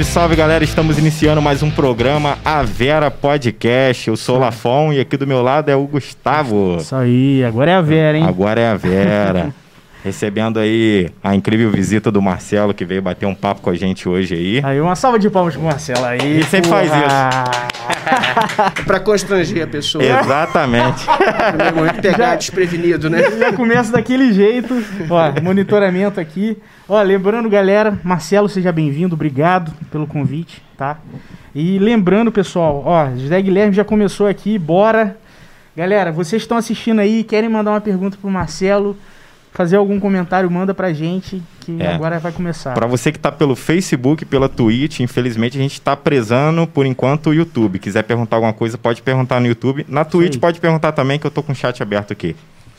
Salve, salve galera, estamos iniciando mais um programa A Vera Podcast. Eu sou o Lafon e aqui do meu lado é o Gustavo. Isso aí, agora é a Vera, hein? Agora é a Vera. Recebendo aí a incrível visita do Marcelo que veio bater um papo com a gente hoje aí. Aí, uma salva de palmas pro Marcelo aí. Ele sempre faz isso. pra constranger a pessoa. Exatamente. Muito pegar Já, desprevenido, né? Já começa daquele jeito. Ó, monitoramento aqui. Ó, lembrando, galera, Marcelo, seja bem-vindo. Obrigado pelo convite, tá? E lembrando, pessoal, ó, José Guilherme já começou aqui, bora. Galera, vocês estão assistindo aí, querem mandar uma pergunta pro Marcelo fazer algum comentário, manda pra gente, que é. agora vai começar. Para você que tá pelo Facebook, pela Twitch, infelizmente a gente tá prezando por enquanto o YouTube. Quiser perguntar alguma coisa, pode perguntar no YouTube. Na Twitch pode perguntar também, que eu tô com o chat aberto aqui.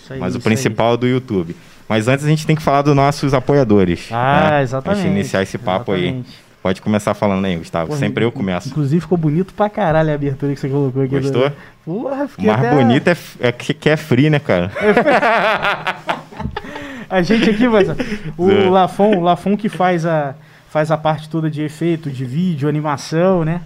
Aí, Mas o principal aí. é do YouTube. Mas antes a gente tem que falar dos nossos apoiadores. Ah, né? exatamente. Gente iniciar esse papo exatamente. aí. Pode começar falando aí, Gustavo. Porra, Sempre eu começo. Inclusive ficou bonito pra caralho a abertura que você colocou aqui. Gostou? Porra, fiquei Mais até... bonito é, é que, é free, né, cara? a gente aqui, mas o Lafon, o Lafon que faz a, faz a parte toda de efeito, de vídeo, animação, né?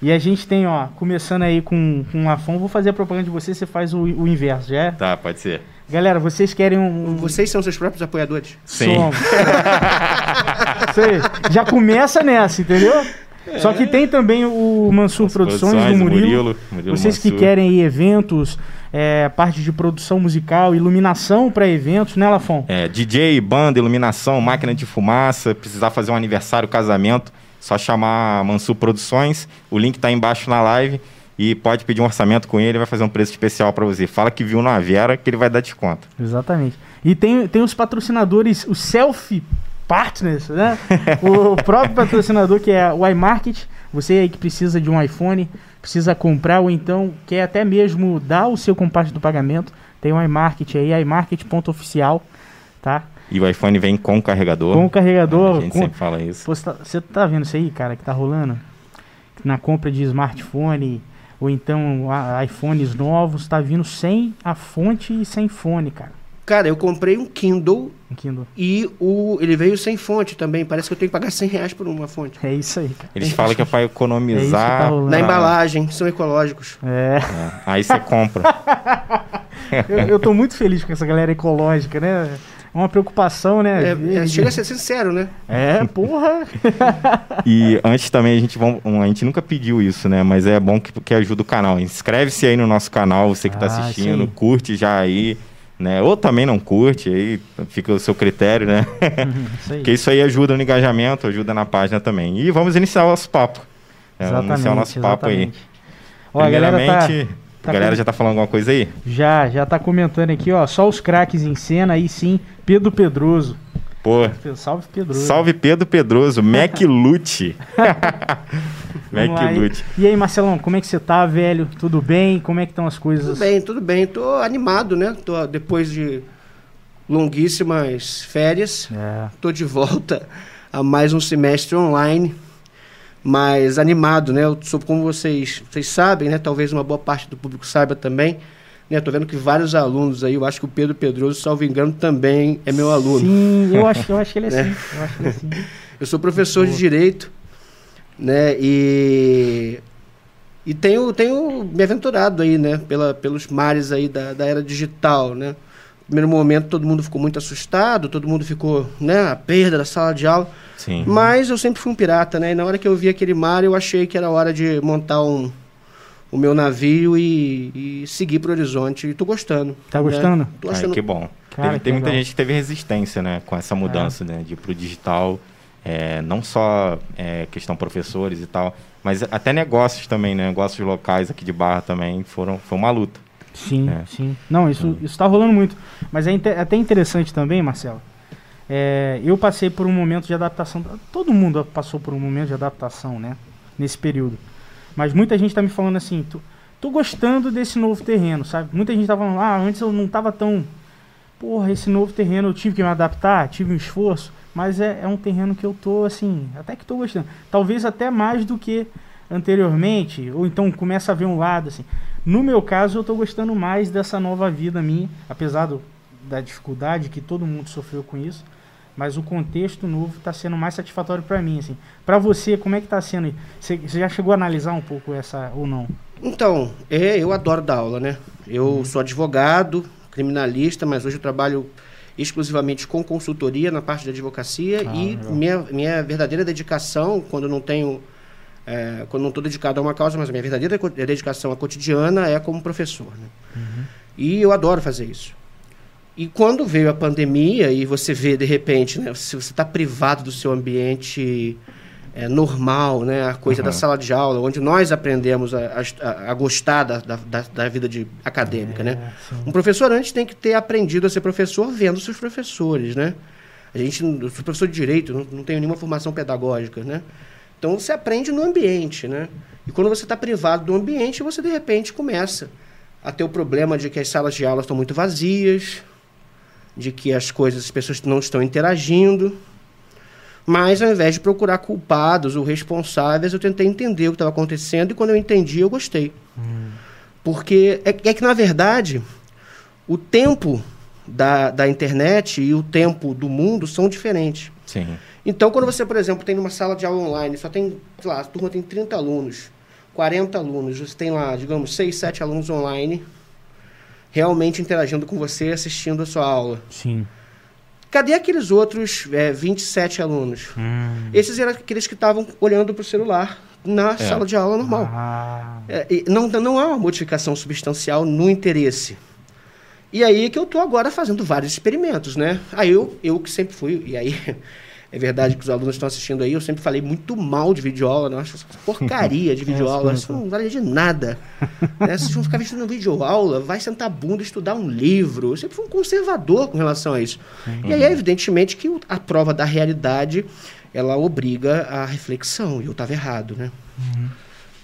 E a gente tem, ó, começando aí com, com o Lafon, vou fazer a propaganda de você, você faz o, o inverso, já é? Tá, pode ser. Galera, vocês querem um. Vocês são seus próprios apoiadores? Sim. Somos. Já começa nessa, entendeu? É. Só que tem também o Mansur As Produções, produções do Murilo. Murilo, Murilo Vocês Mansur. que querem eventos, é, parte de produção musical, iluminação para eventos, né, Lafon? É, DJ, banda, iluminação, máquina de fumaça, precisar fazer um aniversário, casamento, só chamar Mansur Produções. O link está embaixo na live e pode pedir um orçamento com ele, vai fazer um preço especial para você. Fala que viu na Vera que ele vai dar desconto. Exatamente. E tem, tem os patrocinadores, o Selfie Partners, né? o próprio patrocinador que é o iMarket. Você aí que precisa de um iPhone, precisa comprar ou então quer até mesmo dar o seu compasso do pagamento, tem o iMarket aí, iMarket.oficial, tá? E o iPhone vem com carregador. Com carregador. A gente com... sempre fala isso. Pô, você, tá, você tá vendo isso aí, cara, que tá rolando? Na compra de smartphone, ou então iPhones novos, tá vindo sem a fonte e sem fone, cara. Cara, eu comprei um Kindle, um Kindle. e o, ele veio sem fonte também. Parece que eu tenho que pagar 100 reais por uma fonte. É isso aí, cara. Eles falam que é para economizar. É tá na embalagem, são ecológicos. É. é. Aí você compra. eu, eu tô muito feliz com essa galera ecológica, né? É uma preocupação, né? É, é, chega a ser sincero, né? É, porra. e antes também a gente vamos, a gente nunca pediu isso, né? Mas é bom que, que ajuda o canal. Inscreve-se aí no nosso canal, você que está ah, assistindo, sim. curte já aí. Né? Ou também não curte, aí fica o seu critério, né? isso Porque isso aí ajuda no engajamento, ajuda na página também. E vamos iniciar o nosso papo. É, vamos iniciar o nosso exatamente. papo aí. Ó, Primeiramente, a galera, tá, tá a galera já tá falando alguma coisa aí? Já, já tá comentando aqui, ó. Só os craques em cena, aí sim, Pedro Pedroso. Pô. Salve Pedroso. Salve Pedro Pedroso, Mac Lute. Mac Lute. E aí, Marcelão, como é que você tá, velho? Tudo bem? Como é que estão as coisas? Tudo bem, tudo bem. Tô animado, né? Tô depois de longuíssimas férias. É. Tô de volta a mais um semestre online. Mas animado, né? Eu sou como vocês, vocês sabem, né? Talvez uma boa parte do público saiba também né, tô vendo que vários alunos aí, eu acho que o Pedro Pedroso, salvo engano, também é meu aluno. Sim, eu acho, eu acho que ele é né? sim. Eu, acho que ele é sim. eu sou professor de Direito, né, e... E tenho, tenho me aventurado aí, né, pela, pelos mares aí da, da era digital, né. No primeiro momento todo mundo ficou muito assustado, todo mundo ficou, né, a perda da sala de aula. Sim. Mas eu sempre fui um pirata, né, e na hora que eu vi aquele mar, eu achei que era hora de montar um o meu navio e, e seguir para o horizonte. E tô gostando. Tá gostando? Né? Tô achando... Ai, que bom. Cara, teve, tem muita gente que teve resistência, né, com essa mudança, é. né, de ir pro digital. É, não só é, questão professores e tal, mas até negócios também, né, negócios locais aqui de Barra também foram, foi uma luta. Sim, né? sim. Não, isso hum. está rolando muito. Mas é até interessante também, Marcelo. É, eu passei por um momento de adaptação. Todo mundo passou por um momento de adaptação, né? Nesse período. Mas muita gente tá me falando assim, tô, tô gostando desse novo terreno, sabe? Muita gente tá falando, ah, antes eu não tava tão. Porra, esse novo terreno eu tive que me adaptar, tive um esforço, mas é, é um terreno que eu tô, assim, até que tô gostando. Talvez até mais do que anteriormente, ou então começa a ver um lado, assim. No meu caso, eu tô gostando mais dessa nova vida minha, apesar do, da dificuldade que todo mundo sofreu com isso, mas o contexto novo está sendo mais satisfatório para mim. Assim. Para você, como é que está sendo? Você, você, já chegou a analisar um pouco essa ou não? Então, é, eu adoro dar aula, né? Eu uhum. sou advogado, criminalista, mas hoje eu trabalho exclusivamente com consultoria na parte de advocacia ah, e minha, minha verdadeira dedicação, quando não tenho é, quando não estou dedicado a uma causa, mas a minha verdadeira dedicação à cotidiana é como professor. Né? Uhum. E eu adoro fazer isso. E quando veio a pandemia e você vê, de repente, né, se você está privado do seu ambiente é, normal, né, a coisa uhum. da sala de aula, onde nós aprendemos a, a, a gostar da, da, da, vida de, acadêmica. É, né? Um professor antes tem que ter aprendido a ser professor vendo seus professores. Né? A gente, eu sou professor de direito, não, não tenho nenhuma formação pedagógica. Né? Então você aprende no ambiente. Né? E quando você está privado do ambiente, você de repente começa a ter o problema de que as salas de aula estão muito vazias, de que as coisas, as pessoas não estão interagindo. Mas ao invés de procurar culpados ou responsáveis, eu tentei entender o que estava acontecendo e quando eu entendi, eu gostei. Hum. Porque é, é, que, na verdade, o tempo da, da internet e o tempo do mundo são diferentes. Sim. Então, quando você, por exemplo, tem numa sala de aula online, só tem, sei lá, a turma tem 30 alunos, 40 alunos, você tem lá, digamos, 6, 7 alunos online, realmente interagindo com você, assistindo a sua aula. Sim. Cadê aqueles outros é, 27 alunos? Hum. Esses eram aqueles que estavam olhando para o celular na é. sala de aula normal. Ah. É, não, não há uma modificação substancial no interesse. E aí que eu estou agora fazendo vários experimentos, né? Aí eu, eu que sempre fui, e aí é verdade que os alunos estão assistindo aí, eu sempre falei muito mal de videoaula, não acho essa porcaria de videoaula, isso não vale de nada. né? Se vão ficar vestindo videoaula, vai sentar a bunda e estudar um livro. Eu sempre fui um conservador com relação a isso. Uhum. E aí, evidentemente, que a prova da realidade, ela obriga a reflexão, e eu estava errado, né? Uhum.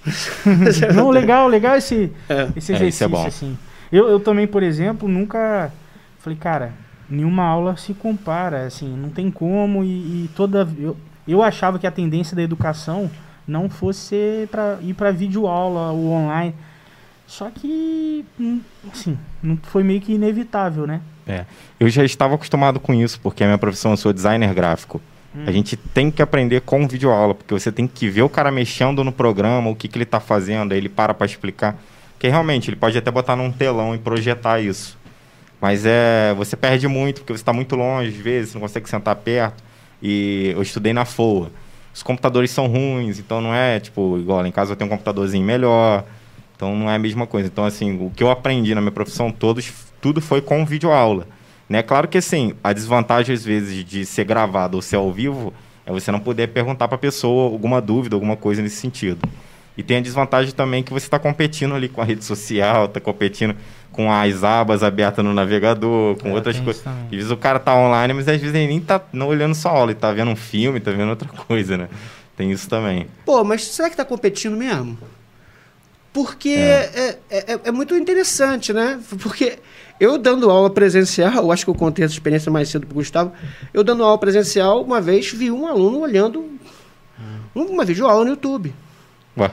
não, legal, legal esse, é. esse exercício, é, é assim. Eu, eu também, por exemplo, nunca... Falei, cara, nenhuma aula se compara, assim, não tem como e, e toda eu, eu achava que a tendência da educação não fosse para ir para vídeo aula ou online. Só que, hum, assim, não foi meio que inevitável, né? É. Eu já estava acostumado com isso, porque a minha profissão, eu sou designer gráfico. Hum. A gente tem que aprender com vídeo aula, porque você tem que ver o cara mexendo no programa, o que, que ele está fazendo, aí ele para para explicar. Porque realmente, ele pode até botar num telão e projetar isso. Mas é, você perde muito, porque você está muito longe, às vezes, não consegue sentar perto. E eu estudei na FOA. Os computadores são ruins, então não é, tipo, igual em casa eu tenho um computadorzinho melhor. Então não é a mesma coisa. Então, assim, o que eu aprendi na minha profissão todos, tudo foi com videoaula. Né? Claro que, assim, a desvantagem, às vezes, de ser gravado ou ser ao vivo é você não poder perguntar para a pessoa alguma dúvida, alguma coisa nesse sentido. E tem a desvantagem também que você está competindo ali com a rede social, está competindo com as abas abertas no navegador, com é, outras coisas. Às vezes o cara tá online, mas às vezes ele nem tá não olhando só aula, ele tá vendo um filme, tá vendo outra coisa, né? Tem isso também. Pô, mas será que tá competindo mesmo? Porque é. É, é, é muito interessante, né? Porque eu dando aula presencial, eu acho que eu contei essa experiência mais cedo pro Gustavo, eu dando aula presencial, uma vez vi um aluno olhando hum. uma videoaula no YouTube. Ué.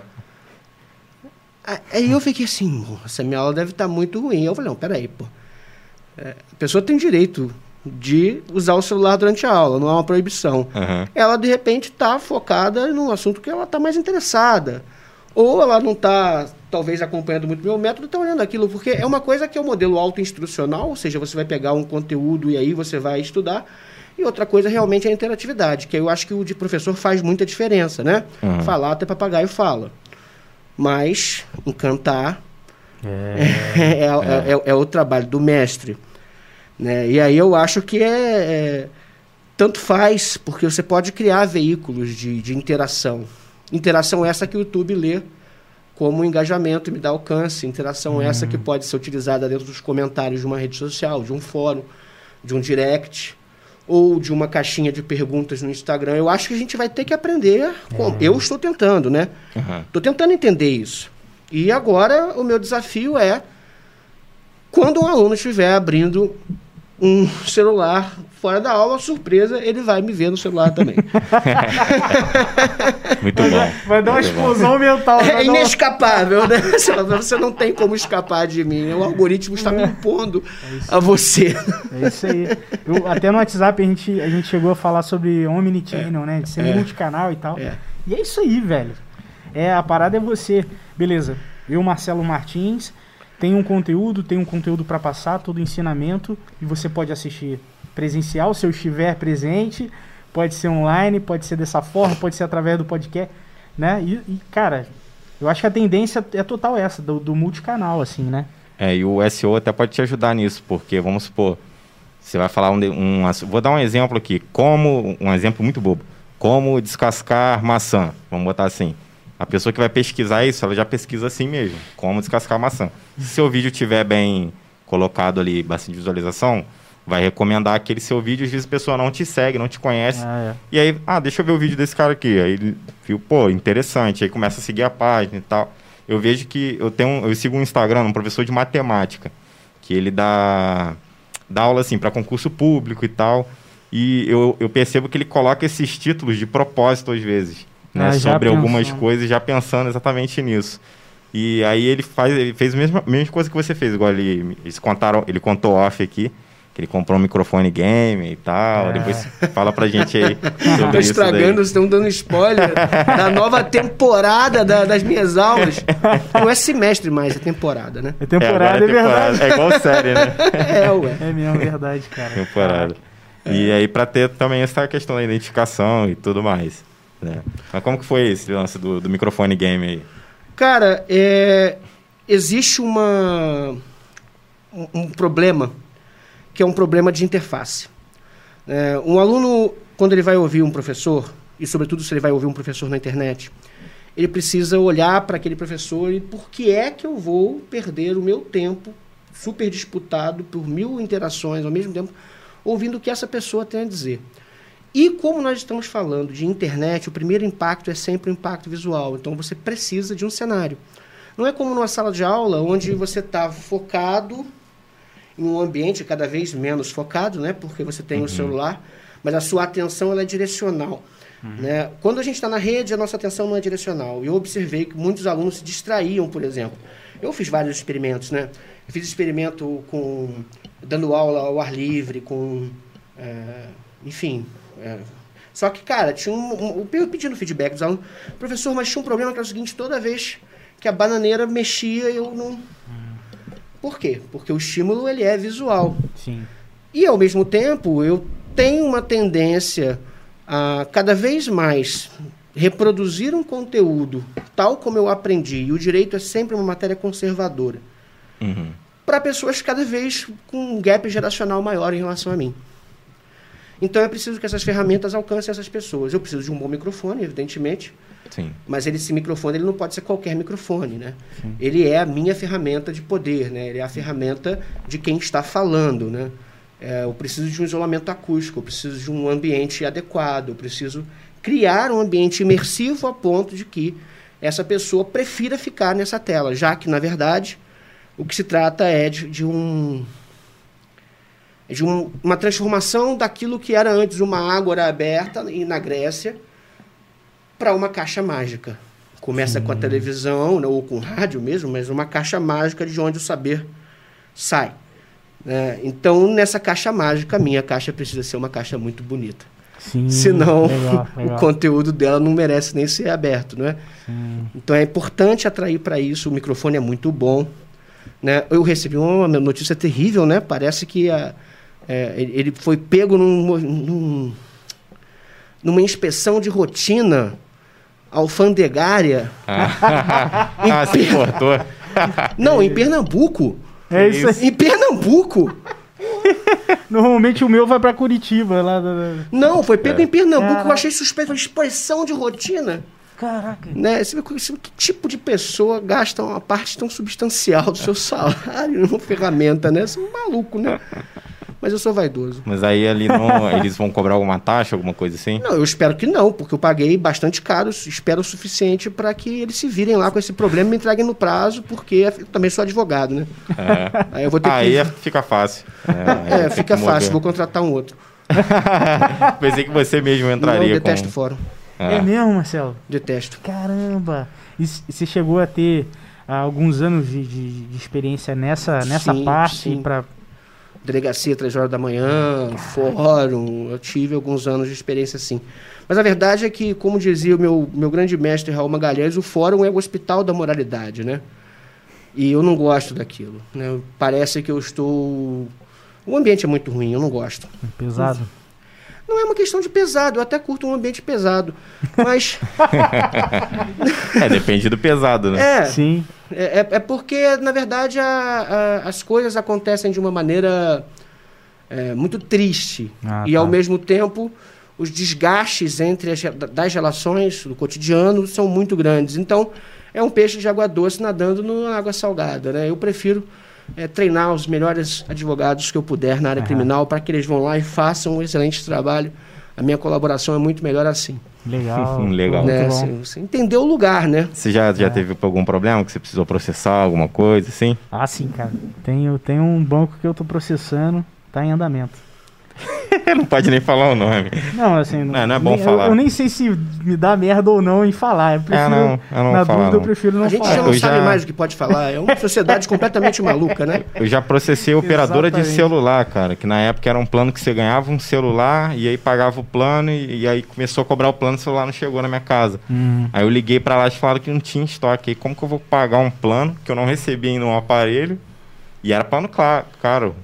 Aí eu fiquei assim, essa minha aula deve estar tá muito ruim. Eu falei, não, peraí, pô. É, a pessoa tem direito de usar o celular durante a aula, não é uma proibição. Uhum. Ela, de repente, está focada num assunto que ela está mais interessada. Ou ela não está, talvez, acompanhando muito meu método, está olhando aquilo, porque é uma coisa que é o modelo auto-instrucional, ou seja, você vai pegar um conteúdo e aí você vai estudar. E outra coisa realmente é a interatividade, que eu acho que o de professor faz muita diferença, né? Uhum. Falar até papagaio fala mas encantar é, é, é, é, é o trabalho do mestre. Né? E aí eu acho que é, tanto faz, porque você pode criar veículos de, de interação. Interação essa que o YouTube lê como engajamento e me dá alcance. Interação hum. essa que pode ser utilizada dentro dos comentários de uma rede social, de um fórum, de um direct ou de uma caixinha de perguntas no Instagram. Eu acho que a gente vai ter que aprender. É. Eu estou tentando, né? Estou uhum. tentando entender isso. E agora o meu desafio é quando um aluno estiver abrindo um celular fora da aula, surpresa, ele vai me ver no celular também. Muito bom. Vai dar uma explosão bom. mental. É inescapável, né? Você não tem como escapar de mim. O algoritmo está me impondo é a você. É isso aí. Eu, até no WhatsApp a gente, a gente chegou a falar sobre Omnichannel, é. né? De ser é. multicanal e tal. É. E é isso aí, velho. É, a parada é você. Beleza. Eu, Marcelo Martins, tem um conteúdo, tem um conteúdo para passar, todo ensinamento, e você pode assistir presencial se eu estiver presente, pode ser online, pode ser dessa forma, pode ser através do podcast, né? E, e cara, eu acho que a tendência é total essa, do, do multicanal, assim, né? É, e o SEO até pode te ajudar nisso, porque vamos supor, você vai falar um, um, vou dar um exemplo aqui, como um exemplo muito bobo, como descascar maçã, vamos botar assim. A pessoa que vai pesquisar isso, ela já pesquisa assim mesmo, como descascar maçã. Se seu vídeo tiver bem colocado ali, bastante visualização, vai recomendar aquele seu vídeo, às vezes a pessoa não te segue, não te conhece. Ah, é. E aí, ah, deixa eu ver o vídeo desse cara aqui. Aí ele viu, pô, interessante, aí começa a seguir a página e tal. Eu vejo que eu tenho, eu sigo um Instagram, um professor de matemática, que ele dá dá aula assim para concurso público e tal. E eu, eu percebo que ele coloca esses títulos de propósito às vezes né, ah, sobre algumas coisas, já pensando exatamente nisso. E aí ele faz, ele fez a mesma, mesma coisa que você fez, igual ele, eles contaram, ele contou off aqui, que ele comprou um microfone game e tal. É. Depois fala pra gente aí. Tô estragando, vocês estão dando spoiler da nova temporada da, das minhas aulas. Não é semestre mais, é temporada, né? É temporada, é, é, é verdade. É igual série, né? É, ué. É mesmo, verdade, cara. Temporada. E aí, pra ter também essa questão da identificação e tudo mais. Né? Mas como que foi esse lance do, do microfone game aí? Cara, é, existe uma, um, problema que é um problema de interface. É, um aluno, quando ele vai ouvir um professor, e sobretudo se ele vai ouvir um professor na internet, ele precisa olhar para aquele professor e por que é que eu vou perder o meu tempo super disputado por mil interações ao mesmo tempo ouvindo o que essa pessoa tem a dizer. E como nós estamos falando de internet, o primeiro impacto é sempre o impacto visual. Então você precisa de um cenário. Não é como numa sala de aula onde você está focado em um ambiente cada vez menos focado, né? Porque você tem o uhum. celular, mas a sua atenção ela é direcional. Uhum. Né? Quando a gente está na rede, a nossa atenção não é direcional. Eu observei que muitos alunos se distraíam, por exemplo. Eu fiz vários experimentos, né? Eu fiz experimento com dando aula ao ar livre, com, é, enfim, é. Só que, cara, tinha um, um, eu pedindo feedback dos alunos, professor, mas tinha um problema que era o seguinte, toda vez que a bananeira mexia, eu não... Por quê? Porque o estímulo, ele é visual. Sim. E, ao mesmo tempo, eu tenho uma tendência a cada vez mais reproduzir um conteúdo tal como eu aprendi, e o direito é sempre uma matéria conservadora, uhum. para pessoas cada vez com um gap geracional maior em relação a mim. Então é preciso que essas ferramentas alcancem essas pessoas. Eu preciso de um bom microfone, evidentemente. Sim. Mas ele, esse microfone ele não pode ser qualquer microfone, né? Sim. Ele é a minha ferramenta de poder, né? Ele é a ferramenta de quem está falando, né? É, eu preciso de um isolamento acústico, eu preciso de um ambiente adequado, eu preciso criar um ambiente imersivo a ponto de que essa pessoa prefira ficar nessa tela, já que, na verdade, o que se trata é de, de um de um, uma transformação daquilo que era antes uma ágora aberta na Grécia para uma caixa mágica. Começa Sim. com a televisão, né, ou com rádio mesmo, mas uma caixa mágica de onde o saber sai. Né? Então, nessa caixa mágica, a minha caixa precisa ser uma caixa muito bonita. Sim, Senão, legal, legal. o conteúdo dela não merece nem ser aberto, não é? Então, é importante atrair para isso. O microfone é muito bom. Né? Eu recebi uma notícia terrível, né? Parece que a, é, ele foi pego num, num, numa inspeção de rotina alfandegária. Ah, ah se importou. Não, em Pernambuco. É isso aí. Em Pernambuco. Normalmente o meu vai para Curitiba. Lá Não, foi pego é. em Pernambuco. Caraca. Eu achei suspeito. Uma inspeção de rotina. Caraca. Né? Você vê que tipo de pessoa gasta uma parte tão substancial do seu salário numa ferramenta, né? Você é um maluco, né? Mas eu sou vaidoso. Mas aí ali não, eles vão cobrar alguma taxa, alguma coisa assim? Não, eu espero que não, porque eu paguei bastante caro, espero o suficiente para que eles se virem lá com esse problema e me entreguem no prazo, porque eu também sou advogado, né? É. Aí eu vou ter aí que... É, fica fácil. É, é fica fácil, vou contratar um outro. Pensei que você mesmo entraria. Não, eu detesto com... fórum. É. é mesmo, Marcelo? Detesto. Caramba! E você chegou a ter uh, alguns anos de, de, de, experiência nessa, nessa sim, parte para delegacia três horas da manhã, fórum, eu tive alguns anos de experiência assim. Mas a verdade é que, como dizia o meu, meu grande mestre Raul Magalhães, o fórum é o hospital da moralidade, né? E eu não gosto daquilo. Né? Parece que eu estou... O ambiente é muito ruim, eu não gosto. Pesado. Não é uma questão de pesado, eu até curto um ambiente pesado. Mas. é, depende do pesado, né? É. Sim. É, é, é porque, na verdade, a, a, as coisas acontecem de uma maneira é, muito triste. Ah, e, tá. ao mesmo tempo, os desgastes entre as das relações do cotidiano são muito grandes. Então, é um peixe de água doce nadando na água salgada. Né? Eu prefiro é, treinar os melhores advogados que eu puder na área uhum. criminal para que eles vão lá e façam um excelente trabalho. A minha colaboração é muito melhor assim. Legal. Legal. Né? Assim, você entendeu o lugar, né? Você já, já é. teve algum problema que você precisou processar alguma coisa, assim? Ah, sim, cara. Tenho, tenho um banco que eu estou processando, está em andamento. não pode nem falar o nome. Não, assim. Não, não é bom nem, falar. Eu, eu, nem sei se me dá merda ou não em falar. Eu prefiro, é, não, eu não na falar, dúvida, não. eu prefiro não falar. A gente falar. já não eu sabe já... mais o que pode falar. É uma sociedade completamente maluca, né? Eu já processei operadora Exatamente. de celular, cara. Que na época era um plano que você ganhava um celular e aí pagava o plano e, e aí começou a cobrar o plano e o celular não chegou na minha casa. Uhum. Aí eu liguei para lá e falaram que não tinha estoque. Aí como que eu vou pagar um plano que eu não recebi ainda um aparelho? E era plano caro.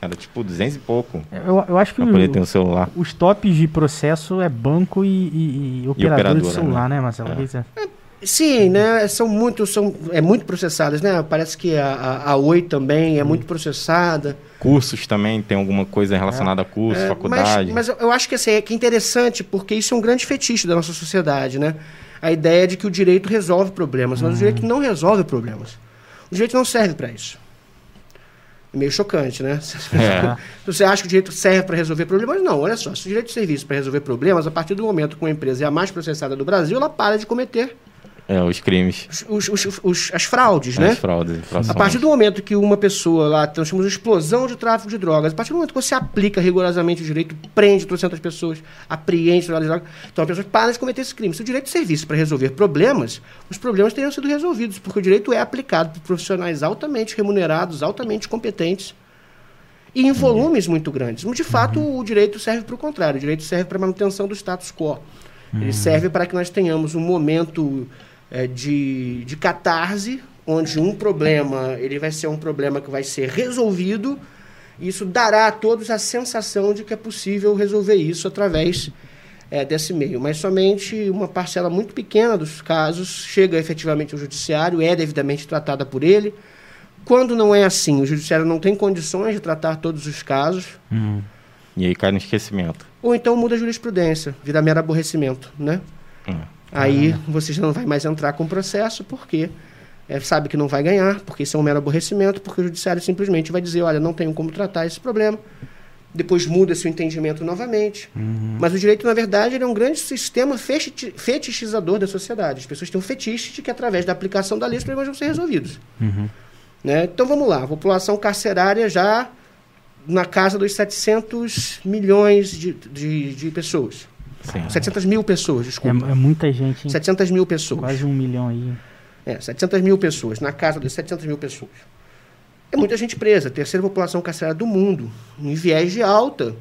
Era tipo 200 e pouco. Eu, eu acho que pra poder ter um celular. os tops de processo é banco e, e, e operador de celular, né, né Marcelo? É. É, sim, né? São muito, são, é muito processadas, né? Parece que a, a, a Oi também é hum. muito processada. Cursos também, tem alguma coisa relacionada é. a curso, é, faculdade. Mas, mas, eu acho que, assim, é, que é interessante, porque isso é um grande fetiche da nossa sociedade, né? A ideia de que o direito resolve problemas, mas o direito não resolve problemas. O direito não serve para isso meio chocante, né? É. Você acha que o direito serve para resolver problemas? Não, olha só. Se o direito de serviço para resolver problemas, a partir do momento que uma empresa é a mais processada do Brasil, ela para de cometer é, os crimes. Os, os, os, as fraudes, né? As fraudes. A partir do momento que uma pessoa lá, nós temos uma explosão de tráfico de drogas, a partir do momento que você aplica rigorosamente o direito, prende 300 pessoas, apreende drogas, então as pessoas param de cometer esse crime. Se o direito de serviço para resolver problemas, os problemas teriam sido resolvidos, porque o direito é aplicado por profissionais altamente remunerados, altamente competentes e em volumes uhum. muito grandes. De fato, uhum. o direito serve para o contrário, o direito serve para a manutenção do status quo. Ele uhum. serve para que nós tenhamos um momento é, de, de catarse, onde um problema ele vai ser um problema que vai ser resolvido. E isso dará a todos a sensação de que é possível resolver isso através é, desse meio. Mas somente uma parcela muito pequena dos casos chega efetivamente ao judiciário, é devidamente tratada por ele. Quando não é assim, o judiciário não tem condições de tratar todos os casos. Uhum. E aí cai no esquecimento. Ou então muda a jurisprudência, vira mero aborrecimento, né? Uhum. Aí você já não vai mais entrar com o processo, porque é, sabe que não vai ganhar, porque isso é um mero aborrecimento, porque o judiciário simplesmente vai dizer, olha, não tenho como tratar esse problema. Depois muda-se o entendimento novamente. Uhum. Mas o direito, na verdade, é um grande sistema fetichizador da sociedade. As pessoas têm um fetiche de que, através da aplicação da lei, os problemas vão ser resolvidos. Uhum. Né? Então, vamos lá. A população carcerária já na casa dos 700 milhões de, de, de pessoas. Sim. 700 mil pessoas, desculpa. É, é muita gente. Hein? 700 mil pessoas. Quase um milhão aí. É, 700 mil pessoas, na casa de 700 mil pessoas. É muita gente presa, terceira população carcerária do mundo, em viés de alta.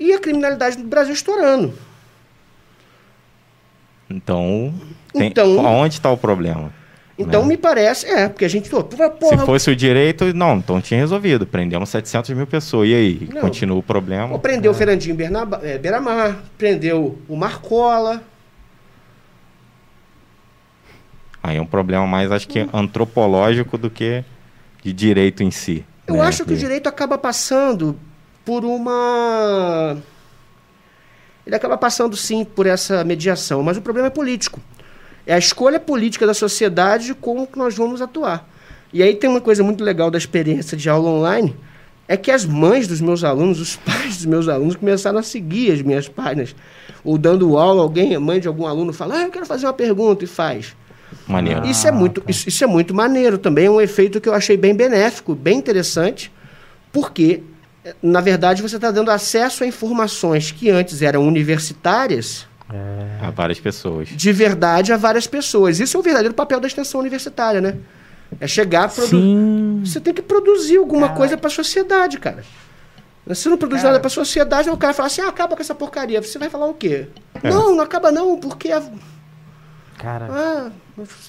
E a criminalidade do Brasil estourando. Então, tem, então onde está o problema? Então né? me parece, é, porque a gente. Porra, Se fosse o direito, não, então tinha resolvido. Prendemos 700 mil pessoas. E aí? Não. Continua o problema? Ou prendeu é. o Fernandinho Bernaba, é, prendeu o Marcola. Aí é um problema mais, acho que, antropológico do que de direito em si. Eu né? acho que o direito acaba passando por uma. Ele acaba passando sim por essa mediação, mas o problema é político. É a escolha política da sociedade de como que nós vamos atuar. E aí tem uma coisa muito legal da experiência de aula online, é que as mães dos meus alunos, os pais dos meus alunos começaram a seguir as minhas páginas. Ou dando aula, alguém, a mãe de algum aluno fala, ah, eu quero fazer uma pergunta e faz. Maneiro. Isso é muito, isso, isso é muito maneiro também, é um efeito que eu achei bem benéfico, bem interessante, porque na verdade, você está dando acesso a informações que antes eram universitárias. É. A várias pessoas. De verdade a várias pessoas. Isso é o verdadeiro papel da extensão universitária, né? É chegar a produzir. Você tem que produzir alguma coisa para a sociedade, cara. Se não produz cara. nada para a sociedade, o cara fala assim: ah, acaba com essa porcaria. Você vai falar o quê? É. Não, não acaba não, porque. Cara. Ah,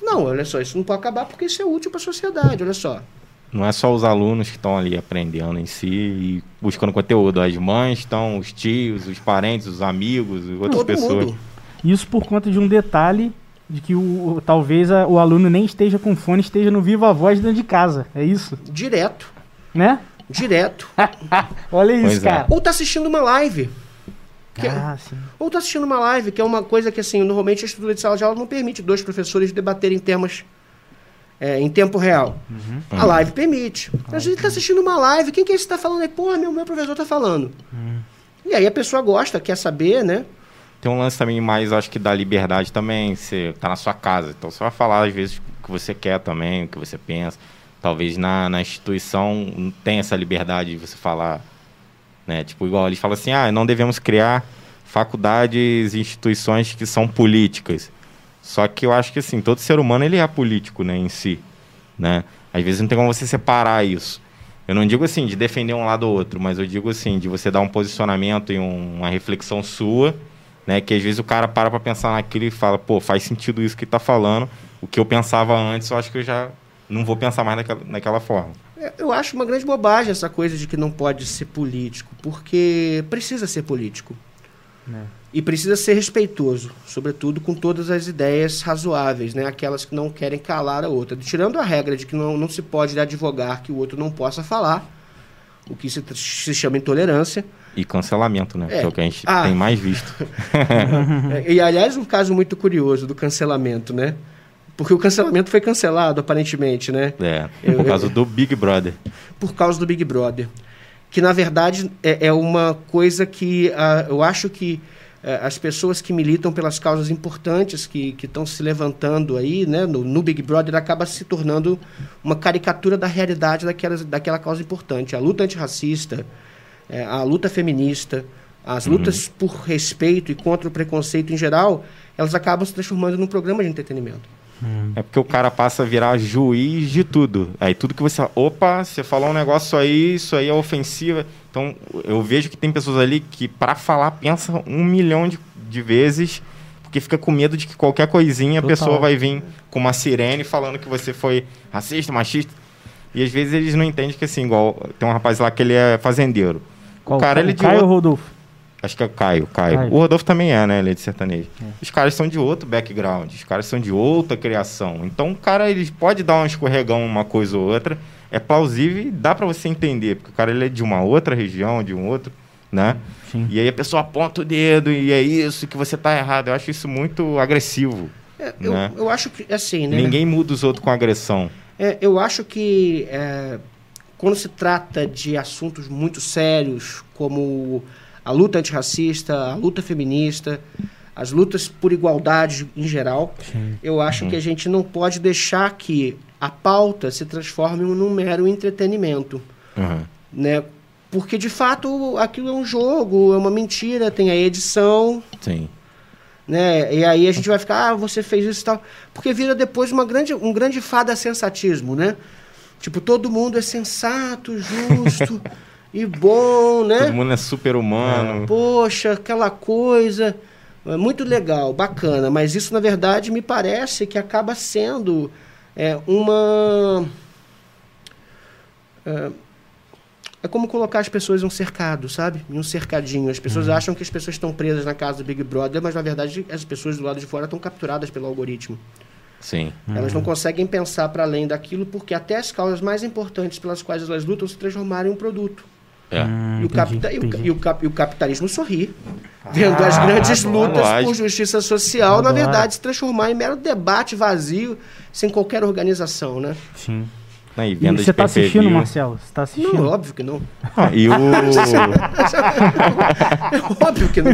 não, olha só, isso não pode acabar porque isso é útil para a sociedade, olha só. Não é só os alunos que estão ali aprendendo em si e buscando conteúdo. As mães estão, os tios, os parentes, os amigos, outras Todo pessoas. Mundo. Isso por conta de um detalhe de que o, talvez a, o aluno nem esteja com fone, esteja no viva voz dentro de casa. É isso? Direto. Né? Direto. Olha isso, pois é. cara. É. Ou tá assistindo uma live. Ah, sim. Ou tá assistindo uma live, que é uma coisa que, assim, normalmente a estrutura de sala de aula não permite dois professores debaterem temas é, em tempo real. Uhum. A live permite. Ah, a gente está assistindo uma live, quem que é esse que está falando aí? Pô, meu, meu professor está falando. Uhum. E aí a pessoa gosta, quer saber, né? Tem um lance também mais, acho que da liberdade também. Você tá na sua casa, então você vai falar às vezes o que você quer também, o que você pensa. Talvez na, na instituição não tenha essa liberdade de você falar, né? Tipo, igual eles falam assim, ah, não devemos criar faculdades e instituições que são políticas. Só que eu acho que assim, todo ser humano ele é político, né, em si, né? Às vezes não tem como você separar isso. Eu não digo assim de defender um lado ou outro, mas eu digo assim de você dar um posicionamento e um, uma reflexão sua, né, que às vezes o cara para para pensar naquilo e fala, pô, faz sentido isso que está falando. O que eu pensava antes, eu acho que eu já não vou pensar mais naquela, naquela forma. É, eu acho uma grande bobagem essa coisa de que não pode ser político, porque precisa ser político. É. E precisa ser respeitoso, sobretudo com todas as ideias razoáveis, né? aquelas que não querem calar a outra. Tirando a regra de que não, não se pode advogar que o outro não possa falar, o que se, se chama intolerância. E cancelamento, né? É. Que é o que a gente ah. tem mais visto. e, aliás, um caso muito curioso do cancelamento, né? Porque o cancelamento foi cancelado, aparentemente, né? É, por causa do Big Brother. Por causa do Big Brother. Que, na verdade, é, é uma coisa que uh, eu acho que é, as pessoas que militam pelas causas importantes que estão se levantando aí, né, no, no, Big Brother, acaba se tornando uma caricatura da realidade daquelas, daquela causa importante. A luta antirracista, é, a luta feminista, as uhum. lutas por respeito e contra o preconceito em geral, elas acabam se transformando num programa de entretenimento. Hum. É porque o cara passa a virar juiz de tudo. Aí tudo que você. Opa, você falou um negócio aí, isso aí é ofensiva. Então eu vejo que tem pessoas ali que, para falar, pensam um milhão de, de vezes, porque fica com medo de que qualquer coisinha Total. a pessoa vai vir com uma sirene falando que você foi racista, machista. E às vezes eles não entendem que assim, igual. Tem um rapaz lá que ele é fazendeiro. Qual, o cara, ele de. Caio outro... Rodolfo? Acho que é o Caio, Caio. Caio. O Rodolfo também é, né? Ele é de sertanejo. É. Os caras são de outro background, os caras são de outra criação. Então o cara ele pode dar um escorregão uma coisa ou outra, é plausível e dá para você entender, porque o cara ele é de uma outra região, de um outro, né? Sim. E aí a pessoa aponta o dedo e é isso que você tá errado. Eu acho isso muito agressivo. É, eu, né? eu acho que assim, né? Ninguém muda os outros com agressão. É, eu acho que é, quando se trata de assuntos muito sérios, como a luta antirracista, a luta feminista, as lutas por igualdade em geral. Sim. Eu acho uhum. que a gente não pode deixar que a pauta se transforme num mero entretenimento. Uhum. Né? Porque, de fato, aquilo é um jogo, é uma mentira, tem a edição. Sim. Né? E aí a gente vai ficar, ah, você fez isso e tal. Porque vira depois uma grande, um grande fada sensatismo, né? Tipo, todo mundo é sensato, justo. e bom, né? Todo mundo é super humano. É, poxa, aquela coisa. É muito legal, bacana, mas isso na verdade me parece que acaba sendo é, uma. É, é, como colocar as pessoas em um cercado, sabe? Em um cercadinho. As pessoas uhum. acham que as pessoas estão presas na casa do Big Brother, mas na verdade as pessoas do lado de fora estão capturadas pelo algoritmo. Sim. Elas não conseguem pensar para além daquilo porque até as causas mais importantes pelas quais elas lutam se transformaram em um produto. É. Hum, e, o capita e, o, e, o cap e, o capitalismo sorri, ah, vendo as grandes lutas por justiça social, na verdade, se transformar em mero debate vazio, sem qualquer organização, né? Sim. E venda e você está assistindo, Marcelo? Você tá assistindo? Não, óbvio que não. Ah, e o... óbvio que não.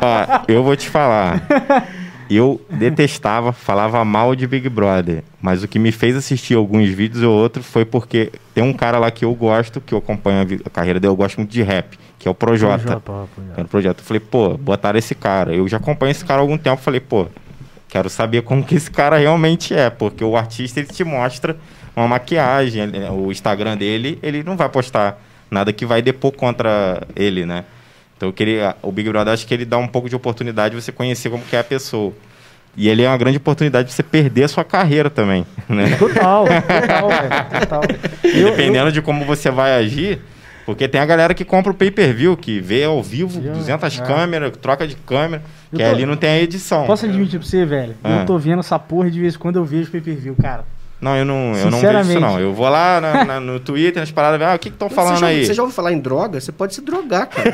Ah, eu vou te falar. Eu detestava, falava mal de Big Brother, mas o que me fez assistir alguns vídeos ou outros foi porque tem um cara lá que eu gosto, que eu acompanho a, carreira dele, eu gosto muito de rap, que é o Projota. Projota, Projota. Eu falei, pô, botaram esse cara. Eu já acompanho esse cara há algum tempo, falei, pô, quero saber como que esse cara realmente é, porque o artista ele te mostra uma maquiagem, o Instagram dele, ele não vai postar nada que vai depor contra ele, né? Então queria, o Big Brother acho que ele dá um pouco de oportunidade de você conhecer como que é a pessoa. E ele é uma grande oportunidade de você perder a sua carreira também, né? Total, total, velho, total. Dependendo eu... de como você vai agir, porque tem a galera que compra o pay-per-view, que vê ao vivo, eu, 200 é. câmeras, troca de câmera, eu que tô... ali não tem a edição. Posso admitir pra você, velho? Ah. Eu tô vendo essa porra de vez em quando eu vejo pay-per-view, cara. Não, eu não, eu não vejo isso, não. Eu vou lá na, na, no Twitter, nas paradas, ah, o que estão falando você já, aí? Você já ouviu falar em droga? Você pode se drogar, cara.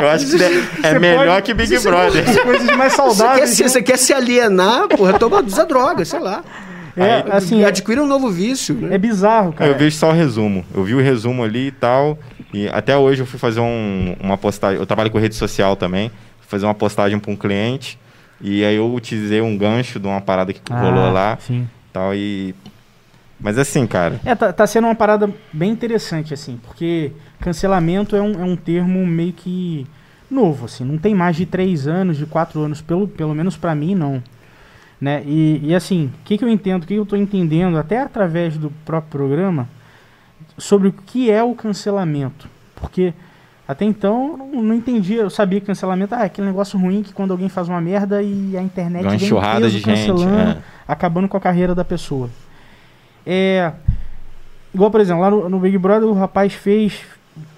eu acho que é, é melhor pode, que Big Brother. Você, coisas mais saudáveis. Você quer, se, você quer se alienar, porra, toma, usa droga, sei lá. É, aí, assim, adquira um novo vício. Né? É bizarro, cara. Eu vejo só o resumo. Eu vi o resumo ali e tal. E até hoje eu fui fazer um, uma postagem. Eu trabalho com rede social também. Fui fazer uma postagem para um cliente. E aí eu utilizei um gancho de uma parada que ah, rolou lá. Sim tal e mas assim, cara. É, tá, tá, sendo uma parada bem interessante, assim, porque cancelamento é um, é um termo meio que novo, assim, não tem mais de três anos, de quatro anos, pelo, pelo menos para mim, não. Né? E, e assim, o que, que eu entendo, o que, que eu tô entendendo, até através do próprio programa, sobre o que é o cancelamento. Porque até então não, não entendia, eu sabia que cancelamento ah, é aquele negócio ruim que quando alguém faz uma merda e a internet vem enxurrada de cancelando. Gente, é acabando com a carreira da pessoa. É, igual, por exemplo, lá no, no Big Brother o rapaz fez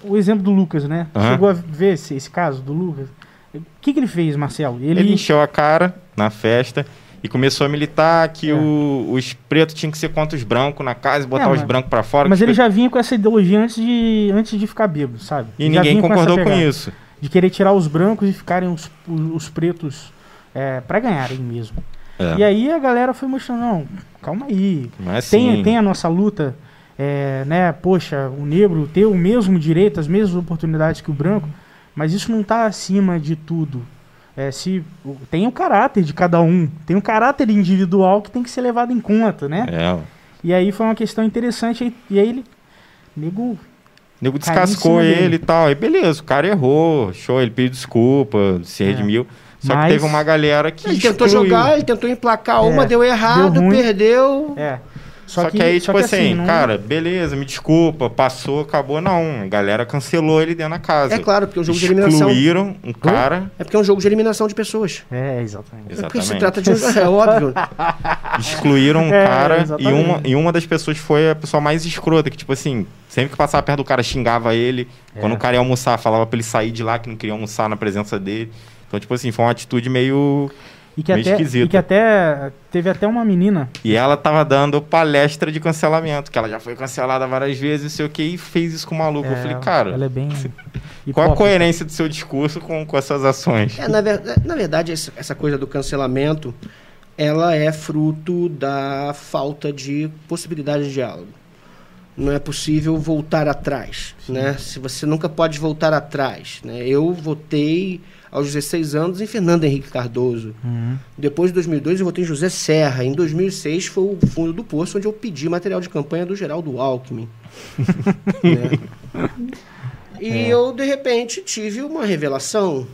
o exemplo do Lucas, né? Uhum. Chegou a ver esse, esse caso do Lucas. O que, que ele fez, Marcelo? Ele... ele encheu a cara na festa e começou a militar que é. o, os pretos tinham que ser contra os brancos na casa e botar é, os brancos para fora. Mas ele já vinha com essa ideologia antes de, antes de ficar bêbado, sabe? E ninguém concordou com, com, isso. De querer tirar os brancos e ficarem os, os, os pretos é, para ganharem mesmo. É. E aí a galera foi mostrando, não, calma aí. Mas tem, tem a nossa luta, é, né? Poxa, o negro ter o mesmo direito, as mesmas oportunidades que o branco, mas isso não está acima de tudo. É, se tem o caráter de cada um, tem o caráter individual que tem que ser levado em conta, né? É. E aí foi uma questão interessante e aí ele nego nego descascou ele e tal. Aí beleza, o cara errou, show, ele pediu desculpa, se é. redimiu. Só Mas... que teve uma galera que. Ele tentou jogar, ele tentou emplacar uma, é, deu errado, deu perdeu. É. Só, só que, que, aí, tipo que assim, assim não... cara, beleza, me desculpa, passou, acabou, não. A galera cancelou ele dentro da casa. É claro, porque é um jogo Excluíram de eliminação. Excluíram um cara. É porque é um jogo de eliminação de pessoas. É, exatamente. exatamente. É porque se trata de um. É óbvio. Excluíram um é, cara e uma, e uma das pessoas foi a pessoa mais escrota, que, tipo assim, sempre que passava perto do cara xingava ele. É. Quando o cara ia almoçar, falava pra ele sair de lá, que não queria almoçar na presença dele. Então, tipo assim, foi uma atitude meio. E que, meio até, esquisita. e que até teve até uma menina. E ela tava dando palestra de cancelamento, que ela já foi cancelada várias vezes, não sei o que, e fez isso com o maluco. É, eu falei, cara. Ela é bem. qual a coerência do seu discurso com, com essas ações? É, na, ver, na verdade, essa coisa do cancelamento ela é fruto da falta de possibilidade de diálogo. Não é possível voltar atrás, né? Se você nunca pode voltar atrás, né? Eu votei aos 16 anos em Fernando Henrique Cardoso. Uhum. Depois de 2002 eu votei em José Serra. Em 2006 foi o fundo do poço onde eu pedi material de campanha do Geraldo Alckmin. né? E é. eu, de repente, tive uma revelação.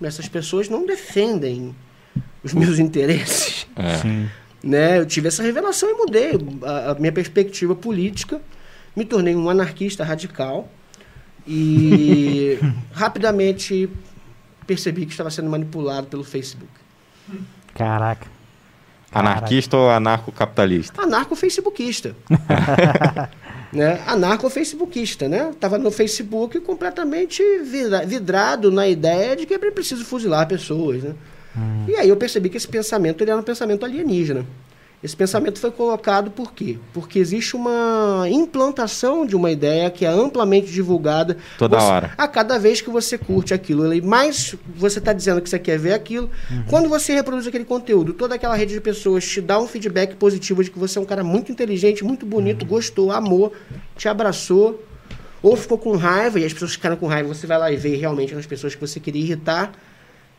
Essas pessoas não defendem os meus interesses. É. Né? Eu tive essa revelação e mudei a, a minha perspectiva política. Me tornei um anarquista radical. E rapidamente percebi que estava sendo manipulado pelo Facebook. Caraca. Anarquista ou anarcocapitalista? Anarco-facebookista. né? Anarco-facebookista, né? Tava no Facebook completamente vidrado na ideia de que é preciso fuzilar pessoas, né? Hum. E aí eu percebi que esse pensamento ele era um pensamento alienígena. Esse pensamento foi colocado por quê? Porque existe uma implantação de uma ideia que é amplamente divulgada. Toda você, hora. A cada vez que você curte aquilo, mais você está dizendo que você quer ver aquilo. Uhum. Quando você reproduz aquele conteúdo, toda aquela rede de pessoas te dá um feedback positivo de que você é um cara muito inteligente, muito bonito, uhum. gostou, amou, te abraçou. Ou ficou com raiva e as pessoas ficaram com raiva, você vai lá e vê realmente as pessoas que você queria irritar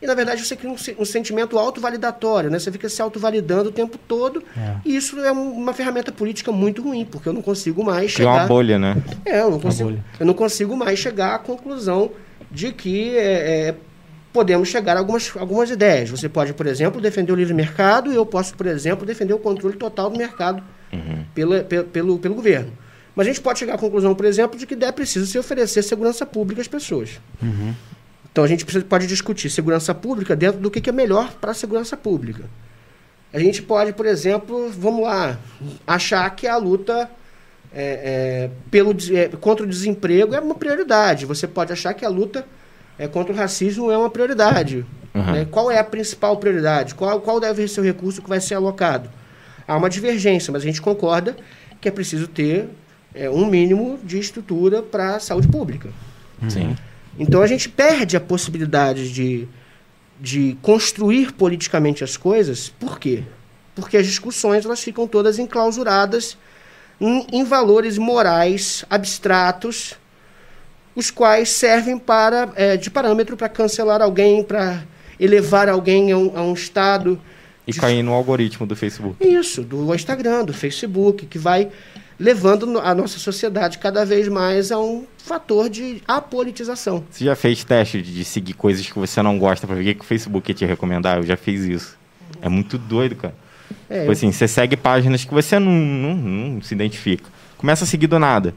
e, na verdade, você cria um, um sentimento autovalidatório, né? Você fica se autovalidando o tempo todo. É. E isso é uma ferramenta política muito ruim, porque eu não consigo mais chegar... É uma bolha, né? É, eu não consigo, eu não consigo mais chegar à conclusão de que é, é, podemos chegar a algumas, algumas ideias. Você pode, por exemplo, defender o livre mercado e eu posso, por exemplo, defender o controle total do mercado uhum. pela, pelo, pelo, pelo governo. Mas a gente pode chegar à conclusão, por exemplo, de que é preciso se oferecer segurança pública às pessoas. Uhum. Então a gente pode discutir segurança pública dentro do que é melhor para a segurança pública. A gente pode, por exemplo, vamos lá, achar que a luta é, é, pelo, é, contra o desemprego é uma prioridade. Você pode achar que a luta é, contra o racismo é uma prioridade. Uhum. Né? Qual é a principal prioridade? Qual, qual deve ser o recurso que vai ser alocado? Há uma divergência, mas a gente concorda que é preciso ter é, um mínimo de estrutura para a saúde pública. Sim. Então a gente perde a possibilidade de, de construir politicamente as coisas. Por quê? Porque as discussões elas ficam todas enclausuradas em, em valores morais abstratos, os quais servem para é, de parâmetro para cancelar alguém, para elevar alguém a um, a um estado. E de... cair no algoritmo do Facebook. Isso, do Instagram, do Facebook, que vai levando a nossa sociedade cada vez mais a um fator de apolitização. Você já fez teste de seguir coisas que você não gosta para ver o que o Facebook ia te recomendar? Eu já fiz isso. É muito doido, cara. É, tipo eu... assim, você segue páginas que você não, não, não, se identifica. Começa a seguir do nada.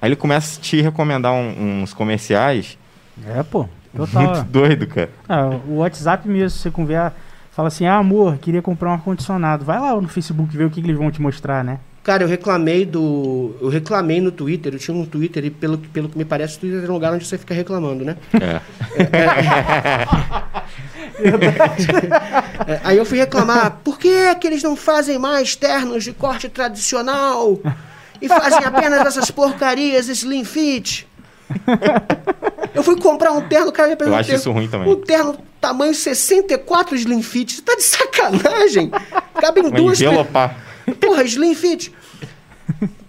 Aí ele começa a te recomendar um, uns comerciais. É, pô. Total. Muito doido, cara. Ah, o WhatsApp mesmo, você conversa, fala assim, ah, amor, queria comprar um ar-condicionado. Vai lá no Facebook ver o que, que eles vão te mostrar, né? Cara, eu reclamei do. Eu reclamei no Twitter, eu tinha um Twitter e pelo, pelo que me parece, o Twitter é um lugar onde você fica reclamando, né? É. é, é, é aí eu fui reclamar, por que, que eles não fazem mais ternos de corte tradicional? E fazem apenas essas porcarias, slim fit? Eu fui comprar um terno, o cara me perguntou. Eu acho isso ruim também. Um terno tamanho 64 slim fit. Você tá de sacanagem? Cabem duas. Envelopar. Porra, Slim Fit.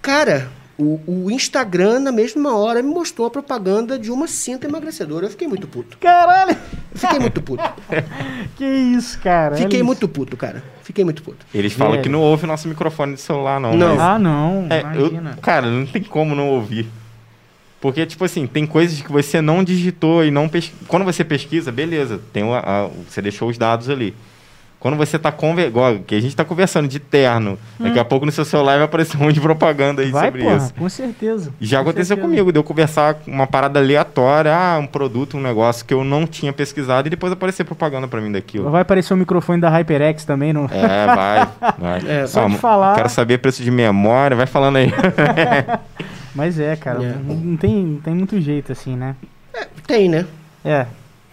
Cara, o, o, Instagram, na mesma hora, me mostrou a propaganda de uma cinta emagrecedora. Eu fiquei muito puto. Caralho! Fiquei muito puto. que isso, cara. Fiquei muito puto, cara. Fiquei muito puto. Eles falam é. que não ouve o nosso microfone de celular, não. Não. Mas... Ah, não. É, eu, cara, não tem como não ouvir. Porque, tipo assim, tem coisas que você não digitou e não pesquisa. Quando você pesquisa, beleza, tem a, a, você deixou os dados ali. Quando você tá conversando, que a gente tá conversando de terno, hum. daqui a pouco no seu celular vai aparecer um monte de propaganda aí vai, sobre porra, isso. Com certeza. Já com aconteceu certeza. comigo, de eu conversar uma parada aleatória, ah, um produto, um negócio que eu não tinha pesquisado e depois aparecer propaganda para mim daquilo. Vai aparecer o microfone da HyperX também, não? É, vai. vai. É, Só, pode falar. Quero saber preço de memória, vai falando aí. Mas é, cara, é. Não, não, tem, não tem muito jeito assim, né? É, tem, né? É.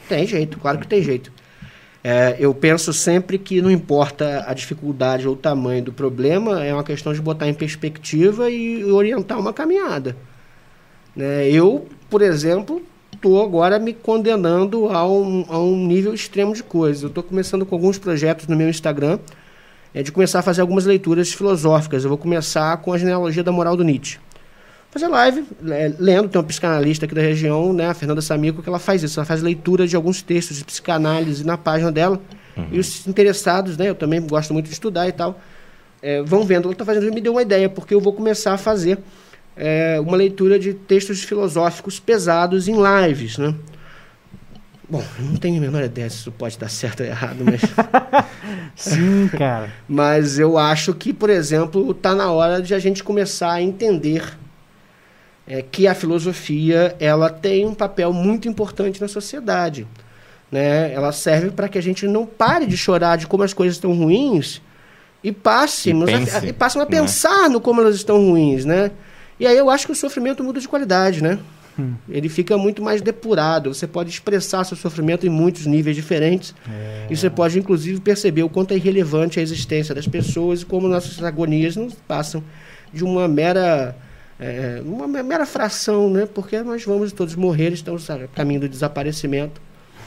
Tem jeito, claro que tem jeito. É, eu penso sempre que não importa a dificuldade ou o tamanho do problema, é uma questão de botar em perspectiva e orientar uma caminhada. Né? Eu, por exemplo, estou agora me condenando a um, a um nível extremo de coisas. Eu estou começando com alguns projetos no meu Instagram, é, de começar a fazer algumas leituras filosóficas. Eu vou começar com a genealogia da moral do Nietzsche fazer live, é, lendo, tem uma psicanalista aqui da região, né, a Fernanda Samico, que ela faz isso, ela faz leitura de alguns textos de psicanálise na página dela, uhum. e os interessados, né, eu também gosto muito de estudar e tal, é, vão vendo, ela está fazendo, me deu uma ideia, porque eu vou começar a fazer é, uma leitura de textos filosóficos pesados em lives, né. Bom, não tenho a menor ideia se isso pode dar certo ou errado, mas. Sim, cara. mas eu acho que, por exemplo, está na hora de a gente começar a entender é que a filosofia ela tem um papel muito importante na sociedade. Né? Ela serve para que a gente não pare de chorar de como as coisas estão ruins e passemos, e, pense, a, e passem a né? pensar no como elas estão ruins, né? E aí eu acho que o sofrimento muda de qualidade, né? Hum. Ele fica muito mais depurado. Você pode expressar seu sofrimento em muitos níveis diferentes. É. E você pode, inclusive, perceber o quanto é irrelevante a existência das pessoas e como nossas agonias não passam de uma mera. É, uma mera fração, né? Porque nós vamos todos morrer, estamos a caminho do desaparecimento.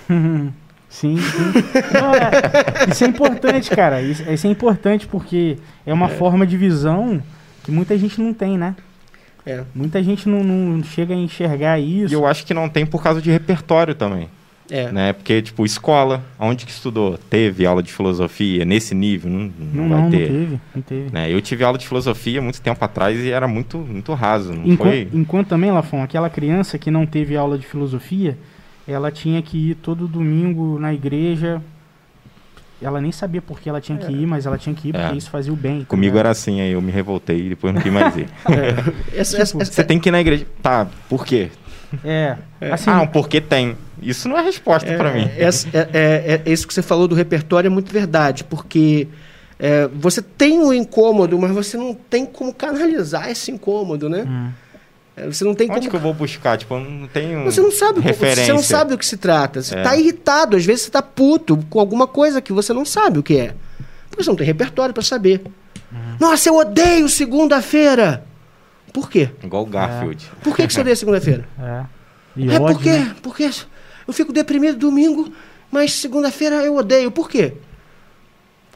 Sim, sim. Não, é, isso é importante, cara. Isso, isso, é importante porque é uma é. forma de visão que muita gente não tem, né? É. Muita gente não, não, chega a enxergar isso. E eu acho que não tem por causa de repertório também. É. Né? Porque, tipo, escola, onde que estudou? Teve aula de filosofia nesse nível? Não, não, não vai não, ter. Não teve, não teve. Né? Eu tive aula de filosofia muito tempo atrás e era muito, muito raso. Não enquanto, foi... enquanto também, Lafon, aquela criança que não teve aula de filosofia, ela tinha que ir todo domingo na igreja. Ela nem sabia por que ela tinha que é. ir, mas ela tinha que ir porque é. isso fazia o bem. Tá Comigo era assim, aí eu me revoltei e depois não quis mais ir. é. essa, tipo, essa, você tem que ir na igreja. Tá, por quê? É. é. Assim, ah, não, porque tem. Isso não é resposta é, para mim. É, é, é, isso que você falou do repertório é muito verdade, porque é, você tem um incômodo, mas você não tem como canalizar esse incômodo, né? Hum. É, você não tem Onde como... que eu vou buscar? Tipo, eu não tenho você não sabe referência. Você não sabe do que se trata. Você está é. irritado, às vezes você está puto com alguma coisa que você não sabe o que é. Porque você não tem repertório para saber. Uhum. Nossa, eu odeio segunda-feira. Por quê? Igual o Garfield. É. Por que, que você odeia segunda-feira? É. E é ódio, porque, né? porque eu fico deprimido domingo, mas segunda-feira eu odeio. Por quê?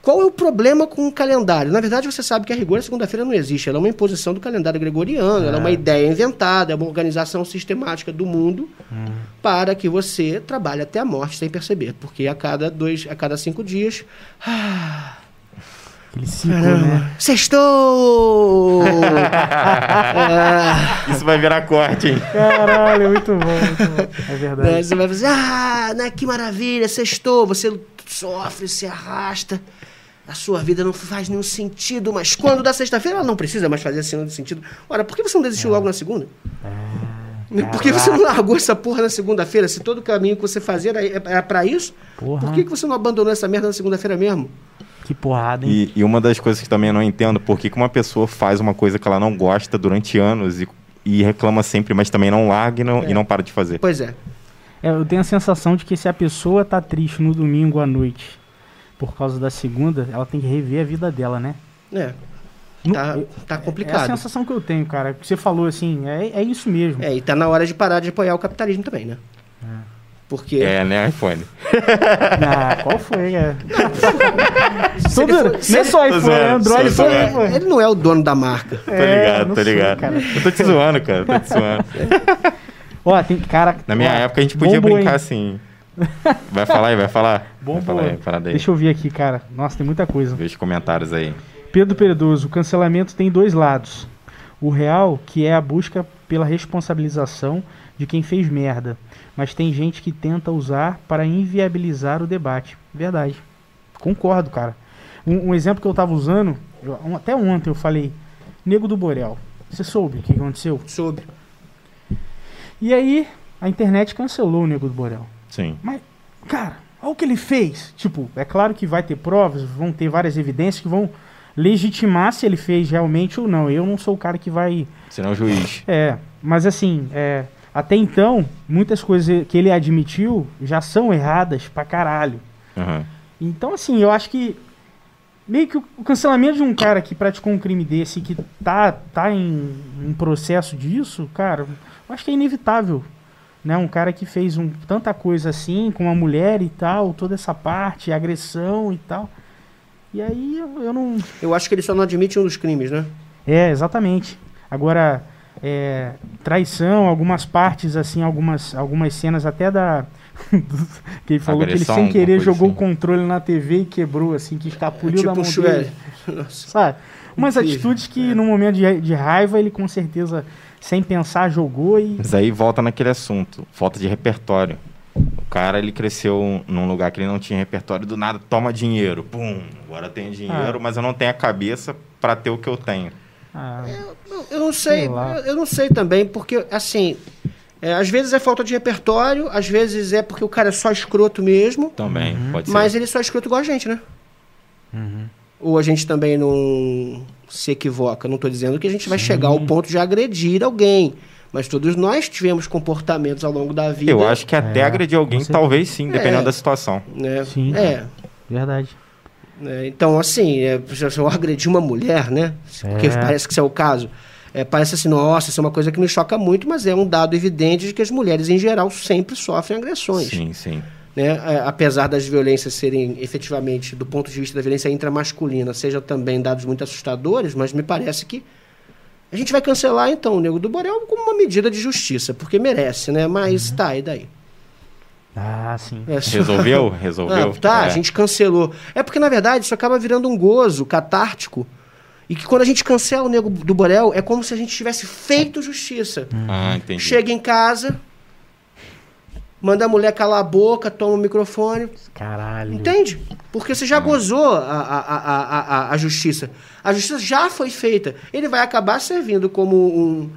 Qual é o problema com o calendário? Na verdade, você sabe que a rigor a segunda-feira não existe. Ela é uma imposição do calendário gregoriano, é. ela é uma ideia inventada, é uma organização sistemática do mundo hum. para que você trabalhe até a morte sem perceber. Porque a cada dois, a cada cinco dias. Ah, Aquele ciclo, né? Sextou! ah. Isso vai virar corte, hein? Caralho, muito bom, muito bom. É verdade. Né, você vai fazer, ah, né, que maravilha, sextou. Você sofre, se arrasta a sua vida não faz nenhum sentido, mas quando dá sexta-feira ela não precisa mais fazer assim sentido. Ora, por que você não desistiu é. logo na segunda? É. Por que você não largou essa porra na segunda-feira? Se todo o caminho que você fazia era, era pra isso, porra. por que, que você não abandonou essa merda na segunda-feira mesmo? Que porrada, hein? E, e, uma das coisas que também eu não entendo, por que, que uma pessoa faz uma coisa que ela não gosta durante anos e, e reclama sempre, mas também não larga e não, é. e não para de fazer. Pois é. é. Eu tenho a sensação de que se a pessoa tá triste no domingo à noite por causa da segunda, ela tem que rever a vida dela, né? É. Tá, tá complicado. É a sensação que eu tenho, cara. Você falou assim, é, é isso mesmo. É, e tá na hora de parar de apoiar o capitalismo também, né? É. Porque... É, né, iPhone? ah, qual foi, é? Tudo, não é só iPhone, é Android só iPhone. Ele não é o dono da marca. É, tô ligado, tô ligado. Sei, eu tô te zoando, cara, tô te zoando. Ó, tem cara... Na minha ó, época a gente podia brincar hein? assim... Vai falar aí, vai falar. Bom, vai falar aí, Deixa eu ver aqui, cara. Nossa, tem muita coisa. Veja comentários aí. Pedro Peredoso, o cancelamento tem dois lados. O real, que é a busca pela responsabilização de quem fez merda. Mas tem gente que tenta usar para inviabilizar o debate. Verdade. Concordo, cara. Um, um exemplo que eu tava usando, eu, até ontem eu falei, Nego do Borel. Você soube o que aconteceu? Soube. E aí, a internet cancelou o Nego do Borel. Sim. Mas, cara, olha o que ele fez. Tipo, é claro que vai ter provas, vão ter várias evidências que vão legitimar se ele fez realmente ou não. Eu não sou o cara que vai. Você não é o juiz. É, mas assim, é, até então, muitas coisas que ele admitiu já são erradas pra caralho. Uhum. Então, assim, eu acho que meio que o cancelamento de um cara que praticou um crime desse que tá, tá em, em processo disso, cara, eu acho que é inevitável né? Um cara que fez um, tanta coisa assim com uma mulher e tal, toda essa parte, agressão e tal. E aí eu, eu não. Eu acho que ele só não admite um dos crimes, né? É, exatamente. Agora, é, traição, algumas partes, assim, algumas, algumas cenas até da. que ele falou Agressão, que ele sem querer jogou assim. o controle na TV e quebrou, assim, que escapuliu é, tipo da mão dele. Sabe? Umas Incrível. atitudes que é. no momento de, de raiva ele com certeza sem pensar, jogou e. Mas aí volta naquele assunto, falta de repertório. O cara, ele cresceu num lugar que ele não tinha repertório, do nada toma dinheiro. Pum, agora tenho dinheiro, ah. mas eu não tenho a cabeça para ter o que eu tenho. Ah. Eu, eu, não sei, eu, eu, não sei também, porque, assim, é, às vezes é falta de repertório, às vezes é porque o cara é só escroto mesmo. Também, uhum. pode ser. Mas ele é só escroto igual a gente, né? Uhum. Ou a gente também não se equivoca. Não estou dizendo que a gente vai Sim. chegar ao ponto de agredir alguém. Mas todos nós tivemos comportamentos ao longo da vida. Eu acho que até é, agredir alguém, talvez sim, dependendo é, da situação. Né? Sim. É. Verdade. É, então, assim, é, se eu agredir uma mulher, né? Porque é. parece que isso é o caso. É, parece assim, nossa, isso é uma coisa que me choca muito, mas é um dado evidente de que as mulheres, em geral, sempre sofrem agressões. Sim, sim. Né? É, apesar das violências serem efetivamente, do ponto de vista da violência intramasculina, sejam também dados muito assustadores, mas me parece que a gente vai cancelar então o Nego do Borel como uma medida de justiça, porque merece, né? Mas uhum. tá, e daí? Ah, sim. É. Resolveu? Resolveu. Ah, tá, é. a gente cancelou. É porque, na verdade, isso acaba virando um gozo catártico e que quando a gente cancela o Nego do Borel, é como se a gente tivesse feito justiça. Uhum. Ah, entendi. Chega em casa, manda a mulher calar a boca, toma o microfone. Caralho. Entende? Porque você já ah. gozou a, a, a, a, a justiça. A justiça já foi feita. Ele vai acabar servindo como um,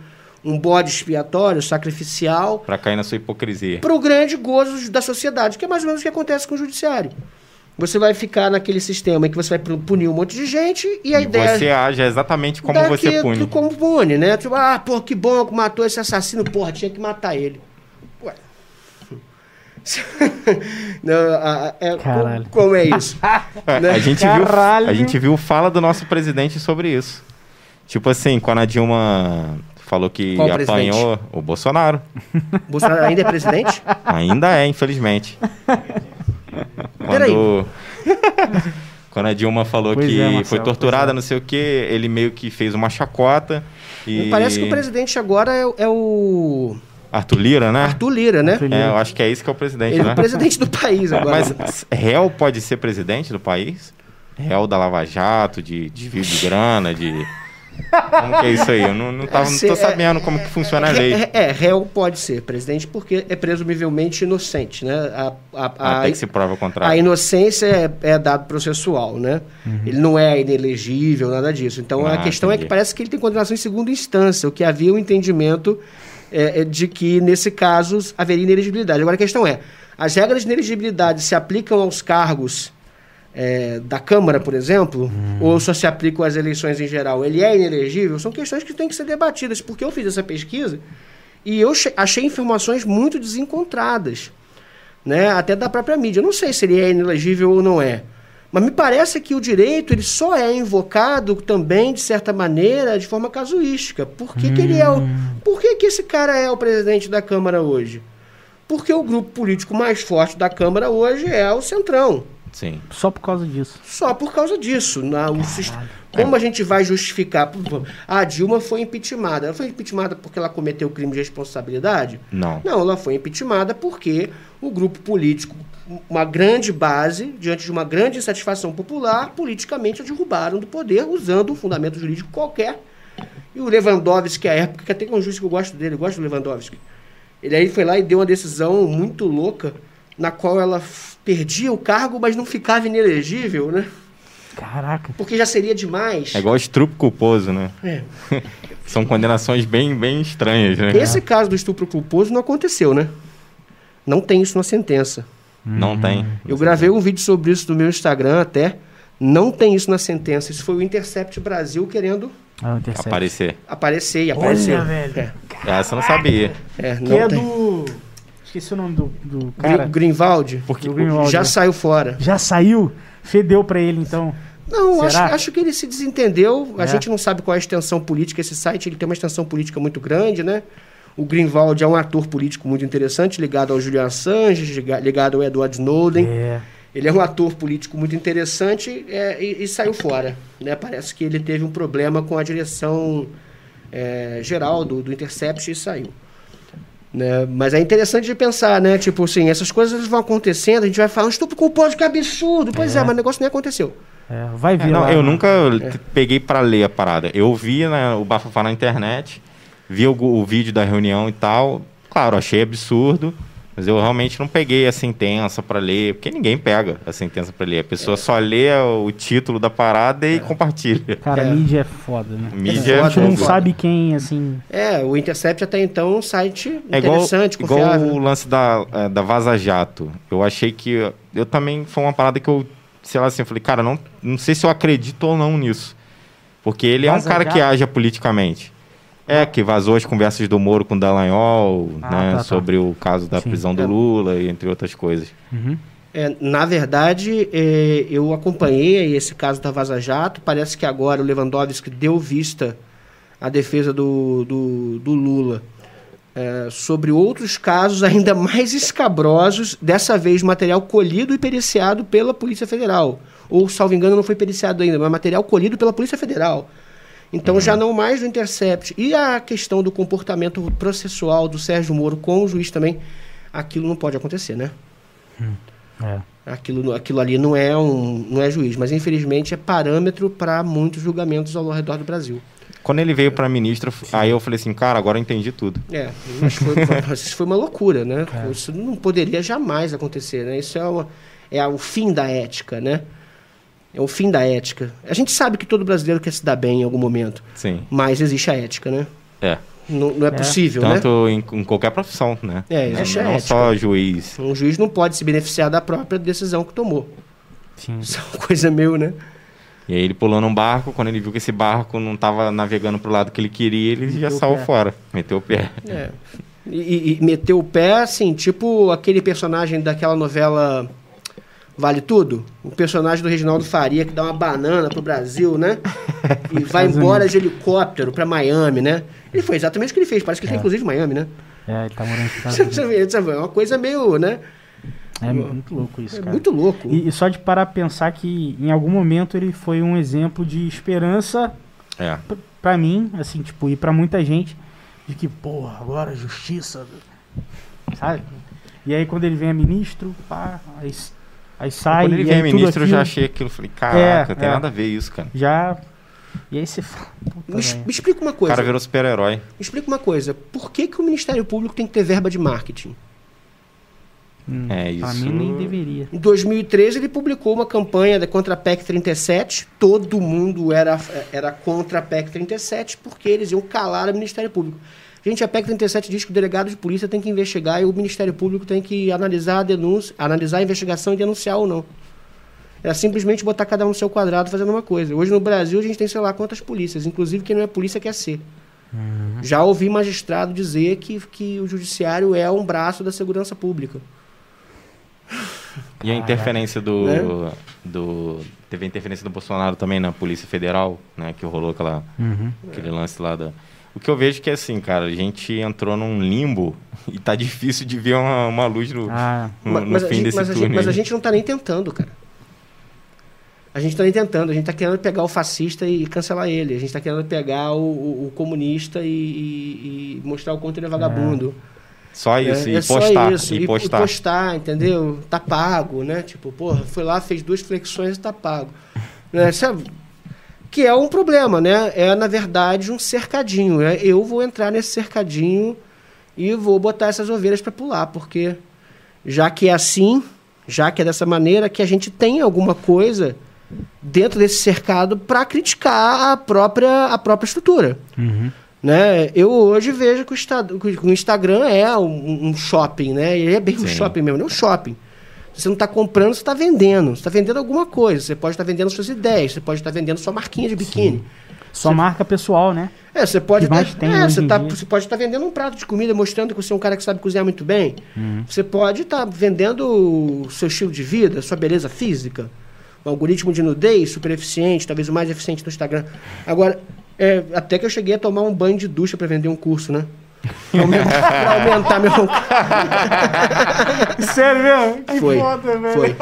um bode expiatório, sacrificial. Para cair na sua hipocrisia. Para o grande gozo da sociedade, que é mais ou menos o que acontece com o judiciário. Você vai ficar naquele sistema em que você vai punir um monte de gente e a e ideia. Você age exatamente como você pune. Como pune, né? Tipo, ah, pô, que bom que matou esse assassino, porra, tinha que matar ele. Ué. Não, a, é, Caralho. Como, como, é isso? né? a, gente viu, a gente viu fala do nosso presidente sobre isso. Tipo assim, quando a Dilma falou que Qual apanhou presidente? o Bolsonaro. Bolsonaro ainda é presidente? Ainda é, infelizmente. Quando, quando a Dilma falou pois que é, Marcelo, foi torturada, é. não sei o que, ele meio que fez uma chacota. E... Parece que o presidente agora é, é o. Arthur Lira, né? Arthur Lira, né? É, eu acho que é isso que é o presidente, ele né? é o presidente do país agora. Mas réu pode ser presidente do país? Réu da Lava Jato, de desvio de grana, de... Como que é isso aí? Eu não, não, tava, não tô sabendo como que funciona a lei. É, é, réu pode ser presidente porque é presumivelmente inocente, né? A, a, a, Até que se prova o contrário. A inocência é, é dado processual, né? Uhum. Ele não é inelegível, nada disso. Então ah, a questão entendi. é que parece que ele tem condenação em segunda instância, o que havia um entendimento é, é, de que, nesse caso, haveria inelegibilidade. Agora a questão é, as regras de inelegibilidade se aplicam aos cargos é, da Câmara, por exemplo, hum. ou só se aplicam às eleições em geral, ele é inelegível, são questões que têm que ser debatidas, porque eu fiz essa pesquisa e eu achei informações muito desencontradas, né, até da própria mídia. Eu não sei se ele é inelegível ou não é, mas me parece que o direito ele só é invocado também, de certa maneira, de forma casuística. Por que, hum. que ele é o, hum. por que, que esse cara é o presidente da Câmara hoje? Porque o grupo político mais forte da Câmara hoje é o Centrão. Sim. Só por causa disso. Só por causa disso. Na, o, como a gente vai justificar? A Dilma foi impeachmentada. Ela foi impeachmentada porque ela cometeu crime de responsabilidade? Não. Não, ela foi impeachmentada porque o grupo político, uma grande base, diante de uma grande insatisfação popular, politicamente a derrubaram do poder, usando um fundamento jurídico qualquer. E o Lewandowski, à época, que até é um juiz que eu gosto dele, eu gosto do Lewandowski. Ele aí foi lá e deu uma decisão muito louca, na qual ela perdia o cargo, mas não ficava inelegível, né? Caraca. Porque já seria demais. É igual estupro culposo, né? É. São condenações bem, bem estranhas, né? Esse caso do estupro culposo não aconteceu, né? Não tem isso na sentença. Não hum. tem. Eu gravei um vídeo sobre isso no meu Instagram até. Não tem isso na sentença. Isso foi o Intercept Brasil querendo ah, aparecer. Aparecer e aparecer. Olha, velho. É. Essa eu não sabia. É, não que é tem. do Esqueci o nome do, do cara. Greenwald. Porque Greenwald, já saiu fora. Já saiu? Fedeu para ele, então. Não, acho, acho, que ele se desentendeu. A é. gente não sabe qual é a extensão política. Esse site ele tem uma extensão política muito grande, né? O Greenwald é um ator político muito interessante, ligado ao Julian Assange, ligado ao Edward Snowden. É. Ele é um ator político muito interessante é, e, e, saiu fora. Né? Parece que ele teve um problema com a direção é, geral do, do Intercept e saiu. Né? Mas é interessante de pensar, né? Tipo assim, essas coisas vão acontecendo, a gente vai falar, estupro culposo, que absurdo. Pois é, é mas o negócio nem aconteceu. É, vai vir. É, não, lá, eu né? nunca é. peguei para ler a parada. Eu vi né, o bafafá na internet, vi o, o vídeo da reunião e tal. Claro, achei absurdo. Mas eu realmente não peguei a sentença para ler, porque ninguém pega a sentença para ler. A pessoa é. só lê o título da parada e é. compartilha. Cara, é. mídia é foda, né? Mídia é, a gente não sabe quem, assim. É, o Intercept até então é um site é interessante, igual, confiável. Igual o lance da, é, da Vaza Jato. Eu achei que. Eu também. Foi uma parada que eu. Sei lá assim, eu falei, cara, não, não sei se eu acredito ou não nisso. Porque ele Vaza é um cara Jato. que age politicamente. É, que vazou as conversas do Moro com o Dallagnol, ah, né, tá, tá. sobre o caso da Sim. prisão do é. Lula, entre outras coisas. Uhum. É, na verdade, é, eu acompanhei esse caso da Vaza Jato. Parece que agora o Lewandowski deu vista à defesa do, do, do Lula é, sobre outros casos ainda mais escabrosos, dessa vez material colhido e periciado pela Polícia Federal. Ou, salvo engano, não foi periciado ainda, mas material colhido pela Polícia Federal. Então, uhum. já não mais do Intercept. E a questão do comportamento processual do Sérgio Moro com o juiz também, aquilo não pode acontecer, né? Hum. É. Aquilo, aquilo ali não é, um, não é juiz, mas infelizmente é parâmetro para muitos julgamentos ao redor do Brasil. Quando ele veio para ministro, Sim. aí eu falei assim, cara, agora eu entendi tudo. É, mas foi, isso foi uma loucura, né? É. Isso não poderia jamais acontecer, né? Isso é, uma, é o fim da ética, né? É o fim da ética. A gente sabe que todo brasileiro quer se dar bem em algum momento. Sim. Mas existe a ética, né? É. Não, não é, é, possível, Tanto né? em, em, qualquer profissão, né? É, existe não, não só juiz. Um juiz não pode se beneficiar da própria decisão que tomou. Sim. Isso é uma coisa meio, né? E aí ele pulou num barco, quando ele viu que esse barco não estava navegando para o lado que ele queria, ele meteu já saiu fora, meteu o pé. É. E, e, meteu o pé, assim, tipo aquele personagem daquela novela Vale Tudo? O personagem do Reginaldo Faria que dá uma banana pro Brasil, né? E vai embora de helicóptero para Miami, né? Ele foi exatamente o que ele fez. Parece que ele é. tá inclusive em Miami, né? É, ele tá morando em Estados É uma coisa meio, né? É muito louco isso, é cara. muito louco. E, e, só de parar a pensar que em algum momento ele foi um exemplo de esperança é. para mim, assim, tipo, e para muita gente, de que, porra, agora justiça, sabe? E aí quando ele vem a ministro, pá, aí Aí sai. Quando ele vem ministro, aquilo... eu já achei aquilo. Falei, caraca, é, tem é. nada a ver isso, cara. Já. E aí você fala. Me, me, explica uma coisa. O cara virou super-herói. Me explica uma coisa. Por que, que o Ministério Público tem que ter verba de marketing? Hum, é isso. Pra mim nem deveria. Em 2013 ele publicou uma campanha contra a PEC 37. Todo mundo era, era contra a PEC 37 porque eles iam calar o Ministério Público. Gente, a PEC 37 diz que o delegado de polícia tem que investigar e o Ministério Público tem que analisar a denúncia, analisar a investigação e denunciar ou não. É simplesmente botar cada um no seu quadrado fazendo uma coisa. Hoje no Brasil a gente tem sei lá quantas polícias, inclusive quem não é polícia quer ser. Uhum. Já ouvi magistrado dizer que, que o judiciário é um braço da segurança pública. E a interferência do, né? do. Teve a interferência do Bolsonaro também na Polícia Federal, né? Que rolou aquela, uhum. aquele lance lá da. O que eu vejo que é assim, cara, a gente entrou num limbo e tá difícil de ver uma, uma luz no, ah. no, no fim gente, desse mas túnel. A gente, mas a gente não tá nem tentando, cara. A gente tá nem tentando, a gente tá querendo pegar o fascista e cancelar ele. A gente tá querendo pegar o, o, o comunista e, e, e, mostrar o quanto ele é vagabundo. É. Só isso, é, e é postar. Isso, e, postar. e postar, entendeu? Tá pago, né? Tipo, porra, foi lá, fez duas flexões e tá pago. Né? Sabe? Que é um problema, né? É, na verdade, um cercadinho. Né? Eu vou entrar nesse cercadinho e vou botar essas ovelhas para pular, porque já que é assim, já que é dessa maneira, que a gente tem alguma coisa dentro desse cercado para criticar a própria, a própria estrutura. Uhum. Né? Eu hoje vejo que o, que o Instagram é um, um, shopping, né? Ele é bem Sim. um shopping mesmo, não é um shopping. Você não está comprando, você está vendendo. Você está vendendo alguma coisa. Você pode estar tá vendendo suas ideias, você pode estar tá vendendo sua marquinha de biquíni. Sim. Sua você... marca pessoal, né? É, você pode estar. Tá, é, você, tá, você pode estar tá vendendo um prato de comida mostrando que você é um cara que sabe cozinhar muito bem. Uhum. Você pode estar tá vendendo o seu estilo de vida, sua beleza física. Um algoritmo de nudez super eficiente, talvez o mais eficiente do Instagram. Agora, é, até que eu cheguei a tomar um banho de ducha para vender um curso, né? Pra aumentar meu. Sério mesmo? Que foi, foda, velho. Foi.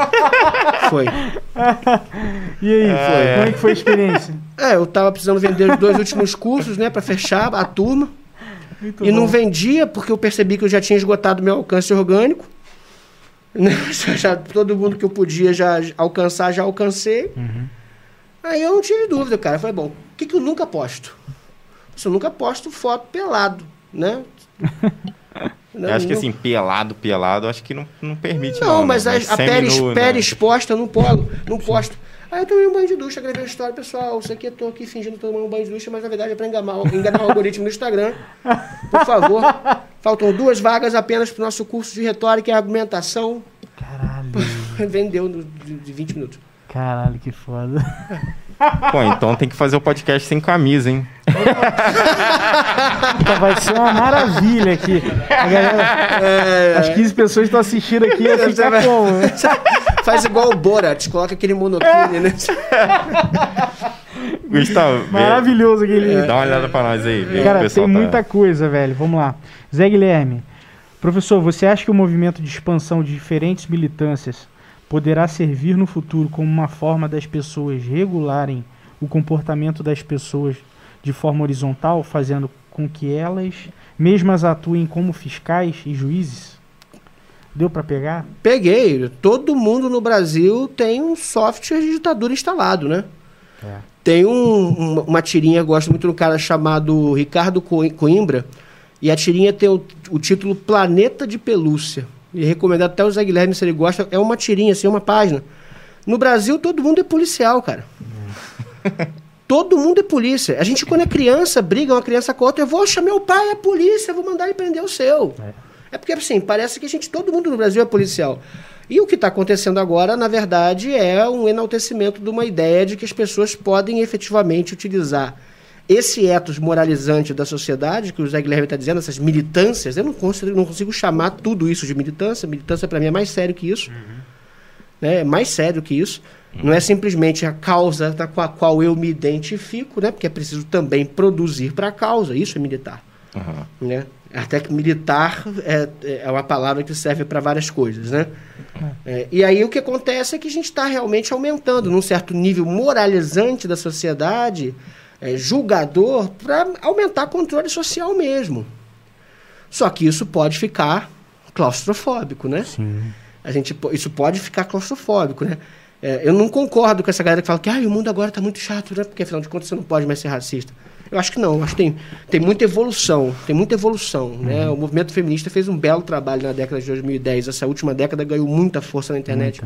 Foi. e aí, é, foi. como é que foi a experiência? É, eu tava precisando vender os dois últimos cursos, né, pra fechar a turma. Muito e bom. não vendia porque eu percebi que eu já tinha esgotado meu alcance orgânico. Né? Já, todo mundo que eu podia já alcançar, já alcancei. Uhum. Aí eu não tive dúvida, cara. Eu falei, bom, o que, que eu nunca posto? Eu nunca posto foto pelado né? Não, acho que assim, pelado, pelado, acho que não, não permite. Não, não mas, né? mas a, a pele, pele né? exposta não polo, não posto. Aí eu tomei um banho de ducha, gravei uma história, pessoal. Isso aqui eu tô aqui fingindo tomar um banho de ducha, mas na verdade é pra enganar, enganar o algoritmo no Instagram. Por favor. Faltam duas vagas apenas pro nosso curso de retórica e argumentação. Caralho. Vendeu de 20 minutos. Caralho, que foda. Pô, então tem que fazer o podcast sem camisa, hein? Vai ser uma maravilha aqui. A galera, é, as 15 pessoas estão assistindo aqui, ia ficar vai... como? Faz igual o Borat, coloca aquele monocline, né? Gustavo, maravilhoso aquele. É, dá uma olhada pra nós aí. Cara, tem tá... muita coisa, velho. Vamos lá. Zé Guilherme, professor, você acha que o movimento de expansão de diferentes militâncias poderá servir no futuro como uma forma das pessoas regularem o comportamento das pessoas de forma horizontal, fazendo com que elas mesmas atuem como fiscais e juízes? Deu para pegar? Peguei. Todo mundo no Brasil tem um software de ditadura instalado, né? É. Tem um, uma, tirinha, gosto muito de um cara chamado Ricardo Coimbra, e a tirinha tem o, o título Planeta de Pelúcia. E recomendado até o Zé Guilherme, se ele gosta, é uma tirinha, assim, uma página. No Brasil, todo mundo é policial, cara. todo mundo é polícia. A gente, quando é criança, briga uma criança com outra, eu vou chamar meu pai, é polícia, vou mandar ele prender o seu. É. é porque, assim, parece que a gente, todo mundo no Brasil é policial. E o que está acontecendo agora, na verdade, é um enaltecimento de uma ideia de que as pessoas podem efetivamente utilizar esse etos moralizante da sociedade, que o Zé Guilherme está dizendo, essas militâncias, eu não consigo, não consigo chamar tudo isso de militância. Militância, para mim, é mais sério que isso. Uhum. Né? É mais sério que isso. Não é simplesmente a causa com a qual eu me identifico, né? porque é preciso também produzir para a causa. Isso é militar. Uhum. Né? Até que militar é, é uma palavra que serve para várias coisas, né? É. é, e aí o que acontece é que a gente está realmente aumentando num certo nível moralizante da sociedade, é, julgador, para aumentar controle social mesmo. Só que isso pode ficar claustrofóbico, né? Sim. A gente, isso pode ficar claustrofóbico, né? É, eu não concordo com essa galera que fala que ah, o mundo agora está muito chato, né? Porque afinal de contas você não pode mais ser racista. Eu acho que não, acho que tem, tem muita evolução, tem muita evolução. Né? Uhum. O movimento feminista fez um belo trabalho na década de 2010. Essa última década ganhou muita força na internet.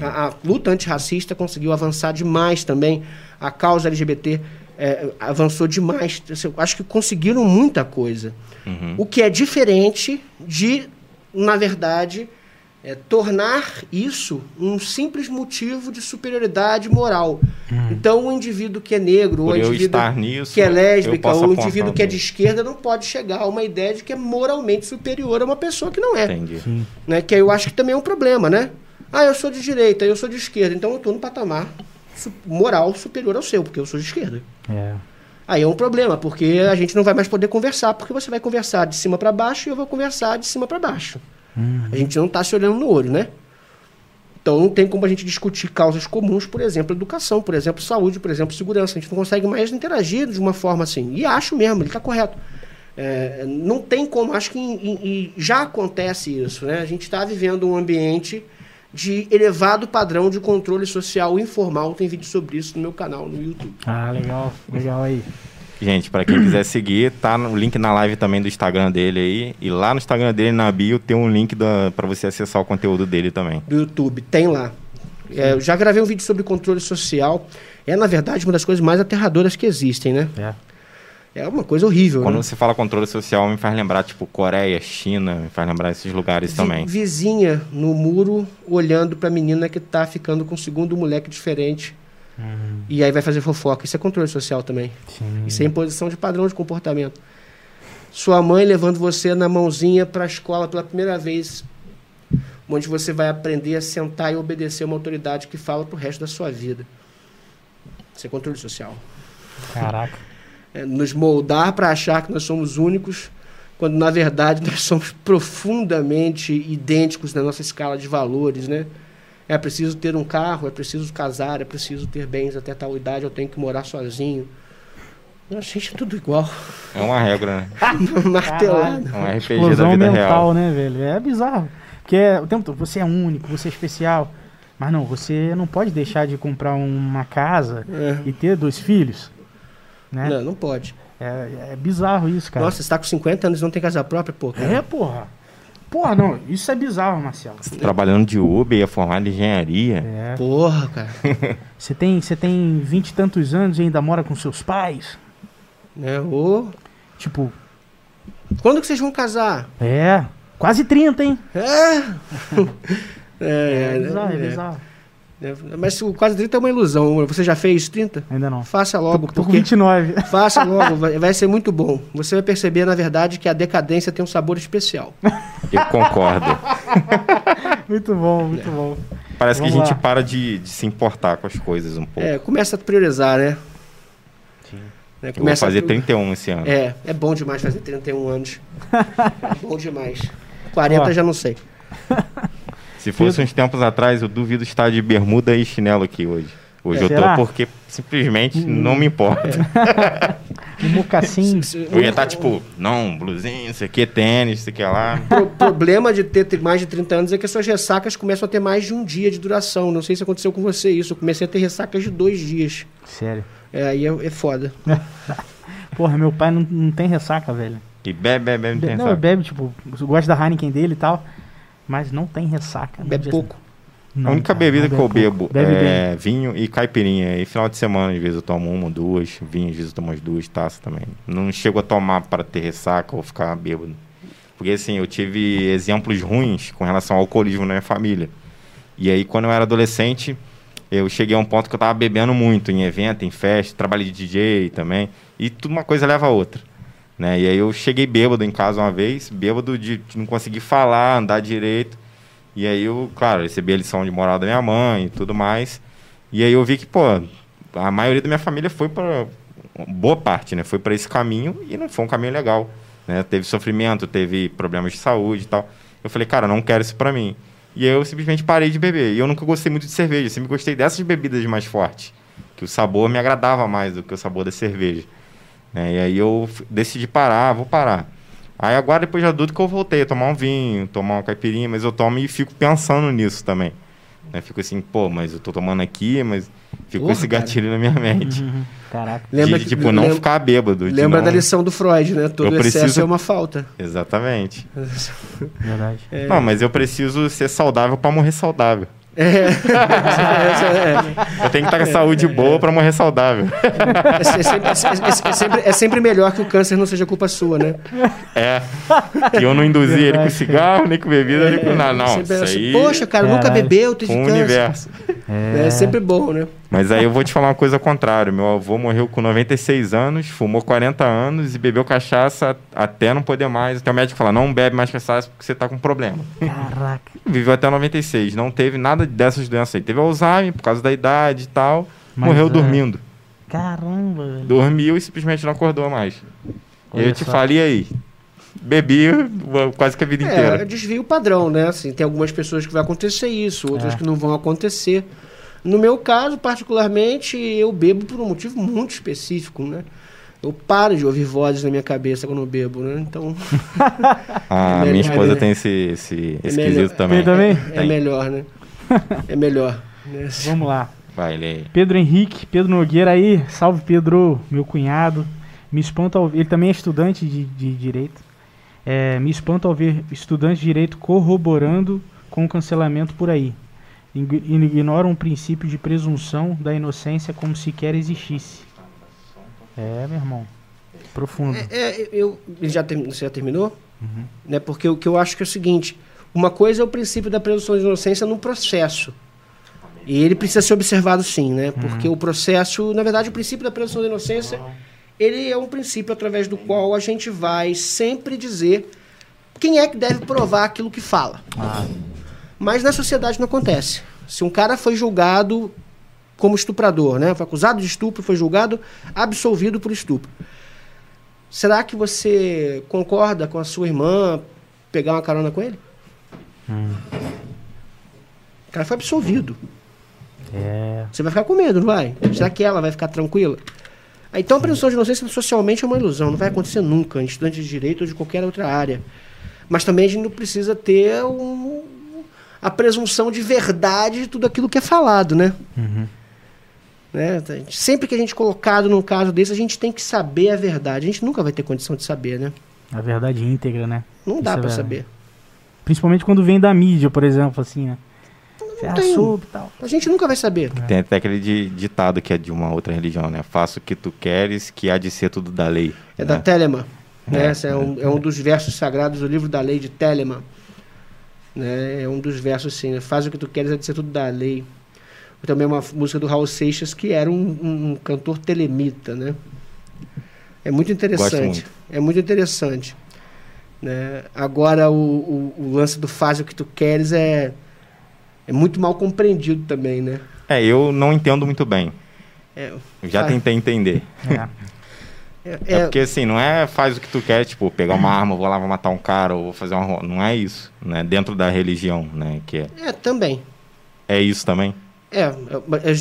A, a, luta antirracista conseguiu avançar demais também. A causa LGBT é, avançou demais. Eu acho que conseguiram muita coisa. Uhum. O que é diferente de, na verdade, é, tornar isso um simples motivo de superioridade moral. Hum. Então, o indivíduo que é negro, Por ou o indivíduo nisso, que é lésbica, ou o indivíduo que é de esquerda não pode chegar a uma ideia de que é moralmente superior a uma pessoa que não é. Entendi. Né? Que eu acho que também é um problema, né? Ah, eu sou de direita, eu sou de esquerda, então eu estou no patamar moral superior ao seu, porque eu sou de esquerda. É. Aí é um problema, porque a gente não vai mais poder conversar, porque você vai conversar de cima para baixo e eu vou conversar de cima para baixo. Uhum. A gente não está se olhando no olho, né? Então não tem como a gente discutir causas comuns, por exemplo, educação, por exemplo, saúde, por exemplo, segurança. A gente não consegue mais interagir de uma forma assim. E acho mesmo, ele está correto. É, não tem como, acho que em, já acontece isso. Né? A gente está vivendo um ambiente de elevado padrão de controle social informal. Tem vídeo sobre isso no meu canal no YouTube. Ah, legal, legal aí. Gente, para quem quiser seguir, tá no link na live também do Instagram dele aí. E lá no Instagram dele, na bio, tem um link para você acessar o conteúdo dele também. Do YouTube, tem lá. É, eu já gravei um vídeo sobre controle social. É, na verdade, uma das coisas mais aterradoras que existem, né? É. É uma coisa horrível. Quando né? você fala controle social, me faz lembrar, tipo, Coreia, China, me faz lembrar esses lugares Vi, também. Vizinha no muro, olhando pra menina que tá ficando com um segundo moleque diferente Uhum. E aí vai fazer fofoca. Isso é controle social também. Sim. Isso é imposição de padrão de comportamento. Sua mãe levando você na mãozinha para a escola pela primeira vez, onde você vai aprender a sentar e obedecer uma autoridade que fala pro resto da sua vida. Isso é controle social. Caraca. É nos moldar para achar que nós somos únicos, quando na verdade nós somos profundamente idênticos na nossa escala de valores, né? É preciso ter um carro, é preciso casar, é preciso ter bens até tal idade, eu tenho que morar sozinho. A gente é tudo igual. É uma regra, né? Martelada. É um RPG Explosão da vida mental, real. né, velho? É bizarro. Porque é, o tempo todo, você é único, você é especial. Mas não, você não pode deixar de comprar uma casa é. e ter dois filhos. Né? Não, não pode. É, é bizarro isso, cara. Nossa, você tá com 50 anos e não tem casa própria, pô. Cara. É, porra. Porra, não, isso é bizarro, Marcelo. Você trabalhando de Uber, ia formar em engenharia. É. Porra, cara. Você tem, você tem vinte e tantos anos e ainda mora com seus pais? É, ô. Tipo. Quando que vocês vão casar? É. Quase 30, hein? É. é, é, é, bizarro, é, é bizarro. É, mas o quase 30 é uma ilusão. Você já fez 30? Ainda não. Faça logo. Tô, tô com 29. Faça logo, vai, vai, ser muito bom. Você vai perceber, na verdade, que a decadência tem um sabor especial. Eu concordo. muito bom, muito é. bom. Parece Vamos que a gente lá. para de, de, se importar com as coisas um pouco. É, começa a priorizar, né? Sim. É, Eu vou fazer a... 31 esse ano. É, é bom demais fazer 31 anos. é bom demais. 40 Ó. já não sei. Se fosse uns tempos atrás, eu duvido estar de bermuda e chinelo aqui hoje. Hoje é, eu será? tô porque simplesmente hum. não me importa. um mocassim. Eu ia estar tipo, não, blusinho, isso aqui, tênis, isso aqui é lá. O problema de ter mais de 30 anos é que as suas ressacas começam a ter mais de um dia de duração. Não sei se aconteceu com você isso. Eu comecei a ter ressacas de dois dias. Sério? É, aí é, é foda. Porra, meu pai não, não tem ressaca, velho. E bebe, bebe, bebe, não tem Não, ressaca. bebe, tipo, gosta da Heineken dele e tal mas não tem ressaca. Bebe pouco. Não, a única cara, bebida que eu bebo Bebe é bem. vinho e caipirinha. E final de semana, às vezes, eu tomo uma, duas. Vinho, às vezes, eu tomo umas duas taças também. Não chego a tomar para ter ressaca ou ficar bêbado. Porque, assim, eu tive exemplos ruins com relação ao alcoolismo na minha família. E aí, quando eu era adolescente, eu cheguei a um ponto que eu tava bebendo muito em evento, em festa, trabalho de DJ também. E tudo uma coisa leva a outra. Né? E aí eu cheguei bêbado em casa uma vez, bêbado de, não conseguir falar, andar direito. E aí eu, claro, recebi a lição de moral da minha mãe e tudo mais. E aí eu vi que, pô, a maioria da minha família foi para boa parte, né? Foi para esse caminho e não foi um caminho legal, né? Teve sofrimento, teve problemas de saúde e tal. Eu falei, cara, não quero isso para mim. E aí eu simplesmente parei de beber. E eu nunca gostei muito de cerveja, sempre gostei dessas bebidas mais fortes, que o sabor me agradava mais do que o sabor da cerveja. Né? E aí eu decidi parar, vou parar. Aí agora, depois de adulto, que eu voltei a tomar um vinho, tomar uma caipirinha, mas eu tomo e fico pensando nisso também. Né? Fico assim, pô, mas eu tô tomando aqui, mas fico com esse gatilho cara. na minha mente. Uhum. Caraca. Lembra de, tipo, não lembra, ficar bêbado. Lembra não... da lição do Freud, né? Todo eu excesso preciso... é uma falta. Exatamente. Verdade. É... Não, mas eu preciso ser saudável para morrer saudável. É. Eu tenho que estar com a saúde boa para morrer saudável. É, sempre, é, sempre, é, sempre, melhor que o câncer não seja culpa sua, né? É. Que eu não induzi ele com cigarro, nem com bebida, nem com nada. Não, isso aí... Poxa, cara, nunca bebeu, teve um câncer. universo. É. sempre bom, né? Mas aí eu vou te falar uma coisa ao contrário. Meu avô morreu com 96 anos, fumou 40 anos e bebeu cachaça até não poder mais. Até o médico falar, não bebe mais cachaça porque você tá com problema. Caraca. Viveu até 96. Não teve nada dessas doenças aí. Teve Alzheimer por causa da idade e tal. Mas morreu é... dormindo. Caramba, velho. Dormiu e simplesmente não acordou mais. Olha e eu te falei aí. Bebi quase que a vida é, inteira. É, desvio padrão, né? Assim, tem algumas pessoas que vai acontecer isso, outras é. que não vão acontecer. No meu caso, particularmente, eu bebo por um motivo muito específico, né? Eu paro de ouvir vozes na minha cabeça quando eu bebo, né? Então. ah, é minha esposa tem esse, esse é esquisito também. também? É, é melhor, né? É melhor. Né? Vamos lá. Vai, Lei. Pedro Henrique, Pedro Nogueira aí. Salve, Pedro, meu cunhado. Me espanta ao... Ele também é estudante de, de direito. É, me espanta ao ver estudantes de direito corroborando com o cancelamento por aí ignoram o princípio de presunção da inocência como se quer existisse. É, meu irmão. Profundo. É, é eu, já ter, você já terminou? Uhum. Né, porque o que eu acho que é o seguinte: uma coisa é o princípio da presunção de inocência no processo. E ele precisa ser observado sim, né? Porque uhum. o processo, na verdade, o princípio da presunção de inocência, ele é um princípio através do qual a gente vai sempre dizer quem é que deve provar aquilo que fala. Ah. Mas na sociedade não acontece. Se um cara foi julgado como estuprador, né? Foi acusado de estupro, foi julgado, absolvido por estupro. Será que você concorda com a sua irmã pegar uma carona com ele? Hum. O cara foi absolvido. É. Você vai ficar com medo, não vai? Será que ela vai ficar tranquila? Então a presunção de inocência socialmente é uma ilusão, não vai acontecer nunca, em estudante de direito ou de qualquer outra área. Mas também a gente não precisa ter um, a presunção de verdade de tudo aquilo que é falado, né? Uhum. né? Sempre que a gente é colocado num caso desse, a gente tem que saber a verdade. A gente nunca vai ter condição de saber, né? A verdade íntegra, né? Não dá é para saber. Principalmente quando vem da mídia, por exemplo, assim, né? Não, tem. tal. A gente nunca vai saber. É. Tem até aquele ditado que é de uma outra religião, né? Faça o que tu queres, que há de ser tudo da lei. É né? da Telemann. Né? É, é, um, é um dos versos sagrados do livro da lei de Telemann. Né? É um dos versos assim, né? faz o que tu queres, é de ser tudo da lei. também uma música do Raul Seixas, que era um, um, um cantor telemita, né? É muito interessante. Muito. É muito interessante. Né? Agora, o, o, o, lance do faz o que tu queres é, é muito mal compreendido também, né? É, eu não entendo muito bem. É, já faz... tentei entender. É. É, é, porque assim, não é faz o que tu quer, tipo, pegar uma arma, vou lá, vou matar um cara, ou vou fazer uma. Não é isso, né? Dentro da religião, né? Que é. é, também. É isso também? É,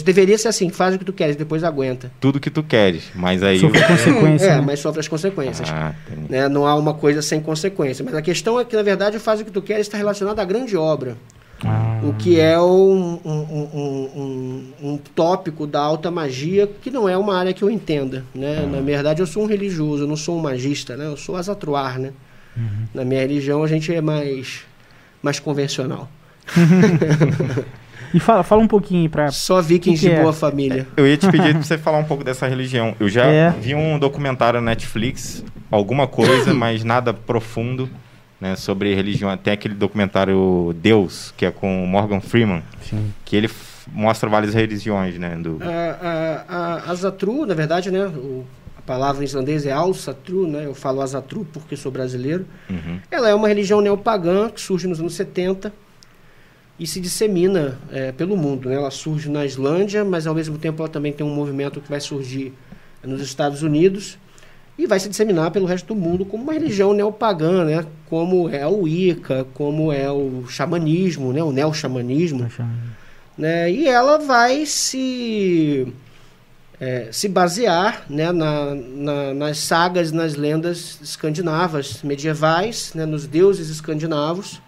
deveria ser assim, faz o que tu queres, depois aguenta. Tudo que tu queres, mas aí... Sofre eu... consequência, É, né? mas sofre as consequências. Ah, né? Não há uma coisa sem consequência. Mas a questão é que, na verdade, o faz o que tu queres está relacionado à grande obra. O que é um, um, um, um, tópico da alta magia que não é uma área que eu entenda. Né? Ah. Na verdade, eu sou um religioso, eu não sou um magista, né? eu sou azatruar. Né? Uhum. Na minha religião, a gente é mais, mais convencional. E fala, fala um pouquinho pra. Só vikings que que de é? boa família. Eu ia te pedir pra você falar um pouco dessa religião. Eu já é. vi um documentário na Netflix, alguma coisa, mas nada profundo, né, sobre religião. Até aquele documentário Deus, que é com Morgan Freeman, Sim. que ele mostra várias religiões, né? Do... A, a, a Azatru, na verdade, né? O, a palavra em islandês é Alsatru, né? Eu falo Azatru porque sou brasileiro. Uhum. Ela é uma religião neopagã que surge nos anos 70 e se dissemina é, pelo mundo. Né? Ela surge na Islândia, mas ao mesmo tempo ela também tem um movimento que vai surgir nos Estados Unidos e vai se disseminar pelo resto do mundo como uma religião neopagã, né? como é o Wicca, como é o xamanismo, né? o neo-xamanismo. Né? E ela vai se, é, se basear né? Na, na, nas sagas, nas lendas escandinavas medievais, né? nos deuses escandinavos,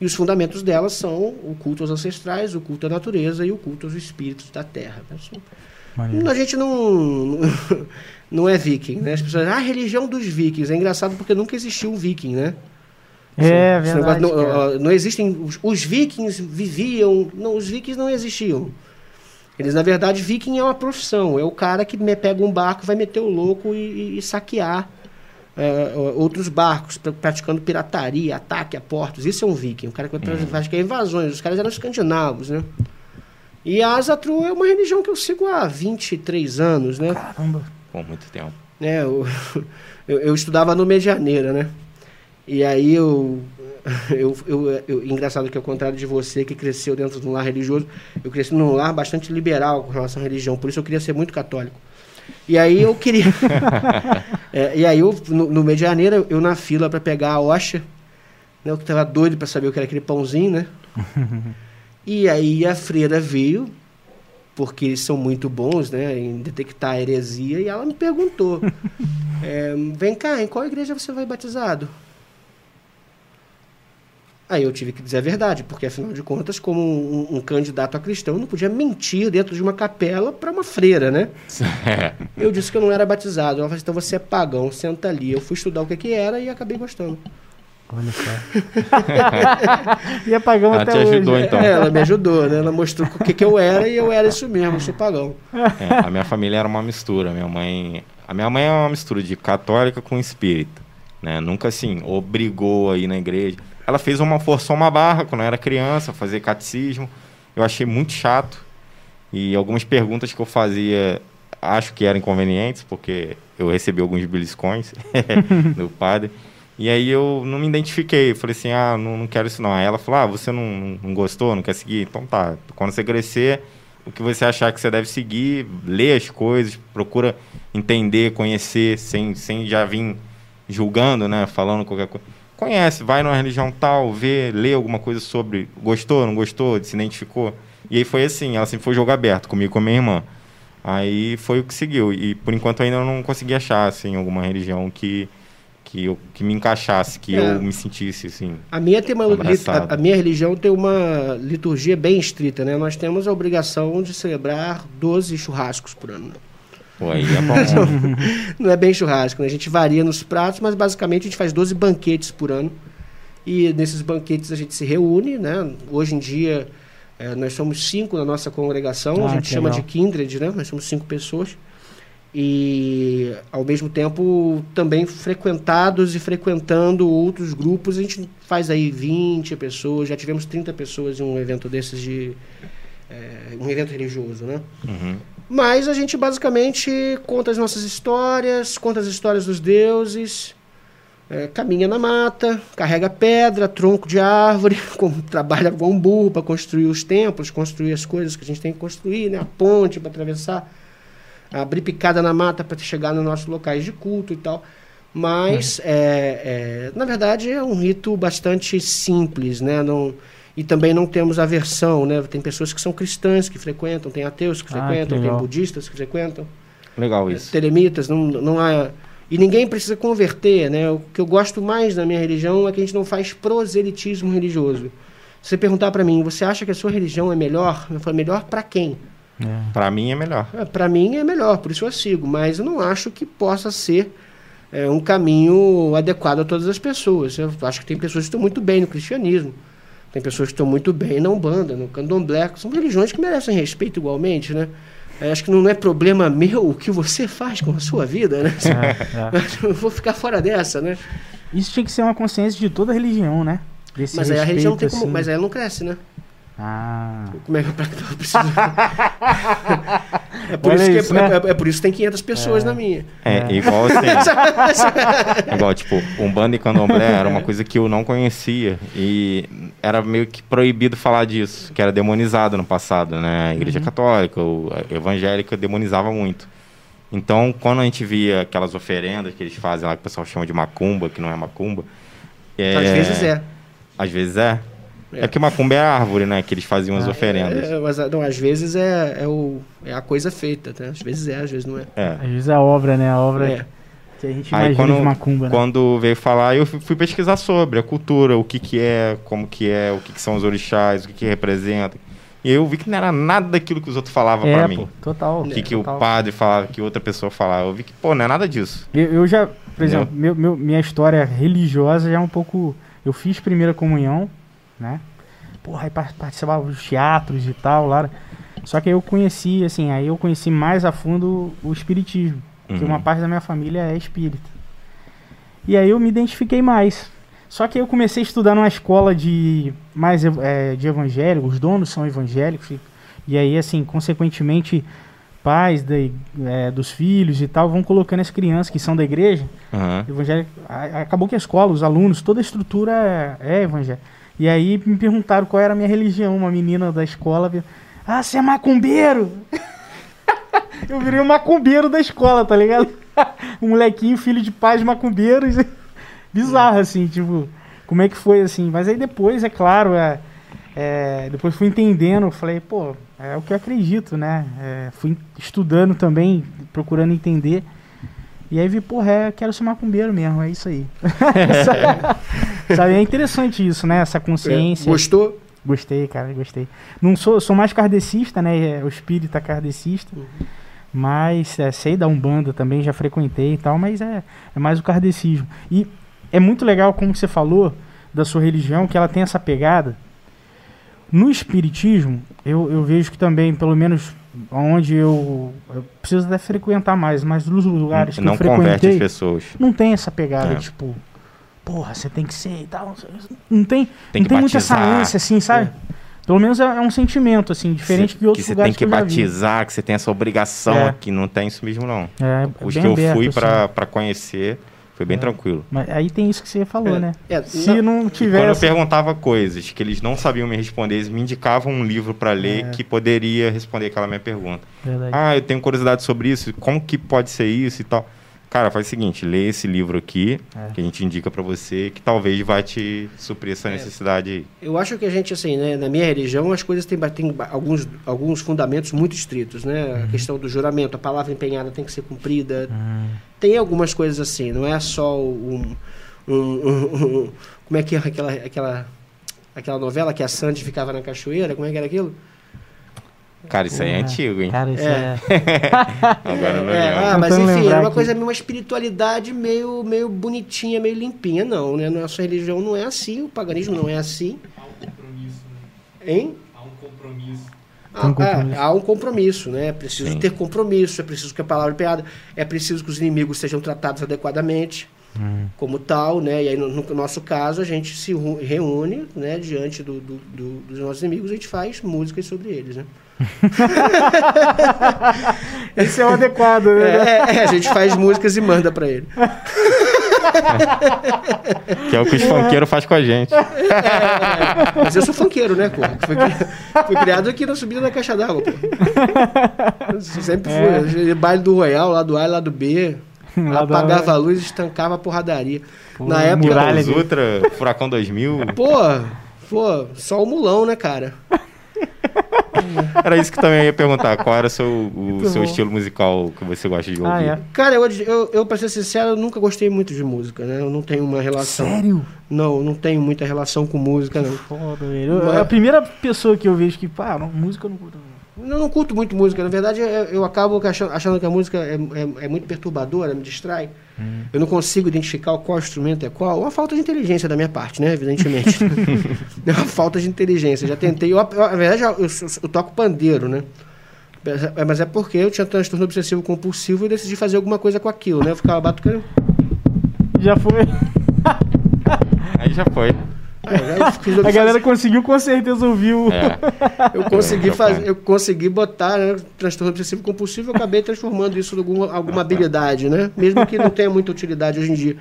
e os fundamentos delas são o culto aos ancestrais, o culto à natureza e o culto aos espíritos da terra. A gente não, não é viking, né? As pessoas, ah, a religião dos vikings. É engraçado porque nunca existiu um viking, né? É, assim, verdade. Não, não, existem. Os, os, vikings viviam. Não, os vikings não existiam. Eles, na verdade, viking é uma profissão. É o cara que me pega um barco, vai meter o louco e, e, e saquear é, outros barcos praticando pirataria, ataque a portos. Isso é um viking, um cara que vai uhum. praticar invasões. Os caras eram escandinavos, né? E a Azatru é uma religião que eu sigo há 23 anos, né? Caramba! Por muito tempo. É, eu, eu, eu estudava no Medianeira, né? E aí eu, eu, eu, eu, Engraçado que ao contrário de você, que cresceu dentro de um lar religioso, eu cresci num lar bastante liberal com relação à religião. Por isso eu queria ser muito católico. E aí eu queria. é, e aí eu, no, no mês de janeiro, eu na fila para pegar a Oxa, né? Eu tava doido para saber o que era aquele pãozinho, né? e aí a freira veio, porque eles são muito bons, né? Em detectar a heresia, e ela me perguntou: é, Vem cá, em qual igreja você vai batizado? Aí eu tive que dizer a verdade, porque afinal de contas, como um, um candidato a cristão, não podia mentir dentro de uma capela para uma freira, né? É. Eu disse que eu não era batizado. Ela falou então você é pagão, senta ali. Eu fui estudar o que, que era e acabei gostando. Olha só. e é pagão ela até te ajudou, hoje. então. É, ela me ajudou, né? Ela mostrou o que, que eu era e eu era isso mesmo, eu sou pagão. É, a minha família era uma mistura. Minha mãe, a minha mãe é uma mistura de católica com espírita, né? Nunca assim obrigou a ir na igreja ela fez uma forçou uma barra quando eu era criança, fazer catecismo. Eu achei muito chato. E algumas perguntas que eu fazia acho que eram inconvenientes, porque eu recebi alguns beliscões do padre. E aí eu não me identifiquei. falei assim, ah, não, não quero isso não. Aí ela falou, ah, você não, não gostou, não quer seguir? Então tá. Quando você crescer, o que você achar que você deve seguir, lê as coisas, procura entender, conhecer, sem, sem já vir julgando, né? Falando qualquer coisa conhece, vai numa religião tal, vê, lê alguma coisa sobre, gostou, não gostou, se identificou. E aí foi assim, ela sempre foi jogo aberto comigo com a minha irmã. Aí foi o que seguiu. E por enquanto ainda não consegui achar assim alguma religião que que, eu, que me encaixasse, que é. eu me sentisse assim. A minha tem uma a, a, minha religião tem uma liturgia bem estrita, né? Nós temos a obrigação de celebrar 12 churrascos por ano. Pô, aí é bom. não é bem churrasco, né? A gente varia nos pratos, mas basicamente a gente faz 12 banquetes por ano. E nesses banquetes a gente se reúne, né? Hoje em dia é, nós somos cinco na nossa congregação, ah, a gente chama legal. de kindred, né? Nós somos cinco pessoas. E ao mesmo tempo também frequentados e frequentando outros grupos, a gente faz aí 20 pessoas, já tivemos 30 pessoas em um evento desses de é, um evento religioso, né? Uhum. Mas a gente basicamente conta as nossas histórias, conta as histórias dos deuses, é, caminha na mata, carrega pedra, tronco de árvore, com, trabalha com um burro para construir os templos, construir as coisas que a gente tem que construir, né? a ponte para atravessar, abrir picada na mata para chegar nos nossos locais de culto e tal. Mas, é. É, na verdade, é um rito bastante simples, né? Não, e também não temos aversão, né? Tem pessoas que são cristãs que frequentam, tem ateus que ah, frequentam, que tem budistas que frequentam. Legal isso. Teremitas, não, não há... E ninguém precisa converter, né? O que eu gosto mais da minha religião é que a gente não faz proselitismo religioso. Se você perguntar para mim, você acha que a sua religião é melhor? Eu falo, melhor para quem? É. Para mim é melhor. É, para mim é melhor, por isso eu sigo. Mas eu não acho que possa ser é, um caminho adequado a todas as pessoas. Eu acho que tem pessoas que estão muito bem no cristianismo. Tem pessoas que estão muito bem na Umbanda, no Candomblé, são religiões que merecem respeito igualmente, né? É, acho que não é problema meu o que você faz com a sua vida, né? É, é. Eu vou ficar fora dessa, né? Isso tinha que ser uma consciência de toda religião, né? Desse mas aí a religião tem como. Assim. Mas aí ela não cresce, né? Ah. Como é que eu preciso. é, por isso, isso que, né? é, é, por isso que tem 500 pessoas é. na minha. É, é. igual assim. igual, tipo, Umbanda e Candomblé era uma coisa que eu não conhecia. E era meio que proibido falar disso, que era demonizado no passado, né? A Igreja uhum. Católica, a evangélica demonizava muito. Então, quando a gente via aquelas oferendas que eles fazem lá, que o pessoal chama de macumba, que não é macumba. É... Às vezes é. Às vezes é. É. é que macumba é a árvore, né? Que eles faziam as ah, oferendas. É, é, mas não, às vezes é, é, o, é a coisa feita, né? Às vezes é, às vezes não é. é. Às vezes é a obra, né? A obra é. que a gente Aí, quando, de macumba. Né? Quando veio falar, eu fui pesquisar sobre a cultura, o que que é, como que é, o que, que são os orixás, o que que representa. E eu vi que não era nada daquilo que os outros falavam é, pra mim. Pô, total. O que, que total. o padre falava, que outra pessoa falava. Eu vi que, pô, não é nada disso. Eu, eu já, por exemplo, meu, meu, minha história religiosa já é um pouco. Eu fiz primeira comunhão, né? porra, aí participava dos teatros e tal lá. Só que eu conheci, assim, aí eu conheci mais a fundo o espiritismo, uhum. que uma parte da minha família é espírita. E aí eu me identifiquei mais. Só que eu comecei a estudar numa escola de mais é, de evangélicos, os donos são evangélicos, e, e aí, assim, consequentemente, pais é, dos filhos e tal vão colocando as crianças que são da igreja, uhum. evangélica. Acabou que a escola, os alunos, toda a estrutura é, é evangélica. E aí me perguntaram qual era a minha religião. Uma menina da escola. Ah, você é macumbeiro? eu virei o um macumbeiro da escola, tá ligado? um molequinho, filho de pais macumbeiros. Bizarro, assim, tipo, como é que foi assim? Mas aí depois, é claro, é, é, depois fui entendendo, falei, pô, é o que eu acredito, né? É, fui estudando também, procurando entender. E aí vi, porra, é, quero ser macumbeiro mesmo, é isso aí. Sabe, é interessante isso, né? Essa consciência. É, gostou? Gostei, cara, gostei. Não sou, sou mais kardecista, né? É, o espírita kardecista. Uhum. Mas é, sei da Umbanda também, já frequentei e tal, mas é, é mais o kardecismo. E é muito legal como você falou da sua religião, que ela tem essa pegada. No espiritismo, eu, eu vejo que também, pelo menos onde eu, eu, preciso até frequentar mais, mas nos lugares que não eu frequentei, converte as pessoas. não tem essa pegada, é. tipo, porra, você tem que ser e tal. Não tem, tem, não tem muita essa ânsia, assim, sabe? É. Pelo menos é, é, um sentimento, assim, diferente cê, de outros que lugares que você tem que, que batizar, que você tem essa obrigação é. aqui, não tem isso mesmo, não. É, Os que eu fui para assim. conhecer foi bem é. tranquilo. Mas aí tem isso que você falou, é. né? É, Se não, não tivesse. Quando eu perguntava coisas que eles não sabiam me responder, eles me indicavam um livro para ler é. que poderia responder aquela minha pergunta. Verdade. Ah, eu tenho curiosidade sobre isso, como que pode ser isso e tal. Cara, faz o seguinte, lê esse livro aqui, é. que a gente indica para você, que talvez vai te suprir essa é. necessidade aí. Eu acho que a gente, assim, né, na minha religião, as coisas têm, têm alguns, alguns fundamentos muito estritos, né? Uhum. A questão do juramento, a palavra empenhada tem que ser cumprida. Uhum. Tem algumas coisas assim, não é só um... um, um, um como é que é aquela, aquela, aquela novela que a Sandy ficava na cachoeira? Como é que era aquilo? Cara, isso aí é antigo, hein? Cara, isso é. é... Agora não é, ah, mas enfim, é uma coisa, uma espiritualidade meio, meio bonitinha, meio limpinha, não, né? Nossa religião não é assim, o paganismo não é assim. Há um compromisso, né? Hein? Há um compromisso. Há, um compromisso. É, há um compromisso, né? É preciso Sim. ter compromisso, é preciso que a palavra é piada, é preciso que os inimigos sejam tratados adequadamente. hum. como tal, né? E aí, no, no, nosso caso, a gente se reúne, né? Diante do, do, do, dos nossos inimigos, a gente faz músicas sobre eles, né? Esse é o adequado, né? É, é, a gente faz músicas e manda para ele. que é o que os funkeiros fazem com a gente. É, mas eu sou funkeiro, né, pô? Fui, fui, criado aqui na subida da Caixa d'Água, pô. sempre fui. É. Baile do Royal, lá do A e lá do B. Lá apagava a luz e estancava a porradaria. Pô, na época. Muralha Ultra, Furacão 2000. Pô, pô, só o mulão, né, cara? Era isso que também ia perguntar. Qual era o seu, o seu estilo musical que você gosta de ah, ouvir? Ah, é. Cara, eu, eu, eu, pra ser sincero, eu nunca gostei muito de música, né? Eu não tenho uma relação. Sério? Não, não tenho muita relação com música, não. Foda, velho. Mas... É a primeira pessoa que eu vejo que, pá, não, música eu não curto. Eu não curto muito música. Na verdade, eu, eu acabo achando, achando, que a música é, é, é muito perturbadora, me distrai. Hum. Eu não consigo identificar qual instrumento é qual. Uma falta de inteligência da minha parte, né? Evidentemente. é uma falta de inteligência. Já tentei. Eu, eu, na verdade, eu, eu, toco pandeiro, né? Mas é porque eu tinha transtorno obsessivo compulsivo e decidi fazer alguma coisa com aquilo, né? Eu ficava batucando. Já foi. Aí já foi. É, a galera conseguiu com certeza ouvir o. É. Eu consegui fazer, eu consegui botar né, transtorno obsessivo compulsivo, eu acabei transformando isso em alguma, alguma habilidade, né? Mesmo que não tenha muita utilidade hoje em dia.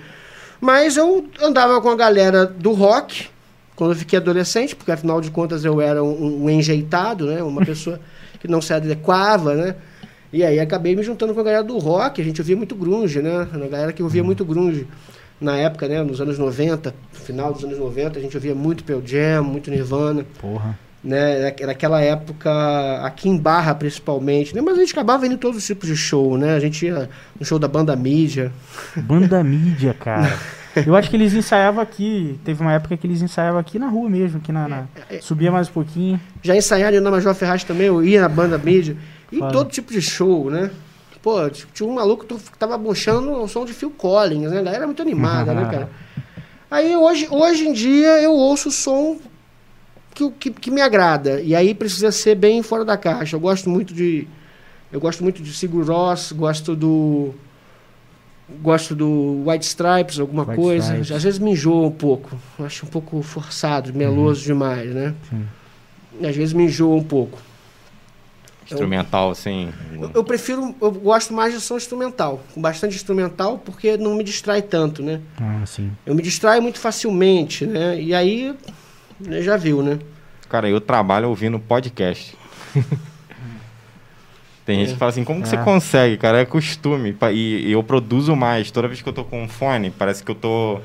Mas eu andava com a galera do rock quando eu fiquei adolescente, porque afinal de contas eu era um, um enjeitado, né? Uma pessoa que não se adequava, né? E aí acabei me juntando com a galera do rock, a gente ouvia muito grunge, né? A galera que ouvia muito grunge na época, né, nos anos 90, final dos anos 90, a gente ouvia muito Pearl Jam, muito Nirvana. Porra. Né, naquela época, aqui em Barra principalmente, né, mas a gente acabava indo em todos os tipos de show, né? A gente ia no show da Banda Mídia. Banda Mídia, cara. Eu acho que eles ensaiavam aqui. Teve uma época que eles ensaiavam aqui na rua mesmo, aqui na. na... É, é. subia mais um pouquinho. Já ensaiaram na Major Ferraz também, eu ia na banda mídia. E todo tipo de show, né? Pô, tinha um maluco que tava mochando o som de Phil Collins, né? A galera é muito animada, né, cara? Aí hoje, hoje em dia eu ouço o som que, que, que, me agrada. E aí precisa ser bem fora da caixa. Eu gosto muito de. Eu gosto muito de Sigur Ross, gosto do. Gosto do White Stripes, alguma White coisa. Stripes. Às vezes me enjoa um pouco. Acho um pouco forçado, meloso uhum. demais, né? Sim. Às vezes me enjoa um pouco. Instrumental, assim. Eu, eu, prefiro, eu gosto mais de som instrumental, com bastante instrumental, porque não me distrai tanto, né? Ah, sim. Eu me distraio muito facilmente, né? E aí, né, já viu, né? Cara, eu trabalho ouvindo podcast. Tem é. gente que fala assim, como que é. você consegue, cara? É costume. E, e, eu produzo mais. Toda vez que eu tô com um fone, parece que eu tô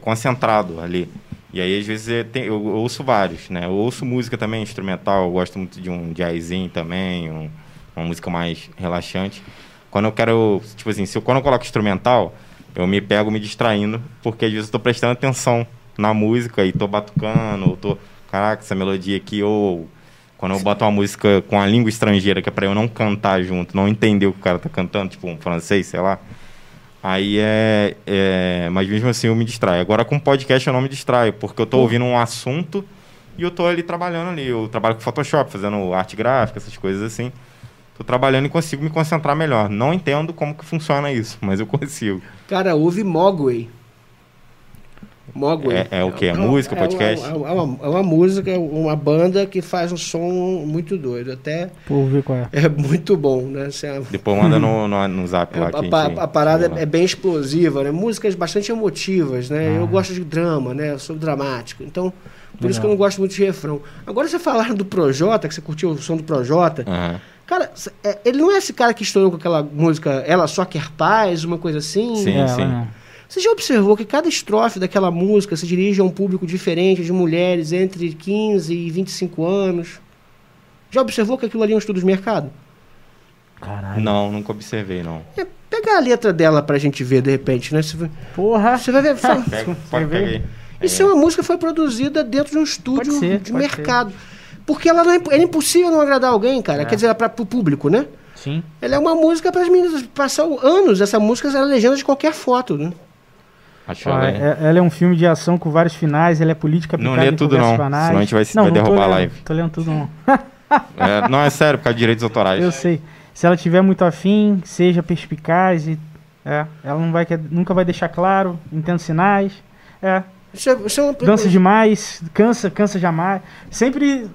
concentrado ali. E aí, às vezes, eu, tenho, eu, ouço vários, né? Eu ouço música também instrumental, eu gosto muito de um jazzinho também, um, uma música mais relaxante. Quando eu quero, tipo assim, se eu, quando eu coloco instrumental, eu me pego me distraindo, porque às vezes eu tô prestando atenção na música e tô batucando, ou tô, caraca, essa melodia aqui, ou quando eu boto uma música com a língua estrangeira, que é pra eu não cantar junto, não entender o que o cara tá cantando, tipo um francês, sei lá, Aí é, é, Mas mesmo assim eu me distraio. Agora com podcast eu não me distraio, porque eu estou ouvindo um assunto e eu estou ali trabalhando ali. Eu trabalho com Photoshop, fazendo arte gráfica, essas coisas assim. Estou trabalhando e consigo me concentrar melhor. Não entendo como que funciona isso, mas eu consigo. Cara, ouve Mogwai. Mogwai. É, é o que? É, música, podcast? É uma, é, uma, é uma, música, uma banda que faz um som muito doido. Até. Vou ver qual é. É muito bom, né? É... Depois manda no, no, no zap lá. É, a, a, a, parada é bem explosiva, né? Músicas bastante emotivas, né? Ah. Eu gosto de drama, né? Eu sou dramático. Então. Por Legal. isso que eu não gosto muito de refrão. Agora você falar do Projota, que você curtiu o som do Projota. Uhum. Cara, ele não é esse cara que estourou com aquela música Ela Só Quer Paz, uma coisa assim? Sim, é, sim. Você já observou que cada estrofe daquela música se dirige a um público diferente de mulheres entre 15 e 25 anos? Já observou que aquilo ali é um estudo de mercado? Caralho. Não, nunca observei, não. É, pega a letra dela pra gente ver, de repente, né? Você vai, Porra! Você vai ver. Pega, pode ver. Isso é uma música que foi produzida dentro de um estúdio ser, de mercado. Ser. Porque ela não é, é impossível não agradar alguém, cara. É. Quer dizer, para o público, né? Sim. Ela é uma música para as meninas. Passar anos, essa música era legenda de qualquer foto, né? Ah, é, ela é um filme de ação com vários finais, ela é política Não lê tudo não, banais. senão a gente vai, não, vai não derrubar a live. Tô lendo tudo não. é, não, é sério, por causa de direitos autorais. Eu sei. Se ela tiver muito afim, seja perspicaz e É, ela não vai, nunca vai deixar claro, entendo sinais. É. É, isso é Dança demais, cansa, cansa jamais. Sempre.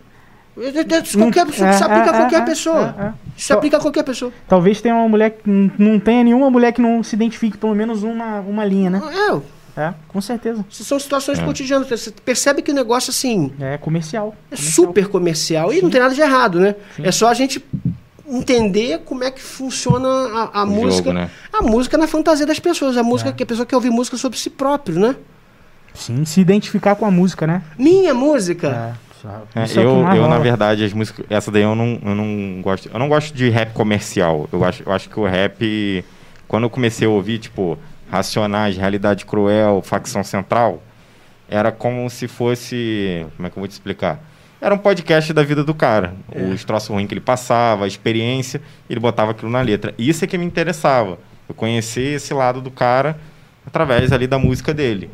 Qualquer, isso é, se aplica a qualquer é, pessoa. É, é. Isso se aplica a qualquer pessoa. Talvez tenha uma mulher que não tenha nenhuma mulher que não se identifique pelo menos uma, uma linha, né? É. É, com certeza. São situações cotidianas. Você percebe que o negócio, assim. É comercial. É comercial. super comercial. E Sim. não tem nada de errado, né? Sim. É só a gente entender como é que funciona a, a música. Jogo, né? A música na fantasia das pessoas. A música é. que a pessoa quer ouvir música sobre si próprio, né? Sim, se identificar com a música, né? Minha música. É. É, eu, eu na verdade, as músicas. Essa daí eu não, eu não gosto. Eu não gosto de rap comercial. Eu acho, eu acho que o rap. Quando eu comecei a ouvir, tipo, Racionais, Realidade Cruel, Facção Central, era como se fosse. Como é que eu vou te explicar? era um podcast da vida do cara. É. Os troços ruins que ele passava, a experiência, ele botava aquilo na letra. Isso é que me interessava. Eu conhecer esse lado do cara através ali da música dele.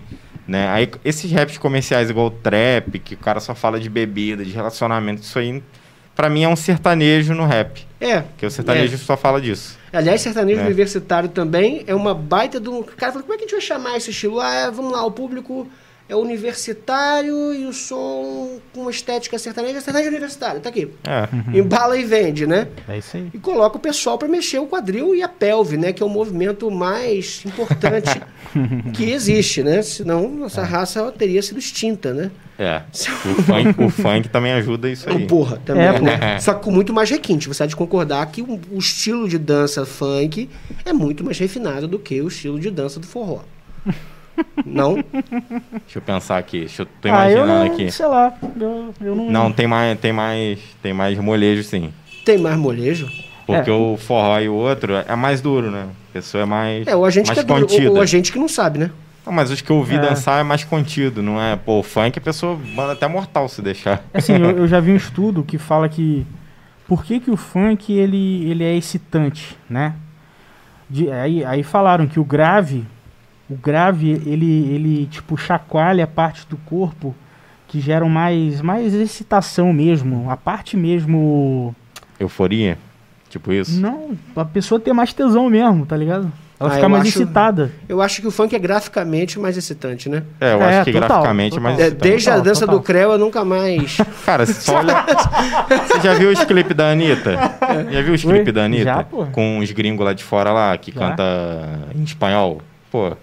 Né? Aí, esses raps comerciais igual o trap, que o cara só fala de bebida, de relacionamento, isso aí, para mim é um sertanejo no rap. É. Porque o sertanejo é. só fala disso. Aliás, sertanejo é. universitário também é uma baita do. O cara fala, como é que a gente vai chamar esse estilo? Ah, é, vamos lá, o público é universitário e o som com estética sertaneja, sertaneja universitário, tá aqui. É. Uhum. Embala e vende, né? É isso aí. E coloca o pessoal para mexer o quadril e a pelve, né? Que é o movimento mais importante que existe, né? Senão nossa é. raça teria sido extinta, né? É. O funk, o funk também ajuda isso aí. Porra, também. É, né? Só que com muito mais requinte. Você há de concordar que o, o estilo de dança funk é muito mais refinado do que o estilo de dança do forró. Não? Deixa eu pensar aqui. Deixa eu tô imaginando ah, eu não, aqui. Sei lá. Eu, eu não... não, tem mais, tem mais, tem mais molejo, sim. Tem mais molejo? Porque é. o forró e o outro é mais duro, né? A pessoa é mais. É, o agente mais que é duro, o, o agente que não sabe, né? Não, mas os que eu ouvi é. dançar é mais contido, não é? Pô, o funk a pessoa manda até mortal se deixar. É assim, eu, eu, já vi um estudo que fala que. Por que, que o funk ele, ele é excitante, né? De, aí, aí falaram que o grave o grave, ele, ele tipo chacoalha a parte do corpo que geram mais, mais excitação mesmo. A parte mesmo. Euforia? Tipo isso? Não, a pessoa ter mais tesão mesmo, tá ligado? Ela ah, fica mais acho, excitada. Eu acho que o funk é graficamente mais excitante, né? É, eu é, acho que total, graficamente total. é mais excitante. Desde total, a dança do Creu eu nunca mais. Cara, só olha. Você já viu os clipes da Anitta? Já viu os clipes da Anitta? Já, pô. Com os gringos lá de fora lá, que já. canta em espanhol? Pô,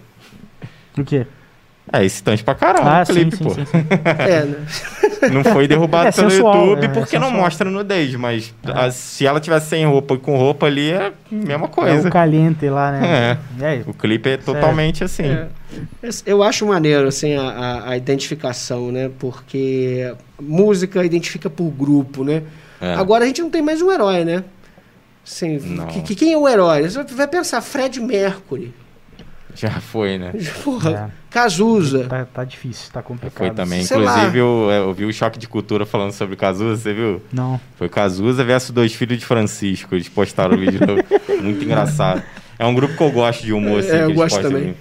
o quê? É excitante pra caralho ah, o clipe, sim, pô. Sim, sim, é, né? Não foi derrubado é pelo sensual, YouTube é, porque é não mostra nudez, mas a, ah, se ela tivesse sem roupa e com roupa ali, é a mesma coisa. É o caliente lá, né? É. O clipe é totalmente assim. É. Eu acho maneiro, assim, a, a, a, identificação, né? Porque música identifica por grupo, né? É. Agora a gente não tem mais um herói, né? Assim, que, que, quem é o herói? Você vai pensar, Fred Mercury. Já foi, né? Porra, é. Cazuza. Tá, tá, difícil, tá complicado. Foi também. Sei Inclusive, eu, é, eu, vi o Choque de Cultura falando sobre Cazuza, você viu? Não. Foi Cazuza versus Dois Filhos de Francisco. Eles postaram o vídeo. muito engraçado. É um grupo que eu gosto de humor, assim. É, eu gosto também.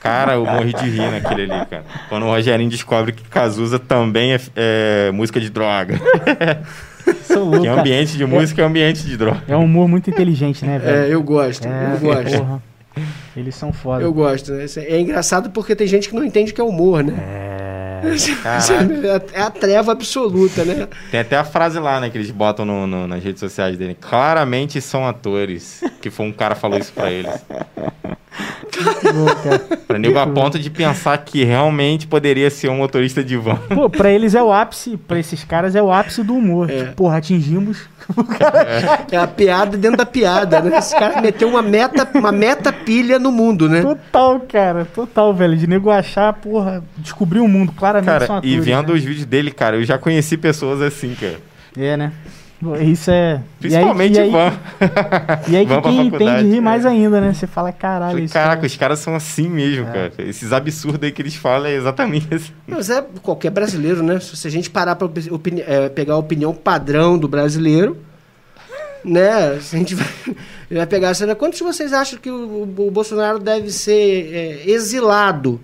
Cara, eu morri de rir naquele ali, cara. Quando o Rogerinho descobre que Cazuza também é, é música de droga. Sou louco, que é ambiente de música é, é ambiente de droga. É um humor muito inteligente, né, velho? É, eu gosto. É, eu gosto. Porra. Eles são foda. Eu gosto, né? É engraçado porque tem gente que não entende que é humor, né? É. é a treva absoluta, né? Tem até a frase lá, né, que eles botam no, no, nas redes sociais dele. Claramente são atores. Que foi um cara falou isso pra eles. Pra nego a ponto de pensar que realmente poderia ser um motorista de van. Pô, pra eles é o ápice, pra esses caras é o ápice do humor. É. Tipo, porra, atingimos. É. é. a piada dentro da piada, né? Esse cara meteu uma meta, uma meta pilha no mundo, né? Total, cara, total, velho. De nego achar, porra, descobrir o mundo, claramente cara, são atores, E vendo né? os vídeos dele, cara, eu já conheci pessoas assim, cara. É, né? Isso é. Principalmente e aí, van. E aí, que quem entende rir mais é. ainda, né? Você fala, caralho. Isso Caraca, é... os caras são assim mesmo, é. cara. Esses absurdos aí que eles falam é exatamente assim. Mas é qualquer brasileiro, né? Se a gente parar pra é, pegar a opinião padrão do brasileiro, né? A gente vai, vai pegar a cena. Quantos vocês acham que o, o Bolsonaro deve ser é, exilado?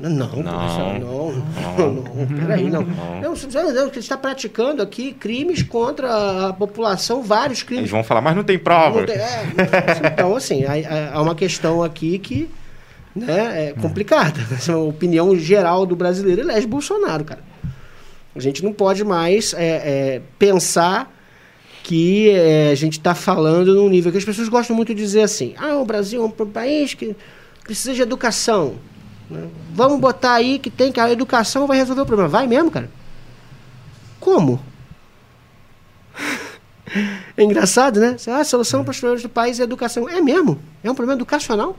Não, não, não, não, não, não, peraí, não. não. Você está praticando aqui crimes contra a população, vários crimes. Eles vão falar, mas não tem prova. Não é, então, assim, há, uma questão aqui que né, é complicada. Essa é a opinião geral do brasileiro elege Bolsonaro, cara. A gente não pode mais é, é, pensar que é, a gente está falando num nível que as pessoas gostam muito de dizer assim: ah, o Brasil é um país que precisa de educação. Né? Vamos botar aí que tem que a educação vai resolver o problema. Vai mesmo, cara? Como? é engraçado, né? Ah, a solução para os problemas do país é a educação. É mesmo? É um problema educacional?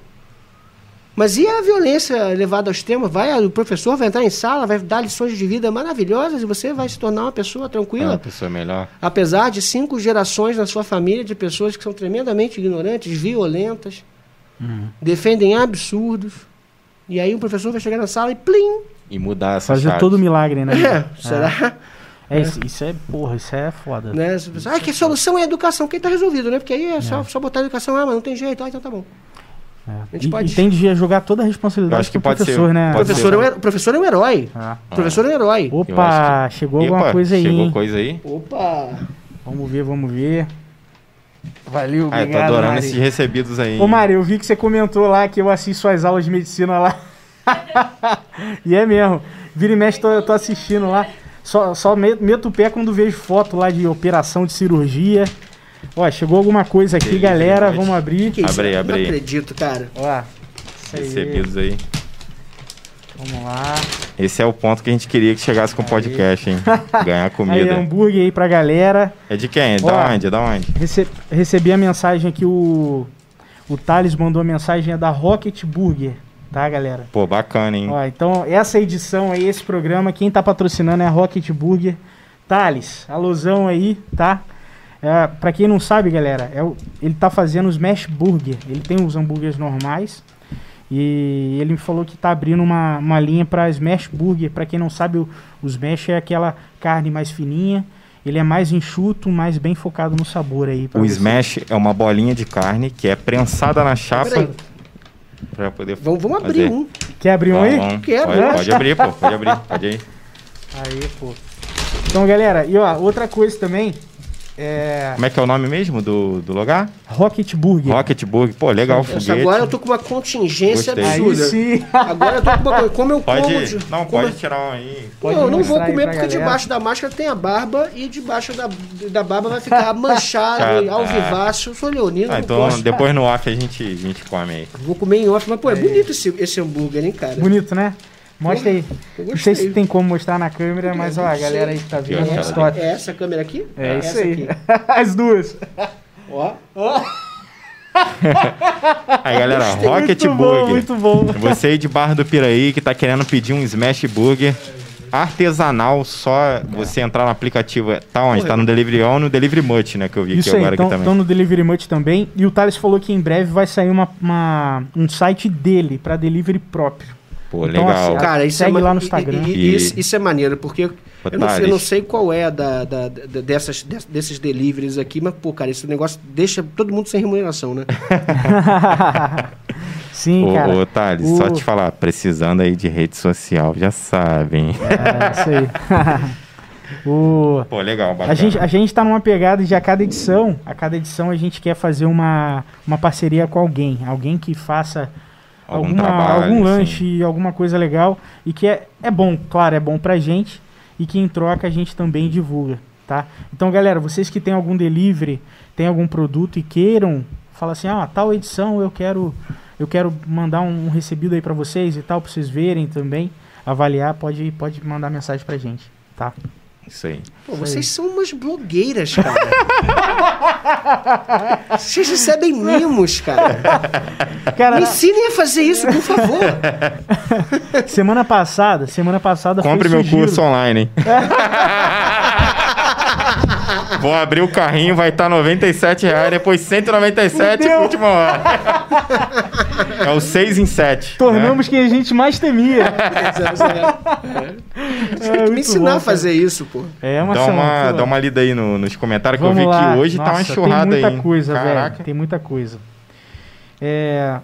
Mas e a violência levada ao extremo? Vai, o professor vai entrar em sala, vai dar lições de vida maravilhosas e você vai se tornar uma pessoa tranquila. Uma pessoa melhor. Apesar de cinco gerações na sua família de pessoas que são tremendamente ignorantes, violentas, uhum. defendem absurdos. E aí o professor vai chegar na sala e plim! E mudar essa Fazer chave. todo o milagre, né? É, será? É, é. Isso, isso, é, porra, isso é foda. Né? Ah, que a solução é a educação, que tá resolvido, né? Porque aí é, Só, é. só botar a educação, ah, mas não tem jeito, ah, então tá bom. É. E, pode... e tem de jogar toda a responsabilidade acho que pode professor, ser, né? O professor, é, o professor é um herói. Ah. O professor é um herói. Opa, que... chegou Epa, alguma coisa aí. Chegou coisa aí. Opa! Vamos ver, vamos ver. Valeu, ah, obrigado, tô adorando Mari. esses recebidos aí. Ô, Mari, eu vi que você comentou lá que eu assisto suas aulas de medicina lá. e é mesmo. Vira e mexe, tô, tô assistindo lá. Só, só meto o pé quando vejo foto lá de operação de cirurgia. Ó, chegou alguma coisa aqui, galera. Vamos abrir. Que abre aí, abre aí. Não acredito, cara. Ó, Recebidos aí. Vamos lá. Esse é o ponto que a gente queria que chegasse com o podcast, hein? Ganhar comida. Aí, hambúrguer aí pra galera. É de quem? Da Ó, onde? Da onde? Rece recebi a mensagem aqui, o, o Thales mandou a mensagem é da Rocket Burger, tá, galera? Pô, bacana, hein? Ó, então, essa edição aí, esse programa, quem tá patrocinando é a Rocket Burger. Thales, alusão aí, tá? É, para quem não sabe, galera, é o, ele tá fazendo os Smash Burger. Ele tem os hambúrgueres normais. E ele me falou que tá abrindo uma, uma linha para Smash Burger. Para quem não sabe, o, o Smash é aquela carne mais fininha. Ele é mais enxuto, mais bem focado no sabor aí. O você. Smash é uma bolinha de carne que é prensada na chapa. Pra poder vamos, vamos abrir um. Quer abrir um aí? Quero. Pode, né? pode abrir, pô. Pode abrir. Pode ir. Aí, pô. Então, galera, e ó, outra coisa também. É... Como é que é o nome mesmo do, do lugar? Rocket Burger. Rocket Burger. Pô, legal o foguete. Agora eu tô com uma contingência Gostei. absurda. Aí sim. Agora eu tô com uma Como eu pode, como... Não, como pode tirar um aí. Pode não, eu não vou comer porque galera. debaixo da máscara tem a barba e debaixo da, da barba vai ficar manchado, ao vivaço. Eu sou leonino, ah, então gosto. depois no off a gente, a gente come aí. Vou comer em off, mas pô, é, é bonito esse, esse hambúrguer, hein, cara? Bonito, né? Mostra aí. Não sei se tem como mostrar na câmera, mas ó, a galera aí que tá vendo. É, é essa câmera aqui? É, é isso aí. As duas. Ó. Ó. Aí galera, Rocket muito Burger. Bom, muito bom. Você aí de Barra do Piraí que tá querendo pedir um Smash Burger artesanal, só você entrar no aplicativo. Tá onde? Tá no Delivery On, no Delivery Much, né? Que eu vi Isso aqui aí, agora então, aqui também. Estão no Delivery Much também. E o Thales falou que em breve vai sair uma, uma um site dele para delivery próprio. Pô, então, legal. Assim, cara, isso é lá no Instagram. E, e, isso, isso, é maneiro, porque eu não, sei, eu não, sei, qual é da, da, da, dessas, desses deliveries aqui, mas, pô, cara, esse negócio deixa todo mundo sem remuneração, né? Sim, ô, cara. Ô, Thales, o... só te falar, precisando aí de rede social, já sabem. É, isso aí. o... Pô, legal, bacana. A gente, a gente tá numa pegada de a cada edição, a cada edição a gente quer fazer uma, uma parceria com alguém, alguém que faça algum, alguma, trabalho, algum lanche, sim. alguma coisa legal e que é, é bom, claro, é bom pra gente e que em troca a gente também divulga, tá? Então, galera, vocês que têm algum delivery, tem algum produto e queiram, fala assim, ah, tal edição eu quero eu quero mandar um, um recebido aí para vocês e tal, para vocês verem também, avaliar, pode pode mandar mensagem pra gente, tá? Isso aí. Pô, vocês são umas blogueiras, cara. vocês recebem mimos, cara. cara. Me ensinem a fazer isso, por favor. semana passada, semana passada Compre meu curso online, hein? Vou abrir o carrinho, vai estar tá 97 reais, depois 197 por última hora. É o 6 em 7. Tornamos né? quem a gente mais temia. É, é, me ensinar bom, a fazer isso, pô. É uma dá uma, dá uma lida aí no, nos comentários Vamos que eu vi lá. que hoje Nossa, tá uma enxurrada aí. Tem muita aí, coisa, velho. Tem muita coisa. É...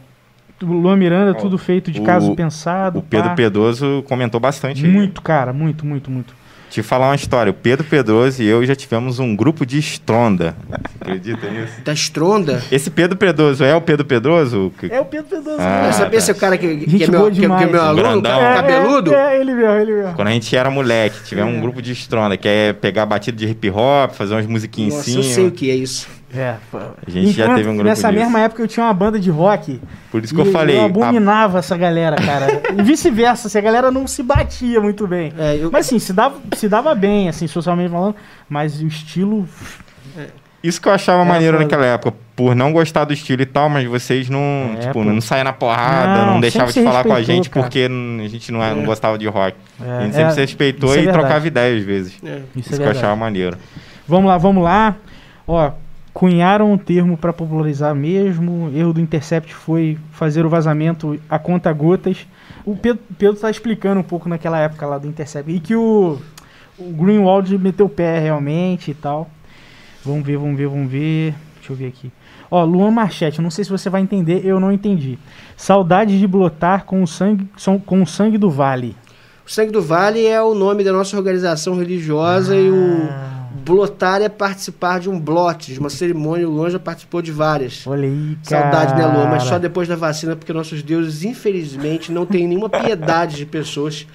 Luan Miranda, tudo feito de caso pensado. O Pedro pá. Pedroso comentou bastante. Muito, aí. cara, muito, muito, muito. Te falar uma história. O Pedro Pedroso e eu já tivemos um grupo de estronda. Você acredita nisso? Da estronda? Esse Pedro Pedroso é o Pedro Pedroso? É o Pedro Pedroso. Ah, eu sabia se o cara que, que, é meu, que, que é meu aluno, é, cabeludo? É, é, ele mesmo, ele mesmo. Quando a gente era moleque, tivemos é. um grupo de estronda, que é pegar batida de hip hop, fazer umas musiquinhas Nossa, em cima. eu sei o que é isso. É, a gente Enquanto, já teve um grupo Nessa disso. mesma época eu tinha uma banda de rock. Por isso que eu falei. Eu abominava a... essa galera, cara. e vice-versa, se a galera não se batia muito bem. É, eu... Mas assim, se dava, se dava bem, assim, socialmente falando, mas o estilo. É. Isso que eu achava é, maneiro naquela época, por não gostar do estilo e tal, mas vocês não, é, tipo, não saia na porrada, não, não deixava de falar com a gente cara. porque a gente não, não gostava de rock. a gente sempre se respeitou e trocava ideias às vezes. Isso, isso que eu achava maneiro. Vamos lá, vamos lá. Ó, cunharam um termo para popularizar mesmo. Erro do Intercept foi fazer o vazamento a conta gotas. O Pedro está explicando um pouco naquela época lá do Intercept. E que o, o Greenwald meteu o pé realmente e tal. Vamos ver, vamos ver, vamos ver. Deixa eu ver aqui. Ó, Luan Marchete, não sei se você vai entender, eu não entendi. Saudade de blotar com o sangue, com o sangue do Vale. O Sangue do Vale é o nome da nossa organização religiosa ah. e o Blotar é participar de um blote, de uma cerimônia. O Luan já participou de várias. Olha aí, cara. Saudade, né, Luan? Mas só depois da vacina, porque nossos deuses, infelizmente, não têm nenhuma piedade de pessoas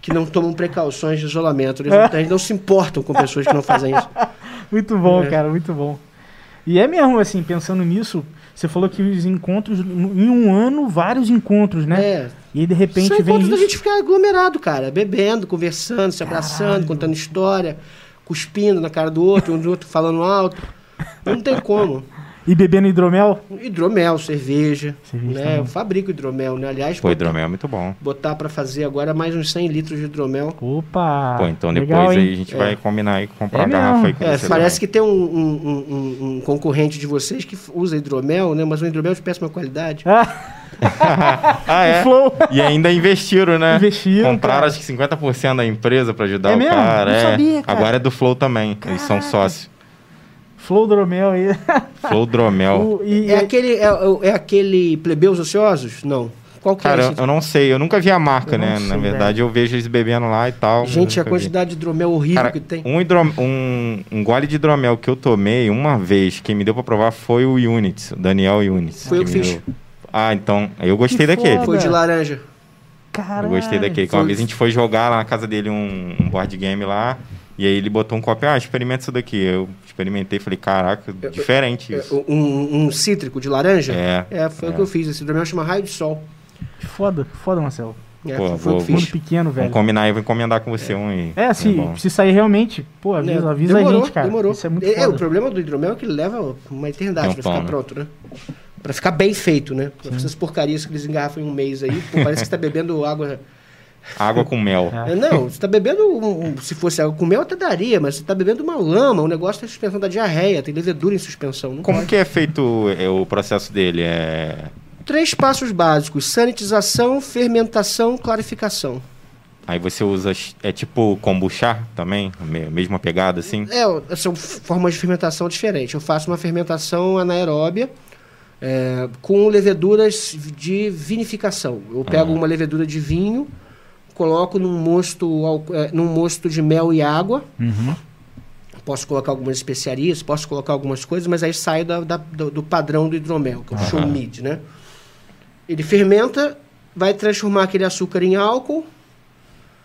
que não tomam precauções de isolamento. Eles não, não se importam com pessoas que não fazem isso. Muito bom, é. cara, muito bom. E é mesmo, assim, pensando nisso, você falou que os encontros, em um ano, vários encontros, né? É. E de repente São vem. encontros isso. da gente ficar aglomerado, cara, bebendo, conversando, se abraçando, Caralho. contando história cuspindo na cara do outro, um do outro falando alto. Não tem como. E bebendo hidromel? Hidromel, cerveja. cerveja né? Eu fabrico hidromel, né? Aliás, Pô, hidromel é muito bom. Botar para fazer agora mais uns 100 litros de hidromel. Opa! Pô, então legal, depois hein? aí a gente é. vai combinar e comprar é uma garrafa aí com é, Parece também. que tem um, um, um, um, concorrente de vocês que usa hidromel, né? Mas um hidromel de péssima qualidade. Ah. ah, é? E ainda investiram, né? Investiram. Compraram cara. acho que 50% da empresa para ajudar é o mesmo? cara. Não é. Sabia, cara. Agora é do Flow também. Caraca. Eles são sócios. Flow Dromel aí. Flow Dromel. e, é, aquele, é, é, aquele Plebeus Ociosos? Não. Qual que é Cara, é eu não sei, eu nunca vi a marca, né? Sei, Na verdade, velho. eu vejo eles bebendo lá e tal. Gente, a quantidade vi. de hidromel horrível Cara, que tem. Um, hidrom, um, um gole de hidromel que eu tomei uma vez, quem me deu pra provar foi o Units, o Daniel Units. Foi eu que fiz. Deu. Ah, então, eu gostei que daquele. Foda. Foi de laranja. Caralho. Eu gostei daquele. Foi. Uma vez a gente foi jogar lá na casa dele um, um board game lá. E aí ele botou um copo, ah, experimenta isso daqui. Eu experimentei e falei, caraca, diferente isso. Um, um, cítrico de laranja? É. É, foi é. o que eu fiz. Esse hidromel chama raio de sol. Foda, foda, Marcelo. É, pô, foi vou, mundo pequeno, velho. Vamos combinar aí, vou encomendar com você é. um aí. É, se, é se sair realmente, pô, avisa, é, avisa demorou, a gente, cara. Demorou. Isso é muito é, o problema do hidromel é que ele leva uma eternidade um pra pão, ficar né? pronto, né? Pra ficar bem feito, né? Essas porcarias que eles engarrafam em um mês aí, pô, parece que você tá bebendo água Água com mel. É. Não, você está bebendo. Um, se fosse água com mel, até daria, mas você está bebendo uma lama. O negócio da suspensão da diarreia, tem levedura em suspensão. Como pode. que é feito é, o processo dele? É... Três passos básicos: sanitização, fermentação, clarificação. Aí você usa, é tipo kombucha também? Mesma pegada assim? É, são formas de fermentação diferentes. Eu faço uma fermentação anaeróbia é, com leveduras de vinificação. Eu pego uhum. uma levedura de vinho, coloco num mosto, é, num mosto de mel e água. Uhum. Posso colocar algumas especiarias, posso colocar algumas coisas, mas aí sai da, da, do, do, padrão do hidromel, que é o uhum. mid, né? Ele fermenta, vai transformar aquele açúcar em álcool,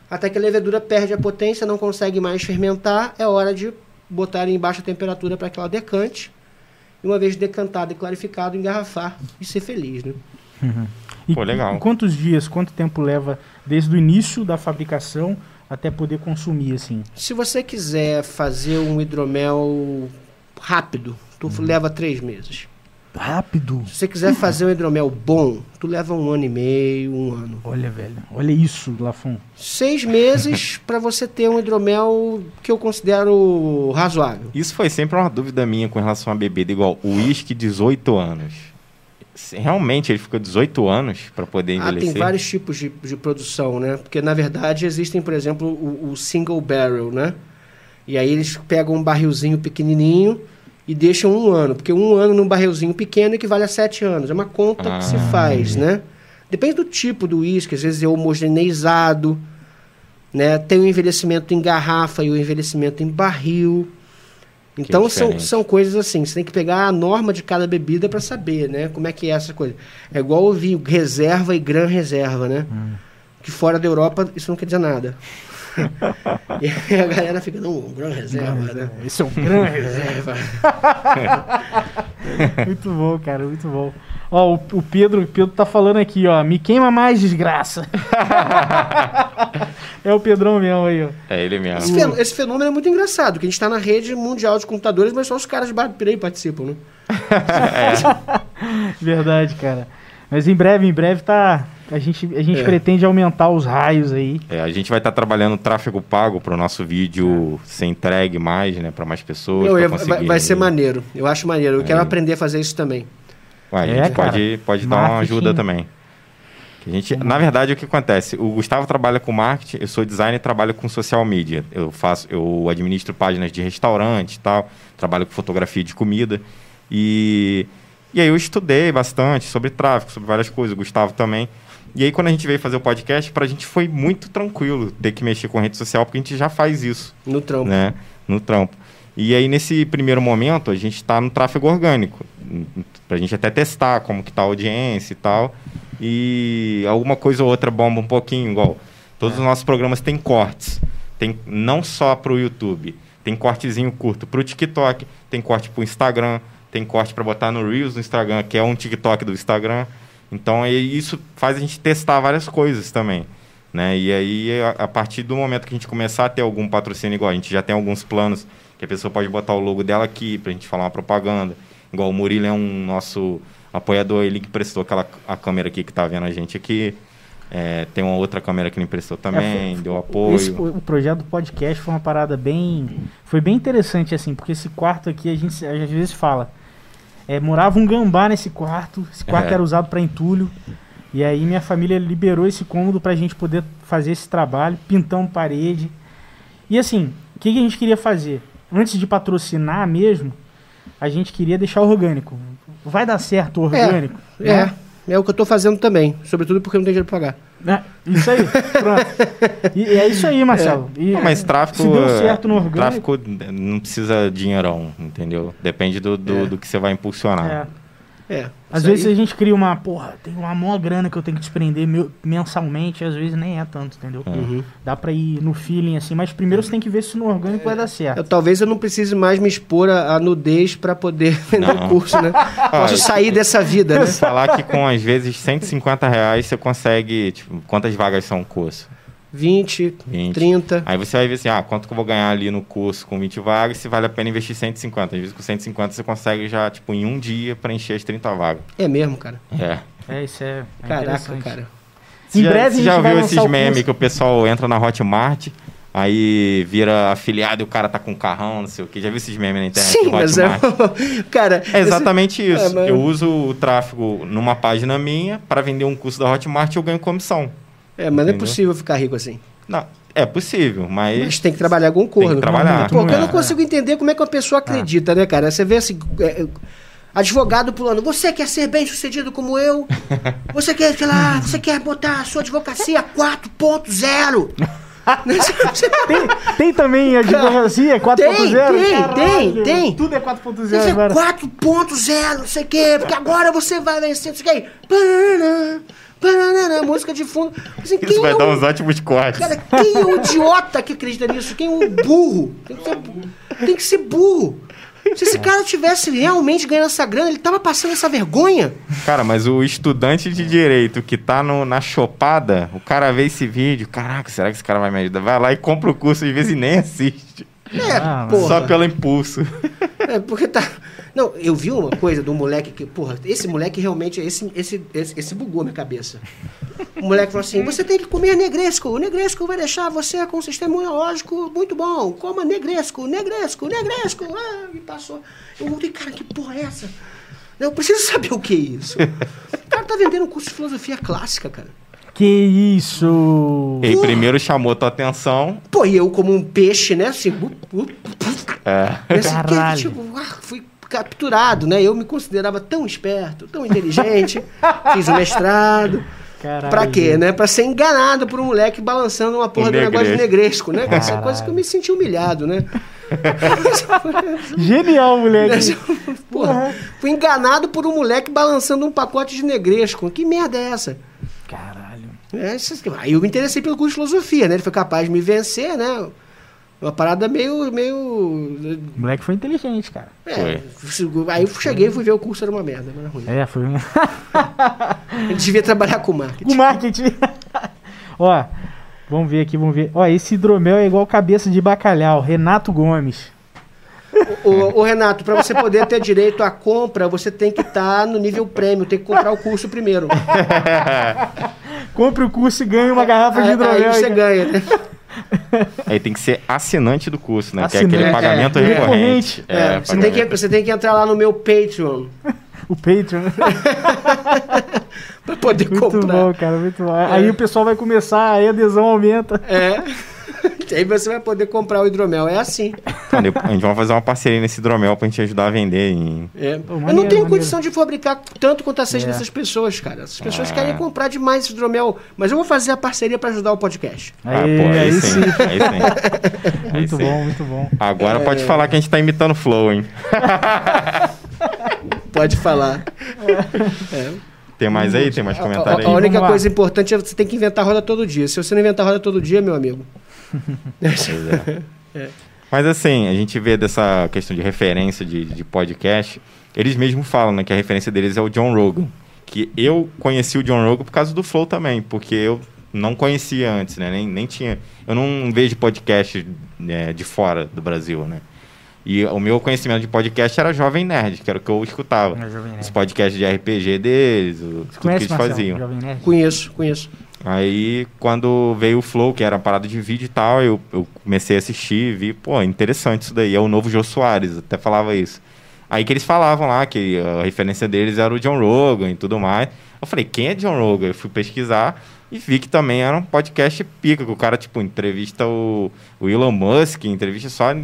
até que a levedura perde a potência, não consegue mais fermentar, é hora de botar em baixa temperatura para que ela decante. E uma vez decantado e clarificado, engarrafar e ser feliz, né? Uhum. E, Pô, legal. quantos dias, quanto tempo leva desde o início da fabricação até poder consumir assim? Se você quiser fazer um hidromel rápido, tu uhum. leva três meses. Rápido. Se você quiser fazer um hidromel bom, tu leva um ano e meio, um ano. Olha, velho. Olha isso, Lafon. Seis meses para você ter um hidromel que eu considero razoável. Isso foi sempre uma dúvida minha com relação a bebida igual. O uísque 18 anos realmente ele fica 18 anos para poder envelhecer? Ah, tem vários tipos de, de produção, né? Porque, na verdade, existem, por exemplo, o, o, single barrel, né? E aí eles pegam um barrilzinho pequenininho e deixam um ano, porque um ano num barrilzinho pequeno equivale a sete anos. É uma conta Ah, que se faz, né? Depende do tipo do uísque, às vezes é homogeneizado, né? Tem o envelhecimento em garrafa e o envelhecimento em barril. Então são, diferente. são coisas assim, você tem que pegar a norma de cada bebida para saber, né? Como é que é essa coisa. É igual o vinho, reserva e gran reserva, né? Que fora da Europa isso não quer dizer nada. e aí a galera fica, não, gran reserva, né? Esse é um grande reserva. Reserva. Muito bom, cara, muito bom. Ó, o, o Pedro, o Pedro tá falando aqui, ó. Me queima mais, desgraça. é o Pedrão mesmo aí, ó. É ele Esse, mesmo. fenô- esse fenômeno é muito engraçado, que a gente está na rede mundial de computadores, mas só os caras de Bar do Pirei participam, né? Verdade, cara. Mas em breve, em breve tá. A gente, a gente É. pretende aumentar os raios aí. É, a gente vai estar trabalhando tráfego pago para o nosso vídeo ser entregue mais, né, para mais pessoas. Não, eu- conseguir- vai, vai ser maneiro. Eu acho maneiro. Eu quero É. aprender a fazer isso também. Ué, a É, gente pode, pode dar uma ajuda também. A gente, na verdade, o que acontece? O Gustavo trabalha com marketing, eu sou designer e trabalho com social media. Eu faço, eu administro páginas de restaurante e tal, trabalho com fotografia de comida. E, e aí eu estudei bastante sobre tráfego, sobre várias coisas, o Gustavo também. E aí, quando a gente veio fazer o podcast, pra gente foi muito tranquilo ter que mexer com rede social, porque a gente já faz isso No trampo. né, no trampo. E aí, nesse primeiro momento, a gente está no tráfego orgânico, para a gente até testar como que tá a audiência e tal. E alguma coisa ou outra bomba um pouquinho, igual. Todos os nossos programas têm cortes. Tem não só para o YouTube, tem cortezinho curto para o TikTok, tem corte para o Instagram, tem corte para botar no Reels do Instagram, que é um TikTok do Instagram. Então, isso faz a gente testar várias coisas também. Né? E aí, a, a partir do momento que a gente começar a ter algum patrocínio igual, a gente já tem alguns planos que a pessoa pode botar o logo dela aqui pra gente falar uma propaganda. Igual o Murilo é um nosso apoiador, ele que prestou aquela a câmera aqui que tá vendo a gente aqui. É, tem uma outra câmera que ele emprestou também, É, foi- deu apoio. Esse, o, o projeto do podcast foi uma parada bem. Foi bem interessante, assim, porque esse quarto aqui a gente às vezes fala. É, morava um gambá nesse quarto, esse quarto É. era usado para entulho. E aí minha família liberou esse cômodo pra gente poder fazer esse trabalho, pintamos parede. E assim, o que, que a gente queria fazer? Antes de patrocinar mesmo, a gente queria deixar orgânico. Vai dar certo o orgânico? É, né? é o que eu tô fazendo também. Sobretudo porque eu não tenho dinheiro pra pagar. É, isso aí, pronto. E, é isso aí, Marcelo. E- Não, mas tráfico, Se deu certo no orgânico. tráfico não precisa dinheirão, entendeu? Depende do, do, É. do que você vai impulsionar. É. É. Às vezes aí- a gente cria uma, porra, tem uma maior grana que eu tenho que desprender mensalmente, às vezes nem é tanto, entendeu? Uhum. Dá pra ir no feeling assim, mas primeiro você tem que ver se no orgânico vai dar certo. Eu- talvez eu não precise mais me expor à nudez pra poder vender o curso, né? Posso sair dessa vida, né? Falar que com às vezes 150 reais você consegue, tipo, quantas vagas são o curso? 20, 20. 30. Aí você vai ver assim, ah, quanto que eu vou ganhar ali no curso com 20 vagas, se vale a pena investir 150. Às vezes com 150 você consegue já, tipo, em um dia preencher as 30 vagas. É mesmo, cara. É. É, isso é, é Caraca, cara. Você Em já, breve você já viu esses o memes que o pessoal entra na Hotmart, aí vira afiliado e o cara tá com um carrão, não sei o que. Já viu esses memes na internet? Sim, mas é. Cara. É exatamente esse- isso. É, mas- Eu uso o tráfego numa página minha para vender um curso da Hotmart e eu ganho comissão. É, mas não é possível ficar rico assim. Não, é possível, mas... Mas tem que trabalhar com corno. Tem que trabalhar. Pô, eu não É. consigo entender como é que uma pessoa acredita, né, cara? Você vê assim. é, é, Advogado pulando, você quer ser bem sucedido como eu? Você quer, sei lá, você quer botar a sua advocacia 4.0? Né? Você- Tem, tem também a advocacia 4.0? Tem, tem, Caralho, tem, tem. Tudo é Você 4.0 quer agora. 4.0, não sei o quê, porque agora você vai vencer, não sei o quê. Pananã, música de fundo. Assim, Isso quem vai é dar o- uns ótimos cortes. Cara, quem é o idiota que acredita nisso? Quem é o burro? Tem que ser, tem que ser burro. Se esse cara tivesse realmente ganhando essa grana, ele tava passando essa vergonha. Cara, mas o estudante de direito que tá no- na chopada, o cara vê esse vídeo, caraca, será que esse cara vai me ajudar? Vai lá e compra o curso, às vezes e nem assiste. É, Ah, porra. Só pelo impulso. É, porque tá. Não, eu vi uma coisa do moleque que, porra, esse moleque realmente, esse, esse, esse, esse bugou a minha cabeça. O moleque falou assim: você tem que comer negresco. O negresco vai deixar você com um sistema imunológico muito bom. Coma negresco, negresco, negresco. Ah, e passou. Eu falei, cara, que porra é essa? Eu preciso saber o que é isso. O cara tá vendendo um curso de filosofia clássica, cara. Que isso? E primeiro chamou tua atenção. Pô, e eu como um peixe, né? Assim, uh, uh, uh, É. Esse Caralho. Que, tipo, ah, fui, capturado, né? Eu me considerava tão esperto, tão inteligente, fiz o mestrado. Caralho, pra quê, né? Pra ser enganado por um moleque balançando uma porra do negócio de negresco, né? Caralho. Essa é coisa que eu me senti humilhado, né? Genial, moleque. Porra, fui enganado por um moleque balançando um pacote de negresco. Que merda é essa? Caralho. É, aí eu me interessei pelo curso de filosofia, né? Ele foi capaz de me vencer, né? Uma parada meio. meio... O moleque foi inteligente, cara. É, foi. Aí eu cheguei e fui ver o curso, era uma merda, não era ruim. É, foi uma. Ele devia trabalhar com marketing. Com marketing. Ó, vamos ver aqui, vamos ver. Ó, esse hidromel é igual cabeça de bacalhau, Renato Gomes. O, o, o Renato, para você poder ter direito à compra, você tem que estar tá no nível prêmio, tem que comprar o curso primeiro. Compre o curso e ganhe uma garrafa de hidromel. Aí você ganha, né? Aí tem que ser assinante do curso, né? Assinante. Que é aquele pagamento é, recorrente. É, é, você, tem que, você tem que entrar lá no meu Patreon. o Patreon. pra poder muito comprar. Muito bom, cara, muito bom. É. Aí o pessoal vai começar, aí a adesão aumenta. É. Aí você vai poder comprar o hidromel. É assim. Então, a gente vai fazer uma parceria nesse hidromel pra gente ajudar a vender. Em... É. Pô, maneiro, eu não tenho maneiro. condição de fabricar tanto quanto a sede é. dessas pessoas, cara. Essas pessoas ah. querem comprar demais esse hidromel. Mas eu vou fazer a parceria pra ajudar o podcast. Ah, aí, pô, aí, aí sim. Aí sim. muito bom, muito bom. Agora é... pode falar que a gente tá imitando o Flow, hein? pode falar. É. Tem mais aí? Tem mais comentário aí? A, a única coisa importante é você tem que inventar roda todo dia. Se você não inventar roda todo dia, meu amigo, é. é. Mas assim, a gente vê dessa questão de referência de, de podcast, eles mesmos falam né, que a referência deles é o John Rogan. Que eu conheci o John Rogan por causa do Flow também, porque eu não conhecia antes, né? Nem, nem tinha. Eu não vejo podcast né, de fora do Brasil, né? E o meu conhecimento de podcast era Jovem Nerd, que era o que eu escutava. Os podcasts de RPG deles, o, tudo conhece, que eles faziam. Conheço, conheço. Aí, quando veio o Flow, que era parada de vídeo e tal, eu, eu comecei a assistir vi, pô, interessante isso daí. É o novo Jô Soares, até falava isso. Aí que eles falavam lá que a referência deles era o John Rogan e tudo mais. Eu falei, quem é John Rogan? Eu fui pesquisar e vi que também era um podcast pica, que o cara, tipo, entrevista o, o Elon Musk, entrevista só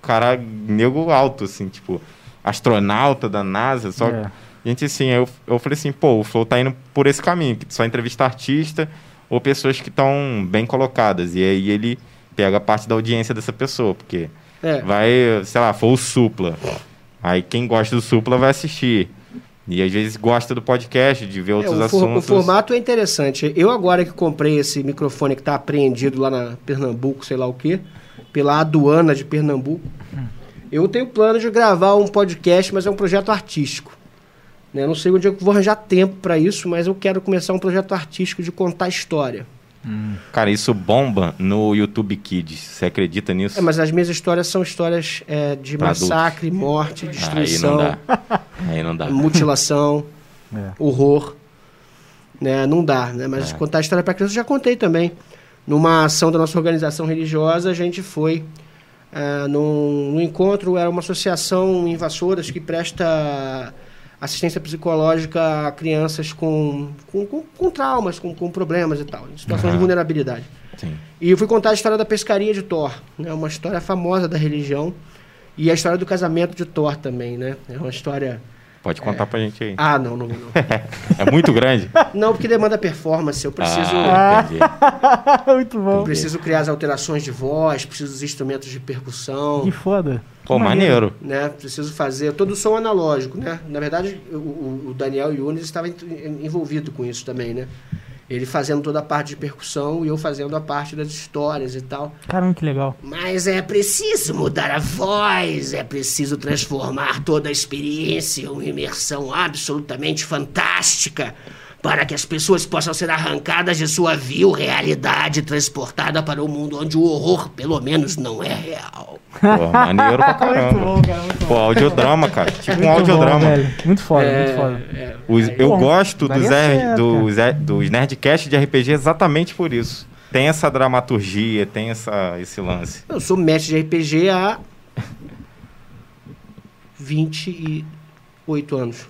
cara nego alto, assim, tipo, astronauta da NASA, só... É. Gente, assim, eu, eu falei assim, pô, o Flow tá indo por esse caminho, que só entrevista artista ou pessoas que estão bem colocadas. E aí ele pega parte da audiência dessa pessoa, porque é. vai, sei lá, for o Supla. Aí quem gosta do Supla vai assistir. E às vezes gosta do podcast, de ver é, outros é, o assuntos. o formato é interessante. Eu agora que comprei esse microfone que está apreendido lá na Pernambuco, sei lá o quê, pela aduana de Pernambuco, hum. eu tenho plano de gravar um podcast, mas é um projeto artístico. Né? Não sei onde eu vou arranjar tempo para isso, mas eu quero começar um projeto artístico de contar história. Hum. Cara, isso bomba no YouTube Kids. Você acredita nisso? É, mas as minhas histórias são histórias é, de pra massacre, adultos. morte, destruição. Aí não dá. Aí não dá. Mutilação, é. horror. Né? Não dá, né? Mas é. contar história para criança eu já contei também. Numa ação da nossa organização religiosa, a gente foi uh, num, num encontro, era uma associação em Vassouras que presta assistência psicológica a crianças com, com, com, com traumas, com, com, problemas e tal, em situações uhum. de vulnerabilidade. Sim. E eu fui contar a história da pescaria de Thor, né, uma história famosa da religião, e a história do casamento de Thor também, né? É uma história Pode contar é. pra gente aí. Ah, não, não, não. é muito grande? Não, porque demanda performance. Eu preciso. Ah, muito bom. Eu preciso criar as alterações de voz, preciso dos instrumentos de percussão. Que foda. Pô, maneiro. Né? Preciso fazer todo o som analógico, né? Na verdade, o, o Daniel Yunes estava envolvido com isso também, né? Ele fazendo toda a parte de percussão e eu fazendo a parte das histórias e tal. Caramba, que legal. Mas é preciso mudar a voz, é preciso transformar toda a experiência em uma imersão absolutamente fantástica para que as pessoas possam ser arrancadas de sua vil realidade transportada para o mundo onde o horror, pelo menos, não é real. Pô, maneiro pra caramba. muito bom, cara. Muito bom. Pô, audiodrama, cara. Tipo muito um audiodrama. Bom, muito foda, é, muito foda. É, Os, eu bom, gosto dos, er, dos, er, dos Nerdcast de RPG exatamente por isso. Tem essa dramaturgia, tem essa, esse lance. Eu sou mestre de RPG há 28 anos.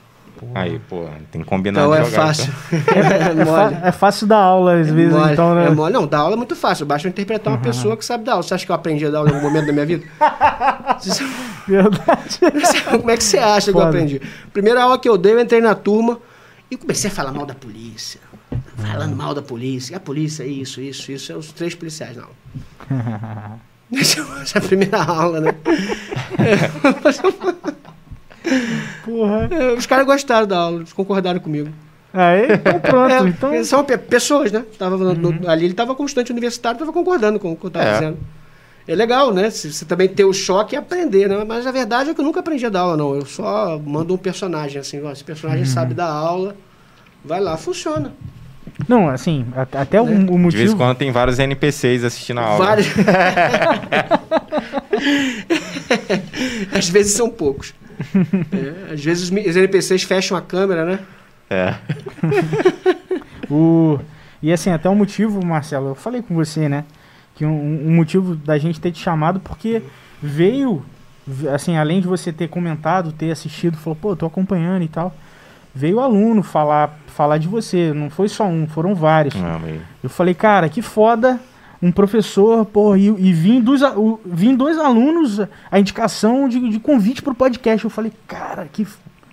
Aí, pô, tem que combinar então é jogar, fácil. Então. é, é, fácil dar aula às é vezes, mole. então, né? É mole. Não, dar aula é muito fácil. Basta eu interpretar uma uhum. pessoa que sabe dar aula. Você acha que eu aprendi a dar aula em algum momento da minha vida? Verdade. Como é que você acha Foda. que eu aprendi? Primeira aula que eu dei, eu entrei na turma e comecei a falar mal da polícia. Falando mal da polícia. A polícia, isso, isso, isso. É os três policiais, não. Essa é a primeira aula, né? Porra. É, os caras gostaram da aula, concordaram comigo. Aí, então pronto. É, então... São pessoas, né? Tava uhum. no, ali ele estava com estudante universitário, estava concordando com o que eu estava é. dizendo. É legal, né? Você também ter o choque e aprender, né? Mas a verdade é que eu nunca aprendi a dar aula, não. Eu só mando um personagem, assim, ó, esse personagem uhum. sabe dar aula, vai lá, funciona. Não, assim, até o, né? o motivo... De vez em quando tem vários NPCs assistindo a aula. Vários... Às vezes são poucos. É, às vezes os NPCs fecham a câmera, né? É. o... E assim, até o motivo, Marcelo, eu falei com você, né? Que um, um motivo da gente ter te chamado, porque veio, assim, além de você ter comentado, ter assistido, falou, pô, tô acompanhando e tal. Veio aluno falar, falar de você, não foi só um, foram vários. Ah, eu falei, cara, que foda um professor, pô, e, e vim, dos, vim dois alunos a indicação de, de convite pro podcast. Eu falei, cara, que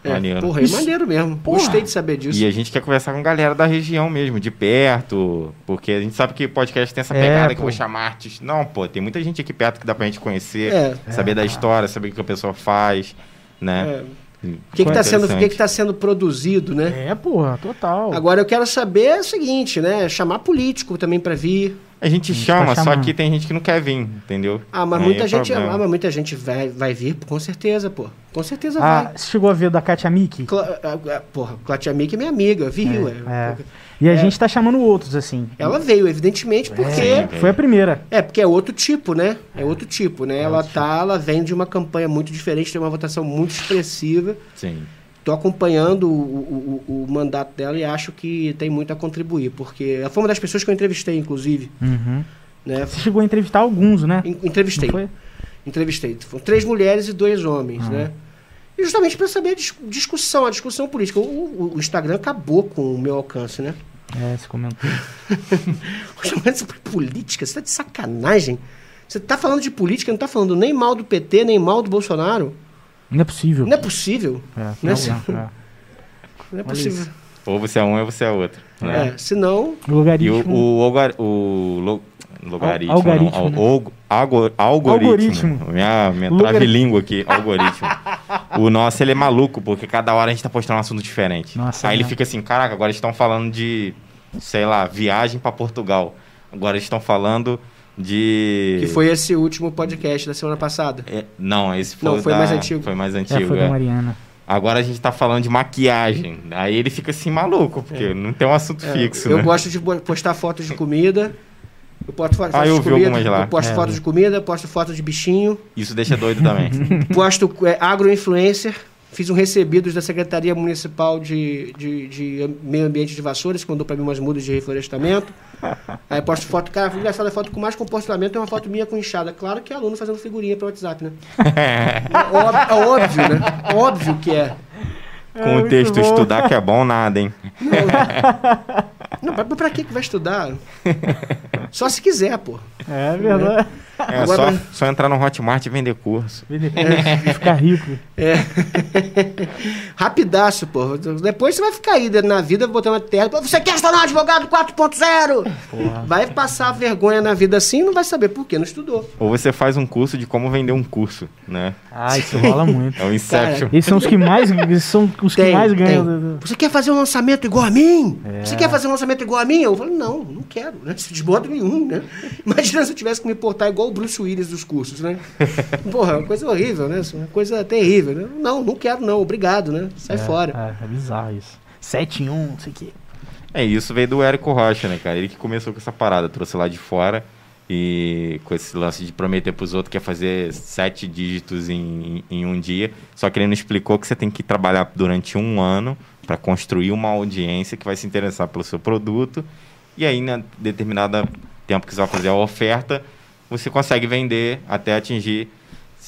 é, maneiro. Porra, é maneiro mesmo. Porra. Gostei de saber disso. E a gente quer conversar com galera da região mesmo, de perto. Porque a gente sabe que podcast tem essa é, pegada é, que eu vou chamar artistas. Não, pô, tem muita gente aqui perto que dá pra gente conhecer, é. saber da história, saber o que a pessoa faz, né? É. O que está sendo, que que tá sendo produzido, né? É, porra, total. Agora eu quero saber o seguinte, né? Chamar político também para vir. A gente, a gente chama, tá só que tem gente que não quer vir, entendeu? Ah, mas Aí muita é gente, ah, mas muita gente vai, vai vir, com certeza, pô. Com certeza ah, vai. Você chegou a ver da Katia Miki? Cla ah, ah, porra, Katia Miki é minha amiga, viu? É, é. E a é. gente tá chamando outros, assim. Ela veio, evidentemente, é. porque. É, foi a primeira. É, porque é outro tipo, né? É outro tipo, né? É ela tá, tipo. ela vem de uma campanha muito diferente, tem uma votação muito expressiva. Sim. Estou acompanhando o, o, o, mandato dela e acho que tem muito a contribuir, porque ela foi uma das pessoas que eu entrevistei, inclusive. Uhum. Né? Você chegou a entrevistar alguns, né? Entrevistei. Entrevistei. Foram três mulheres e dois homens, uhum. né? E justamente para saber a dis discussão, a discussão política. O, o, Instagram acabou com o meu alcance, né? É, você comentou. Chamando sobre política, você está de sacanagem. Você está falando de política, não está falando nem mal do PT, nem mal do Bolsonaro. Não é possível. Não é possível. É, não, é, é. não é possível. Ou você é um ou você é outro. Né? É, senão. Logaritmo. E o, o, o, o logaritmo. Algoritmo. Não, né? algo, algoritmo. algoritmo. Minha, minha trave-língua aqui, algoritmo. o nosso, ele é maluco, porque cada hora a gente tá postando um assunto diferente. Nossa, Aí é. ele fica assim, caraca, agora eles estão falando de, sei lá, viagem para Portugal. Agora eles estão falando de. Que foi esse último podcast da semana passada. É, não, esse foi. Não, foi da, mais antigo. Foi mais antigo. É, foi é. da Mariana. Agora a gente tá falando de maquiagem. Aí ele fica assim maluco, porque é. não tem um assunto é, fixo. Eu né? gosto de postar fotos de comida. Eu posto fotos ah, eu de vi comida. Algumas lá. Eu posto é, fotos de comida, posto fotos de bichinho. Isso deixa doido também. posto é, agro-influencer. Fiz um recebidos da Secretaria Municipal de, de, de Meio Ambiente de Vassouras, que mandou para mim umas mudas de reflorestamento. Aí posto foto, cara, engraçado, a foto com mais comportamento é uma foto minha com enxada. Claro que é aluno fazendo figurinha para WhatsApp, né? é, óbvio, é óbvio, né? Óbvio que é. Com é, o texto bom. estudar que é bom nada, hein? Não, não pra, pra que que vai estudar? Só se quiser, pô. É verdade. É, Agora, só, só entrar no Hotmart e vender curso. Vender curso é. e ficar rico. É. Rapidaço, pô. Depois você vai ficar aí na vida botando a terra. Você quer estar no advogado 4.0? Vai passar vergonha na vida assim e não vai saber por que não estudou. Ou você faz um curso de como vender um curso, né? Ah, isso rola muito. É o Inception. Cara, esses são os que mais, são os tem, que mais ganham. Você quer fazer um lançamento igual a mim? É. Você quer fazer um lançamento igual a mim? Eu falo, não, não quero, né? De modo nenhum, né? Imagina se eu tivesse que me portar igual o Bruce Willis dos cursos, né? Porra, é uma coisa horrível, né? Uma coisa terrível. Né? Não, não quero não, obrigado, né? Sai é, fora. É, é bizarro isso. 7 em 1, não sei o quê. É, isso veio do Érico Rocha, né, cara? Ele que começou com essa parada, trouxe lá de fora e com esse lance de prometer para os outros que ia fazer sete dígitos em, em um dia. Só que ele não explicou que você tem que trabalhar durante um ano para construir uma audiência que vai se interessar pelo seu produto. E aí, na determinada tempo que você vai fazer a oferta, você consegue vender até atingir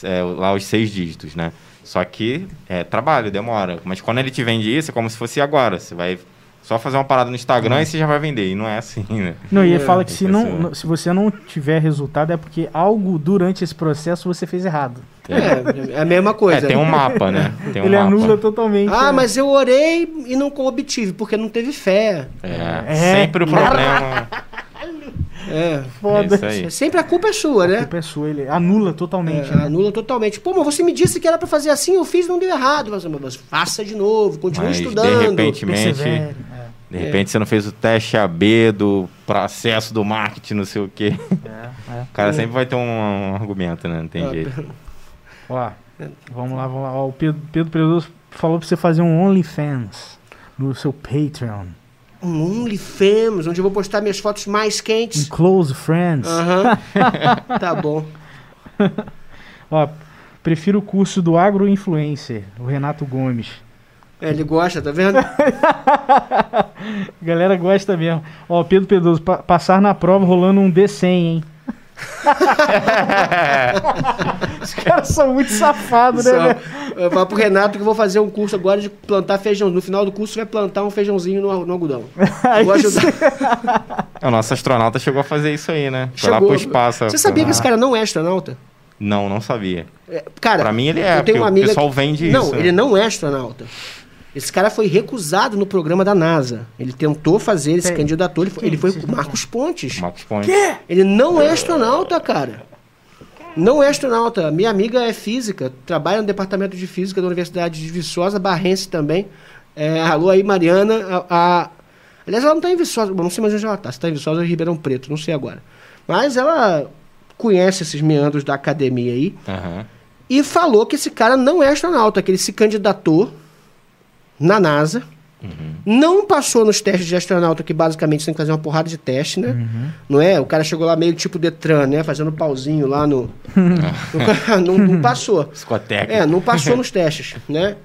é, lá os seis dígitos, né? Só que é trabalho, demora. Mas quando ele te vende isso, é como se fosse agora. Você vai Só fazer uma parada no Instagram e você já vai vender. E não é assim, né? Não, e ele É, fala que se, tem não, se você não tiver resultado é porque algo durante esse processo você fez errado. É, é a mesma coisa. É, tem um mapa, né? Tem um ele mapa. anula totalmente. Ah, né? mas eu orei e não obtive, porque não teve fé. É, É. sempre o problema. É. É Foda. isso aí. Sempre a culpa é sua, A né? culpa é sua, ele anula totalmente, É, né? anula totalmente. Pô, mas você me disse que era pra fazer assim, eu fiz e não deu errado. Mas, mas faça de novo, continue Mas, de estudando. repente, Persevere. é. De repente você não fez o teste AB do processo do marketing, não sei o quê. É, é. O cara sempre vai ter um, um argumento, né? Não tem Ah, jeito. Ó, vamos lá, vamos lá. Ó, o Pedro, Pedro Pedroso falou pra você fazer um OnlyFans no seu Patreon. Um OnlyFans, onde eu vou postar minhas fotos mais Um quentes. Close Friends. Aham. tá bom. Ó, prefiro o curso do Agroinfluencer, o Renato Gomes. É, ele gosta, tá vendo? Galera gosta mesmo. Ó, Pedro Pedroso, pa- passar na prova rolando um D100, hein? Os caras são muito safados, né, Só, velho? eu falo pro Renato que eu vou fazer um curso agora de plantar feijão. No final do curso, você vai plantar um feijãozinho no, no algodão. Vou ajudar. O nosso astronauta chegou a fazer isso aí, né? Foi lá Chegou. pro espaço. Você sabia que esse cara não é astronauta? Não, não sabia. É, cara, Pra mim ele é, eu tenho porque uma o amiga pessoal que- vende não, isso. né? ele não é astronauta. Esse cara foi recusado no programa da NASA. Ele tentou fazer, ele se candidatou, ele foi, ele foi com Marcos Pontes. Marcos Ponte. Ele não é astronauta, cara. Não é astronauta. Minha amiga é física, trabalha no departamento de física da Universidade de Viçosa, barrense também. É, alô aí, Mariana. A, a- Aliás, ela não está em Viçosa, bom, não sei mais onde ela está. Se está em Viçosa ou em Ribeirão Preto, não sei agora. Mas ela conhece esses meandros da academia aí Aham. e falou que esse cara não é astronauta, que ele se candidatou na NASA, não passou nos testes de astronauta, que basicamente você tem que fazer uma porrada de teste, né? Não é? O cara chegou lá meio tipo Detran, né? Fazendo pauzinho lá no. Não, não passou. Discoteca. É, não passou nos testes, né?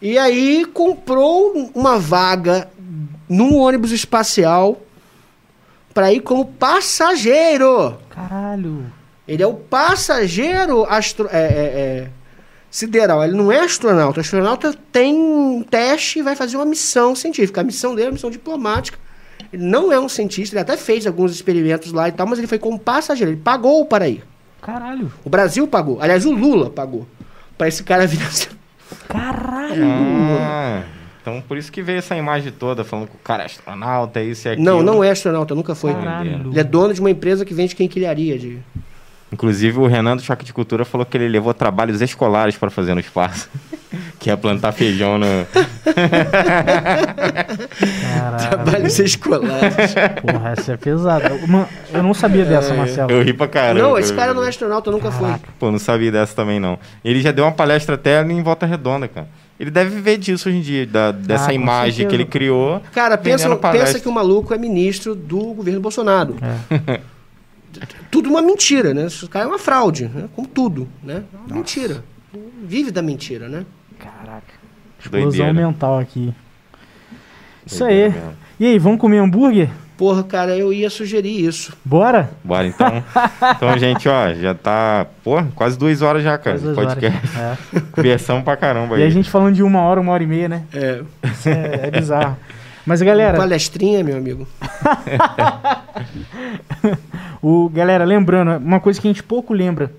E aí comprou uma vaga num ônibus espacial para ir como passageiro. Caralho. Ele é o passageiro astro... é, é, é, sideral. Ele não é astronauta. O astronauta tem um teste e vai fazer uma missão científica. A missão dele é uma missão diplomática. Ele não é um cientista. Ele até fez alguns experimentos lá e tal, mas ele foi como passageiro. Ele pagou para ir. Caralho. O Brasil pagou. Aliás, o Lula pagou. Para esse cara vir assim. Caralho. Ah, então por isso que veio essa imagem toda, falando que o cara é astronauta, é isso e aquilo. Não, não é astronauta. Nunca foi. Caralho. Ele é dono de uma empresa que vende quinquilharia. De... Inclusive o Renan do Choque de Cultura falou que ele levou trabalhos escolares para fazer no espaço. que é plantar feijão no. Caralho. Trabalhos escolares. Porra, essa é pesada. Uma- eu não sabia dessa, Marcelo. Eu ri pra caramba. não, esse cara não é astronauta. Nunca foi. Pô, não sabia dessa também não. Ele já deu uma palestra até em Volta Redonda, cara. Ele deve viver disso hoje em dia, da- dessa Ah, imagem certeza. que ele criou. Cara, pensa, pensa que o maluco é ministro do governo Bolsonaro. É. Tudo uma mentira, né? Esse cara é uma fraude, né? Como tudo, né? É uma mentira. Vive da mentira, né? Caraca. Explosão Doideira. mental aqui. Isso Doideira aí. mesmo. E aí, vamos comer hambúrguer? Porra, cara, eu ia sugerir isso. Bora? Bora então. Então, gente, ó, já tá, pô, quase duas horas já, cara. Quase duas horas. podcast. É. Conversamos pra caramba E aí. a gente falando de uma hora, uma hora e meia, né? É. Isso é, é bizarro. Mas, galera, Palestrinha, meu amigo. o, galera, lembrando, uma coisa que a gente pouco lembra.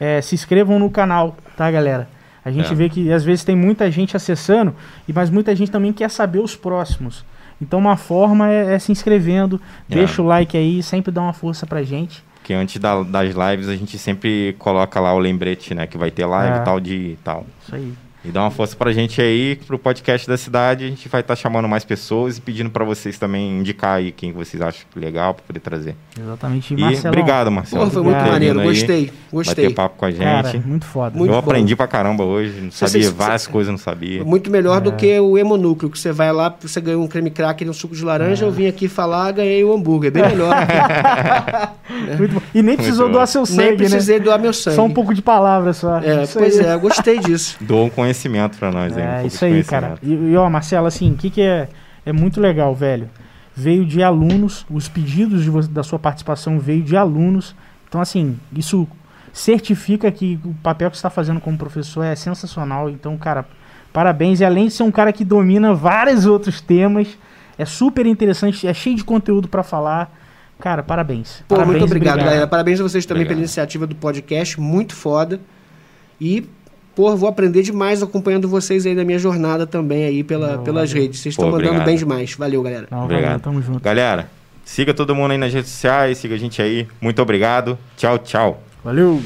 É, se inscrevam no canal, tá, galera? A gente É. vê que às vezes tem muita gente acessando, e mas muita gente também quer saber os próximos. Então uma forma é, é se inscrevendo, É. deixa o like aí, sempre dá uma força pra gente. Que antes da- das lives a gente sempre coloca lá o lembrete, né? Que vai ter live É. tal dia e tal. Isso aí. E dá uma força pra gente aí, pro podcast da cidade. A gente vai estar chamando mais pessoas e pedindo pra vocês também indicar aí quem vocês acham legal pra poder trazer. Exatamente. E Marcelão, obrigado, Marcelo. Porra, foi muito maneiro. aí, Gostei. Gostei. Bater papo com a gente. Cara, muito foda. Muito eu bom. aprendi pra caramba hoje. Não Você- sabia você- várias coisas, não sabia. Muito melhor É. do que o hemonúcleo, que você vai lá, você ganha um creme cracker e um suco de laranja, eu vim aqui falar, ganhei o hambúrguer. Bem melhor. Muito bom. E nem precisou doar seu sangue, Nem né? precisei doar meu sangue. Só um pouco de palavras só. É, pois é, eu gostei disso. Doou um conhecimento pra nós aí. um É, isso aí, cara. conhecimento. E, e, ó, Marcelo, assim, o que, que é, é muito legal, velho? Veio de alunos, os pedidos de da sua participação veio de alunos. Então, assim, isso certifica que o papel que você está fazendo como professor é sensacional. Então, cara, parabéns. E além de ser um cara que domina vários outros temas, É super interessante, é cheio de conteúdo para falar. Cara, parabéns. Pô, parabéns, muito obrigado, obrigado, galera. Parabéns a vocês também obrigado. pela iniciativa do podcast, muito foda. E, pô, vou aprender demais acompanhando vocês aí na minha jornada também aí pela, Não, pelas valeu. redes. Vocês estão mandando obrigado. bem demais. Valeu, galera. Não, obrigado. Valeu, tamo junto. Galera, siga todo mundo aí nas redes sociais, siga a gente aí. Muito obrigado. Tchau, tchau. Valeu.